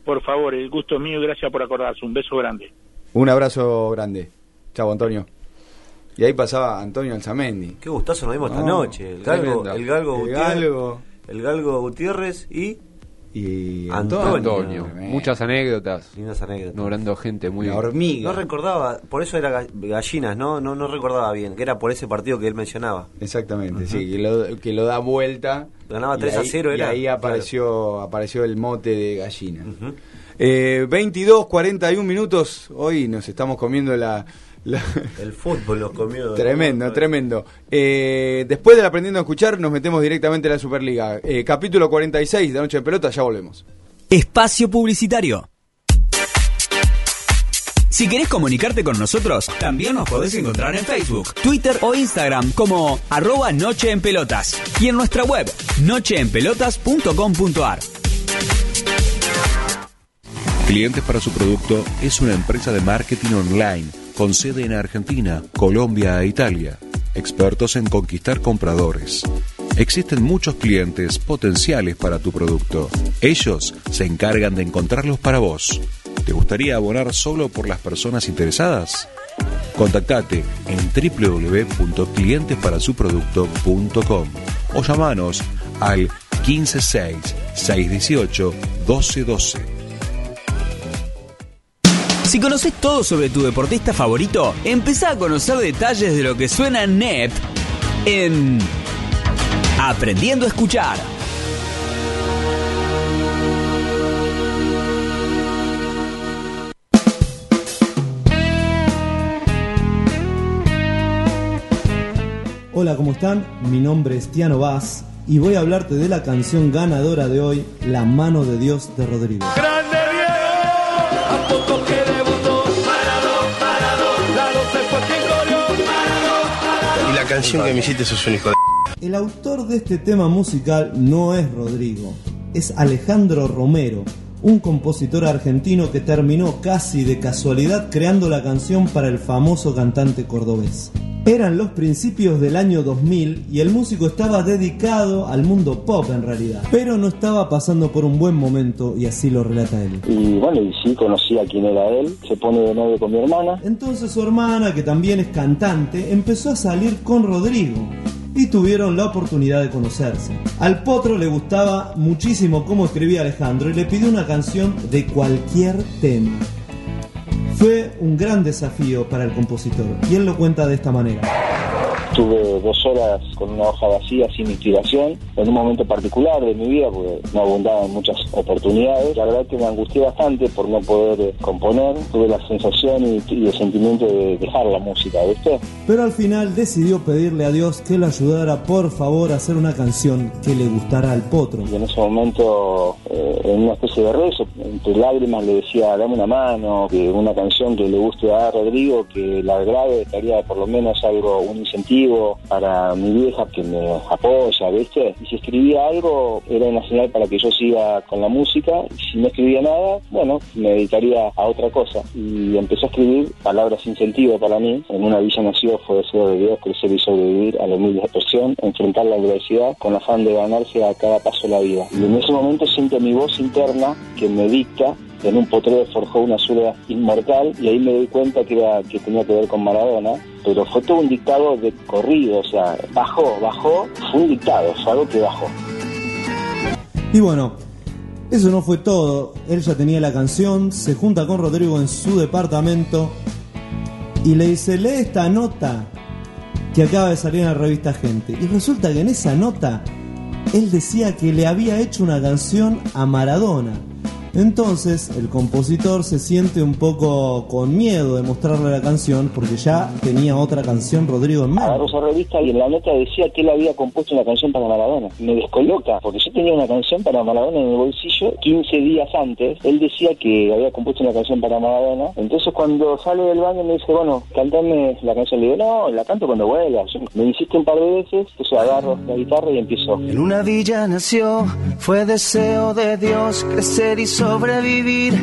Por favor, el gusto es mío y gracias por acordarse. Un beso grande. Un abrazo grande. Chao, Antonio. Y ahí pasaba Antonio Alzamendi. Qué gustazo nos dimos esta No, noche. El Galgo, el Galgo El Gutiérrez. Galgo. El Galgo Gutiérrez y. Y Antonio. Antonio. Muchas anécdotas. Lindas anécdotas. Nombrando gente muy. No recordaba, por eso era ga- gallinas, ¿no? No, no recordaba bien, que era por ese partido que él mencionaba. Exactamente, sí, que lo, que lo da vuelta. Ganaba Y 3 a ahí- 0 y era. ahí apareció, apareció el mote de gallina. Eh, 22, 41 minutos. Hoy nos estamos comiendo la. La- El fútbol los comió. Tremendo, tremendo. Eh, después del Aprendiendo a Escuchar, nos metemos directamente a la Superliga. Eh, capítulo 46 de Noche de Pelota, ya volvemos. Espacio Publicitario. Si querés comunicarte con nosotros, también nos podés encontrar en Facebook, Twitter o Instagram como arroba Noche en Pelotas y en nuestra web nocheenpelotas.com.ar. Clientes para su producto es una empresa de marketing online con sede en Argentina, Colombia e Italia. Expertos en conquistar compradores. Existen muchos clientes potenciales para tu producto. Ellos se encargan de encontrarlos para vos. ¿Te gustaría abonar solo por las personas interesadas? Contactate en www.clientesparasuproducto.com o llamanos al 156-618-1212. Si conoces todo sobre tu deportista favorito, empezá a conocer detalles de lo que suena NEP en Aprendiendo a Escuchar. Hola, ¿cómo están? Mi nombre es Tiano Vaz y voy a hablarte de la canción ganadora de hoy, La mano de Dios de Rodrigo. ¡Grande Diego! A poco que canción que un hijo de... El autor de este tema musical no es Rodrigo, es Alejandro Romero, un compositor argentino que terminó casi de casualidad creando la canción para el famoso cantante cordobés. Eran los principios del año 2000 y el músico estaba dedicado al mundo pop en realidad, pero no estaba pasando por un buen momento y así lo relata él. Y bueno, y sí conocía quién era él, se pone de novio con mi hermana. Entonces su hermana, que también es cantante, empezó a salir con Rodrigo y tuvieron la oportunidad de conocerse. Al potro le gustaba muchísimo cómo escribía Alejandro y le pidió una canción de cualquier tema. Fue un gran desafío para el compositor y lo cuenta de esta manera. Tuve dos horas con una hoja vacía, sin inspiración, en un momento particular de mi vida, porque no abundaban muchas oportunidades. La verdad que me angustié bastante por no poder eh, componer. Tuve la sensación y, y el sentimiento de dejar la música, ¿viste? Pero al final decidió pedirle a Dios que lo ayudara por favor a hacer una canción que le gustara al potro. Y en ese momento, eh, en una especie de rezo, entre lágrimas le decía, dame una mano, que una canción que le guste a Rodrigo, que la grave estaría por lo menos algo, un incentivo para mi vieja que me apoya, ¿viste? Y si escribía algo, era una señal para que yo siga con la música. Y si no escribía nada, bueno, me dedicaría a otra cosa. Y empecé a escribir palabras sin sentido para mí. En una villa nació fue deseo de Dios crecer y sobrevivir a la humilde expresión, enfrentar la adversidad con afán de ganarse a cada paso la vida. Y en ese momento siento mi voz interna que me dicta en un potrero forjó una zurda inmortal y ahí me doy cuenta que, tenía que ver con Maradona, pero fue todo un dictado de corrido, o sea, bajó, bajó, fue un dictado, fue que bajó. Y bueno, eso no fue todo. Él ya tenía la canción, se junta con Rodrigo en su departamento y le dice, lee esta nota que acaba de salir en la revista Gente. Y resulta que en esa nota él decía que le había hecho una canción a Maradona. Entonces el compositor se siente un poco con miedo de mostrarle la canción porque ya tenía otra canción Rodrigo en mano. Agarró esa revista y en la nota decía que él había compuesto una canción para Maradona. Me descoloca, porque yo tenía una canción para Maradona en el bolsillo 15 días antes. Él decía que había compuesto una canción para Maradona. Entonces cuando sale del baño me dice, bueno, cantame la canción. Le digo, no, la canto cuando vuelva. Yo- Me insiste un par de veces, entonces agarro la guitarra y empiezo. En una villa nació, fue deseo de Dios crecer y sobrevivir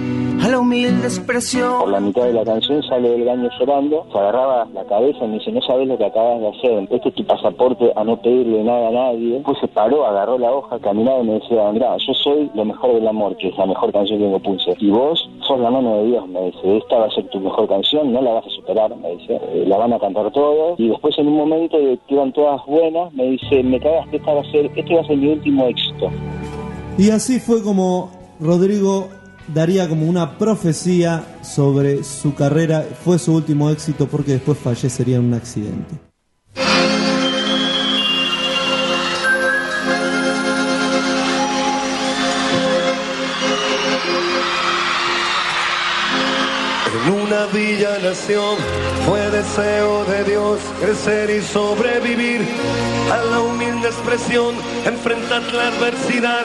a la humilde expresión. Por la mitad de la canción sale del baño llorando, se agarraba la cabeza y me dice, no sabes lo que acabas de hacer, este es tu pasaporte a no pedirle nada a nadie. Después se paró, agarró la hoja, caminaba y me decía, Andrá, yo soy lo mejor del amor, que es la mejor canción que me puse. Y vos sos la mano de Dios, me dice, esta va a ser tu mejor canción, no la vas a superar, me dice, Eh, la van a cantar todos. Y después en un momento de que iban todas buenas, me dice, me cagas que esta va a ser, este va a ser mi último éxito. Y así fue como Rodrigo daría como una profecía sobre su carrera. Fue su último éxito porque después fallecería en un accidente. En una villa nació, fue deseo de Dios crecer y sobrevivir a la humilde expresión, enfrentar la adversidad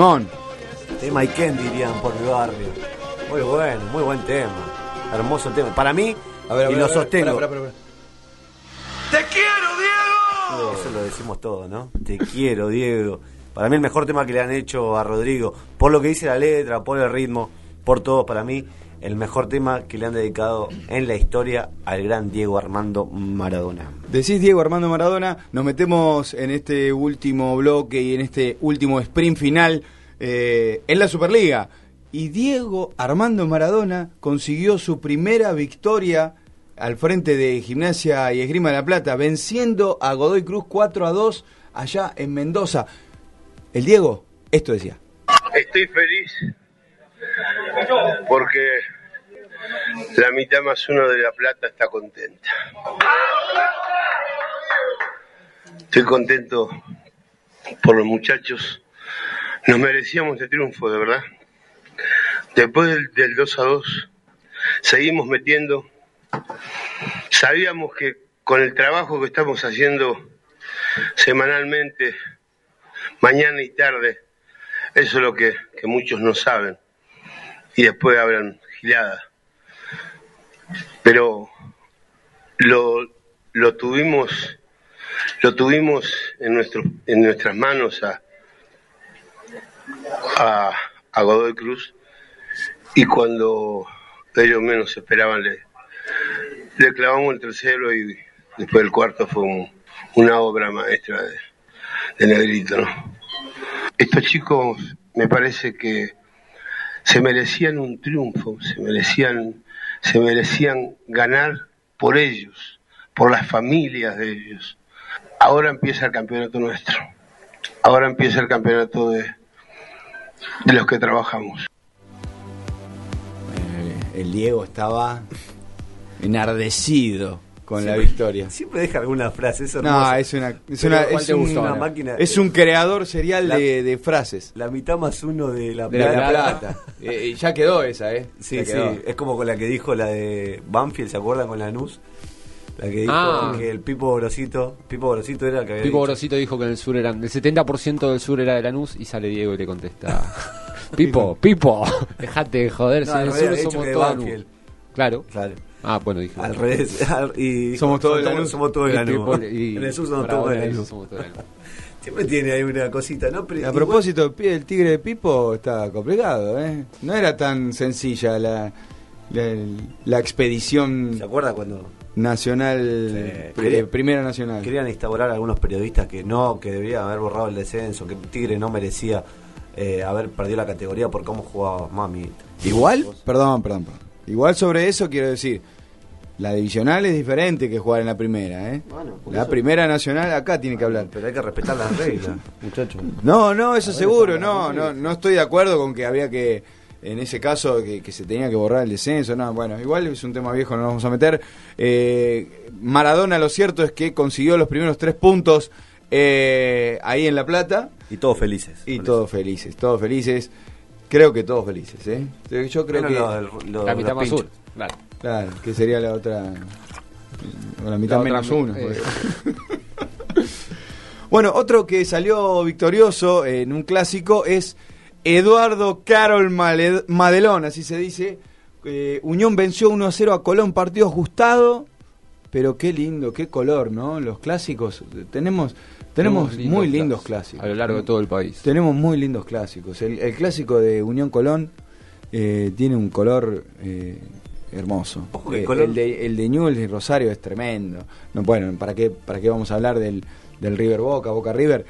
Temón. Tema y Ken dirían por mi barrio. Muy bueno, muy buen tema. Hermoso tema. Para mí, A ver, a y lo a ver, sostengo. ¡Te quiero, Diego! Eso lo decimos todo, ¿no? Te quiero, Diego. Para mí el mejor tema que le han hecho a Rodrigo, por lo que dice la letra, por el ritmo, por todo, para mí el mejor tema que le han dedicado en la historia al gran Diego Armando Maradona. Decís Diego Armando Maradona, nos metemos en este último bloque y en este último sprint final eh, en la Superliga. Y Diego Armando Maradona consiguió su primera victoria al frente de Gimnasia y Esgrima de la Plata, venciendo a Godoy Cruz 4 a 2 allá en Mendoza. El Diego, esto decía. Estoy feliz porque la mitad más uno de La Plata está contenta. Estoy contento por los muchachos. Nos merecíamos este triunfo, de verdad. Después del, del 2 a 2, seguimos metiendo. Sabíamos que con el trabajo que estamos haciendo semanalmente, mañana y tarde, eso es lo que, que muchos no saben. Y después hablan giladas. Pero lo, lo tuvimos lo tuvimos en nuestro en nuestras manos a, a, a Godoy Cruz y cuando ellos menos esperaban le, le clavamos el tercero y después el cuarto fue un- una obra maestra de, de Negrito ¿no? estos chicos me parece que se merecían un triunfo se merecían se merecían ganar por ellos, por las familias de ellos. Ahora empieza el campeonato nuestro. Ahora empieza el campeonato de, de los que trabajamos. El Diego estaba enardecido con la victoria. Siempre deja alguna frase, es No, es una, es una, ¿cuál es un- gustó? Una máquina- es un creador serial La- de, de frases. La mitad más uno de la De la plata. plata. Eh, ya quedó esa, ¿eh? Sí, Ya sí, quedó. es como con la que dijo la de Banfield, ¿se acuerdan con la NUS? La que dijo Ah. que el Pipo Grosito, Pipo Grosito era el que había Pipo dicho. Gorosito dijo que en el sur eran. El 70% del sur era de Lanús y sale Diego y le contesta: Pipo, Pipo, dejate de joder, No, si en el sur somos todos. Lanús. Claro. Claro. Ah, bueno, dije. Al revés. y Somos todos de somos, todos de y- en el sur somos todos de somos todos Lanús. Siempre tiene ahí una cosita, ¿no? Pero A propósito, el tigre de Pipo está complicado, ¿eh? No era tan sencilla la, la, la expedición ¿Se acuerda cuando nacional, Sí. pri- eh, primera nacional. querían instaurar algunos periodistas que no, que debía haber borrado el descenso, que Tigre no merecía eh, haber perdido la categoría por cómo jugaba Mami? Igual, perdón, perdón, perdón. Igual sobre eso quiero decir, la divisional es diferente que jugar en la primera, ¿eh? Bueno, la eso- primera nacional acá tiene que hablar. Pero hay que respetar las reglas, muchachos. No, no, eso ver, seguro, no, no, no estoy de acuerdo con que había que, en ese caso, que, que se tenía que borrar el descenso, no, bueno, igual es un tema viejo, no nos vamos a meter. Eh, Maradona, lo cierto es que consiguió los primeros tres puntos eh, ahí en La Plata. Y todos felices. Y todos felices, todos felices. Creo que todos felices, ¿eh? Yo creo que... los- los- La más pinchos. sur. Claro. Claro, que sería la otra... o la mitad La menos uno. eh. Bueno, otro que salió victorioso en un clásico es Eduardo Carol Madelón, así se dice. Eh, Unión venció 1 a 0 a Colón, partido ajustado, pero qué lindo, qué color, ¿no? Los clásicos, tenemos, tenemos lindos muy lindos clásicos clásicos. A lo largo de todo el país. Tenemos muy lindos clásicos. El, el clásico de Unión Colón eh, tiene un color eh, hermoso. Ojo Eh, El de, el de Newell's y Rosario es tremendo. No, bueno, ¿para qué, ¿para qué vamos a hablar del, del River Boca, Boca River?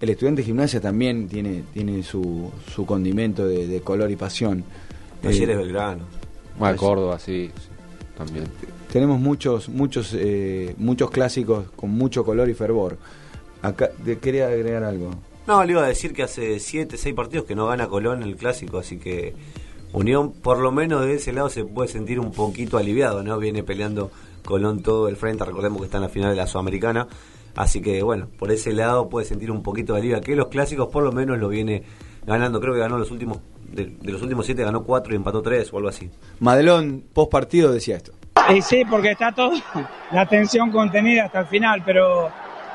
El estudiante de gimnasia también tiene, tiene su, su condimento de, de color y pasión. Talleres Eh, Belgrano. Bueno, Pues- Córdoba, sí, sí, también. tenemos muchos muchos eh, muchos clásicos con mucho color y fervor. Acá te quería agregar algo. No, le iba a decir que hace 7, 6 partidos que no gana Colón en el clásico, así que Unión, por lo menos de ese lado, se puede sentir un poquito aliviado, ¿no? Viene peleando Colón todo el frente, recordemos que está en la final de la Sudamericana, así que bueno, por ese lado puede sentir un poquito de alivio, que los clásicos por lo menos lo viene ganando, creo que ganó los últimos, de, de los últimos 7 ganó 4 y empató 3 o algo así. Madelón, post partido, decía esto. Y sí, porque está todo la tensión contenida hasta el final, pero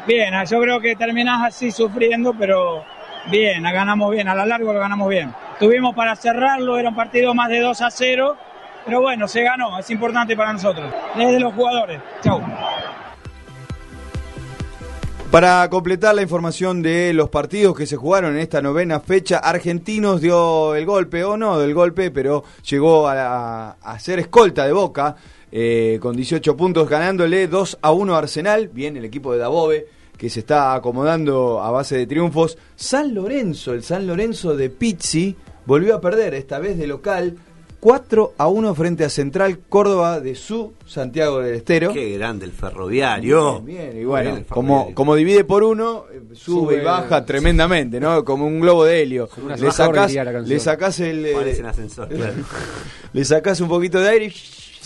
bien, yo creo que terminás así sufriendo, pero bien, ganamos bien, a lo largo lo ganamos bien. Tuvimos para cerrarlo, era un partido más de 2 a 0, pero bueno, se ganó, es importante para nosotros, desde los jugadores. Chau. Para completar la información de los partidos que se jugaron en esta novena fecha, Argentinos dio el golpe, o no del golpe, pero llegó a, a ser escolta de Boca, eh, con 18 puntos, ganándole 2 a 1 a Arsenal, bien el equipo de Dabove, que se está acomodando a base de triunfos. San Lorenzo, el San Lorenzo de Pizzi, volvió a perder, esta vez de local, 4 a 1 frente a Central Córdoba de su Santiago del Estero. Qué grande el ferroviario. Bien, bien, y bueno, Bien como, como divide por uno, eh, sube, y baja tremendamente, ¿no? Como un globo de helio. Le sacás, le sacás el. eh, Parece un ascensor, claro. le sacás un poquito de aire y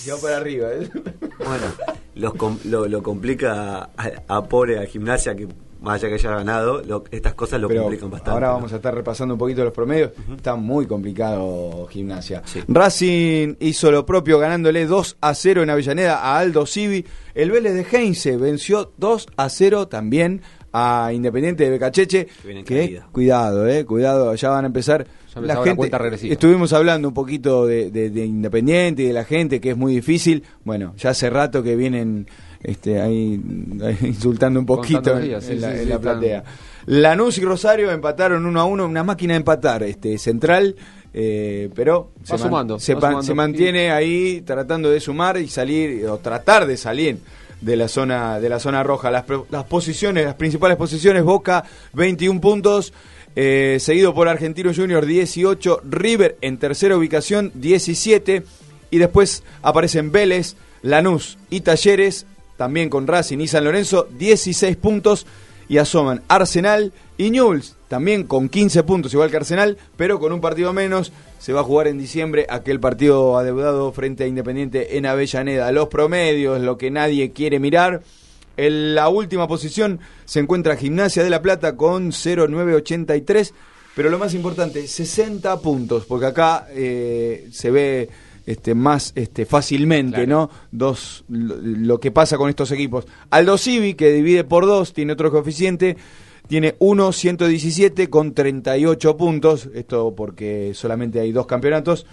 se va para arriba. ¿eh? Bueno, los com- lo, lo complica a, a pobre a gimnasia que más allá que haya ganado, lo- estas cosas lo Pero complican bastante. ahora ¿no? vamos a estar repasando un poquito los promedios. Está muy complicado gimnasia. Racing hizo lo propio ganándole 2 a 0 en Avellaneda a Aldo Civi. El Vélez de Heinze venció 2 a 0 también a Independiente de Becacheche. Que Que, cuidado, eh, cuidado, ya van a empezar. La cuenta regresiva. estuvimos hablando un poquito de, de- de Independiente y de la gente, que es muy difícil. Bueno, ya hace rato que vienen este, ahí, ahí insultando un poquito en, días, sí, en la, sí, en la platea. Lanús y Rosario empataron uno a uno, una máquina de empatar, este central, eh, pero Va se, man- sumando, se, sumando. mantiene ahí tratando de sumar y salir o tratar de salir de la zona de la zona roja. Las, las posiciones, las principales posiciones, Boca 21 puntos. Eh, seguido por Argentino Junior 18, River en tercera ubicación 17 Y después aparecen Vélez, Lanús y Talleres, también con Racing y San Lorenzo, 16 puntos. Y asoman Arsenal y Newell's, también con 15 puntos, igual que Arsenal, pero con un partido menos. Se va a jugar en diciembre aquel partido adeudado frente a Independiente en Avellaneda. Los promedios, lo que nadie quiere mirar. En la última posición se encuentra Gimnasia de la Plata con 0,983. Pero lo más importante, 60 puntos, porque acá eh, se ve este, más este, fácilmente, ¿no? Dos, lo, lo que pasa con estos equipos. Aldo Civi, que divide por dos, tiene otro coeficiente, tiene 1.117 con 38 puntos, esto porque solamente hay dos campeonatos.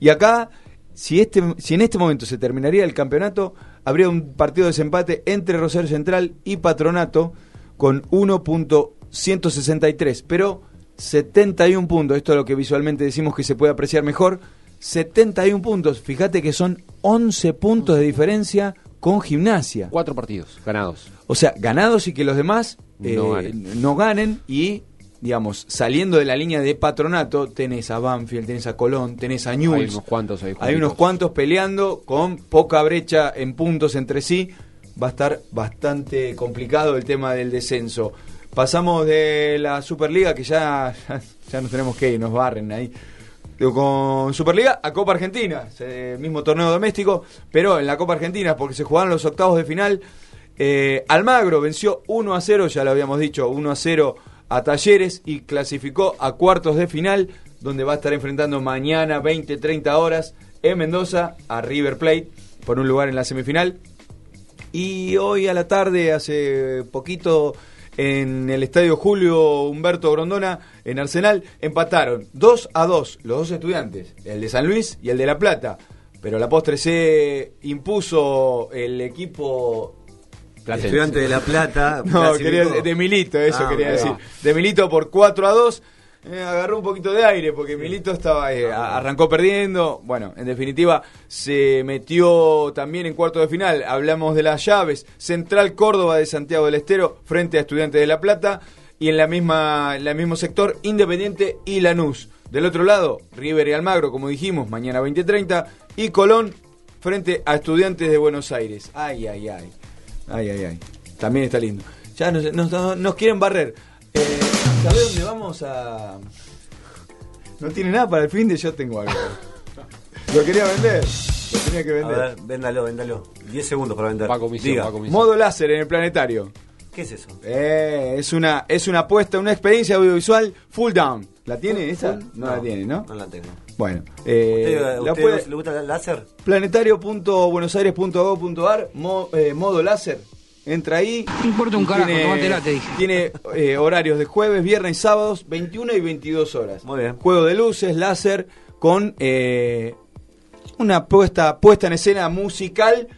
Y acá, si, este, si en este momento se terminaría el campeonato, habría un partido de desempate entre Rosario Central y Patronato con 1.163, pero 71 puntos, esto es lo que visualmente decimos que se puede apreciar mejor, 71 puntos, fíjate que son 11 puntos de diferencia con gimnasia. Cuatro partidos ganados. O sea, ganados y que los demás No eh, ganen. no ganen y, digamos, saliendo de la línea de patronato, tenés a Banfield, tenés a Colón, tenés a Newell's. Hay unos cuantos ahí. Hay unos cuantos peleando con poca brecha en puntos entre sí. Va a estar bastante complicado el tema del descenso. Pasamos de la Superliga, que ya, ya, nos tenemos que ir, nos barren ahí. Con Superliga a Copa Argentina, mismo torneo doméstico, pero en la Copa Argentina, porque se jugaron los octavos de final. eh, Almagro venció 1 a 0, ya lo habíamos dicho, 1 a 0 a Talleres y clasificó a cuartos de final, donde va a estar enfrentando mañana 20-30 horas en Mendoza a River Plate por un lugar en la semifinal. Y hoy a la tarde, hace poquito, en el Estadio Julio Humberto Grondona, en Arsenal, empataron 2 a 2 los dos estudiantes, el de San Luis y el de La Plata. Pero la postre se impuso el equipo... Estudiante de La Plata. No, clasificó. quería, de Milito, eso Ah, quería decir. De Milito por 4 a 2. eh, agarró un poquito de aire porque Milito estaba eh, a- arrancó perdiendo. Bueno, en definitiva, se metió también en cuarto de final. Hablamos de las llaves. Central Córdoba de Santiago del Estero frente a Estudiantes de La Plata. Y en la misma, en el mismo sector, Independiente y Lanús. Del otro lado, River y Almagro, como dijimos, mañana 20-30. Y Colón frente a Estudiantes de Buenos Aires. Ay, ay, ay. Ay, ay, ay. También está lindo. Ya nos, nos- nos- quieren barrer. Eh, ¿Sabés dónde vamos a.? No tiene nada para el fin de yo tengo algo. Lo quería vender. Lo tenía que A vender. ver, véndalo, véndalo. 10 segundos para vender. Diga. Modo láser en el planetario. ¿Qué es eso? Eh, es una es una apuesta, una experiencia audiovisual full down. ¿La tiene esa? No, la tiene, ¿no? No la tengo. Bueno, eh, ¿Usted, la usted puede- le gusta el láser? planetario.buenosaires.gov.ar mo- eh, modo láser entra ahí no importa un carajo, tomátela, te dije. tiene eh, horarios de jueves viernes y sábados 21 y 22 horas Muy bien. juego de luces láser con eh, una puesta puesta en escena musical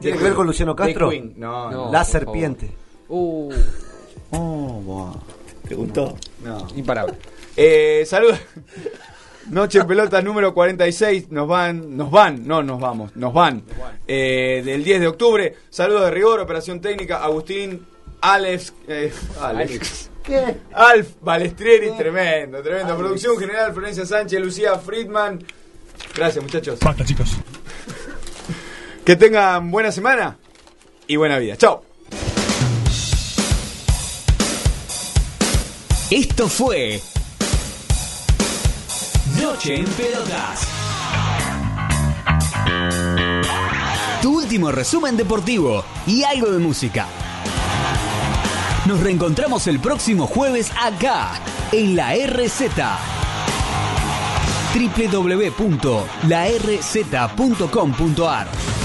¿Tiene que ver con Luciano Castro? Queen. no, no, La serpiente. Uh, Oh. ¿Te gustó? No. imparable. Eh, saludos. Noche en pelotas número 46. Nos van, nos van, no nos vamos, nos van. Eh, del 10 de octubre. Saludos de rigor, operación técnica. Agustín, Alex. eh, Alex. ¿Qué? Alf Balestrieri, tremendo, tremendo. Producción general, Florencia Sánchez, Lucía Friedman. Gracias, muchachos. Basta, chicos. Que tengan buena semana y buena vida. Chao. Esto fue Noche en Pelotas. Tu último resumen deportivo y algo de música. Nos reencontramos el próximo jueves acá, en la RZ. www.larz.com.ar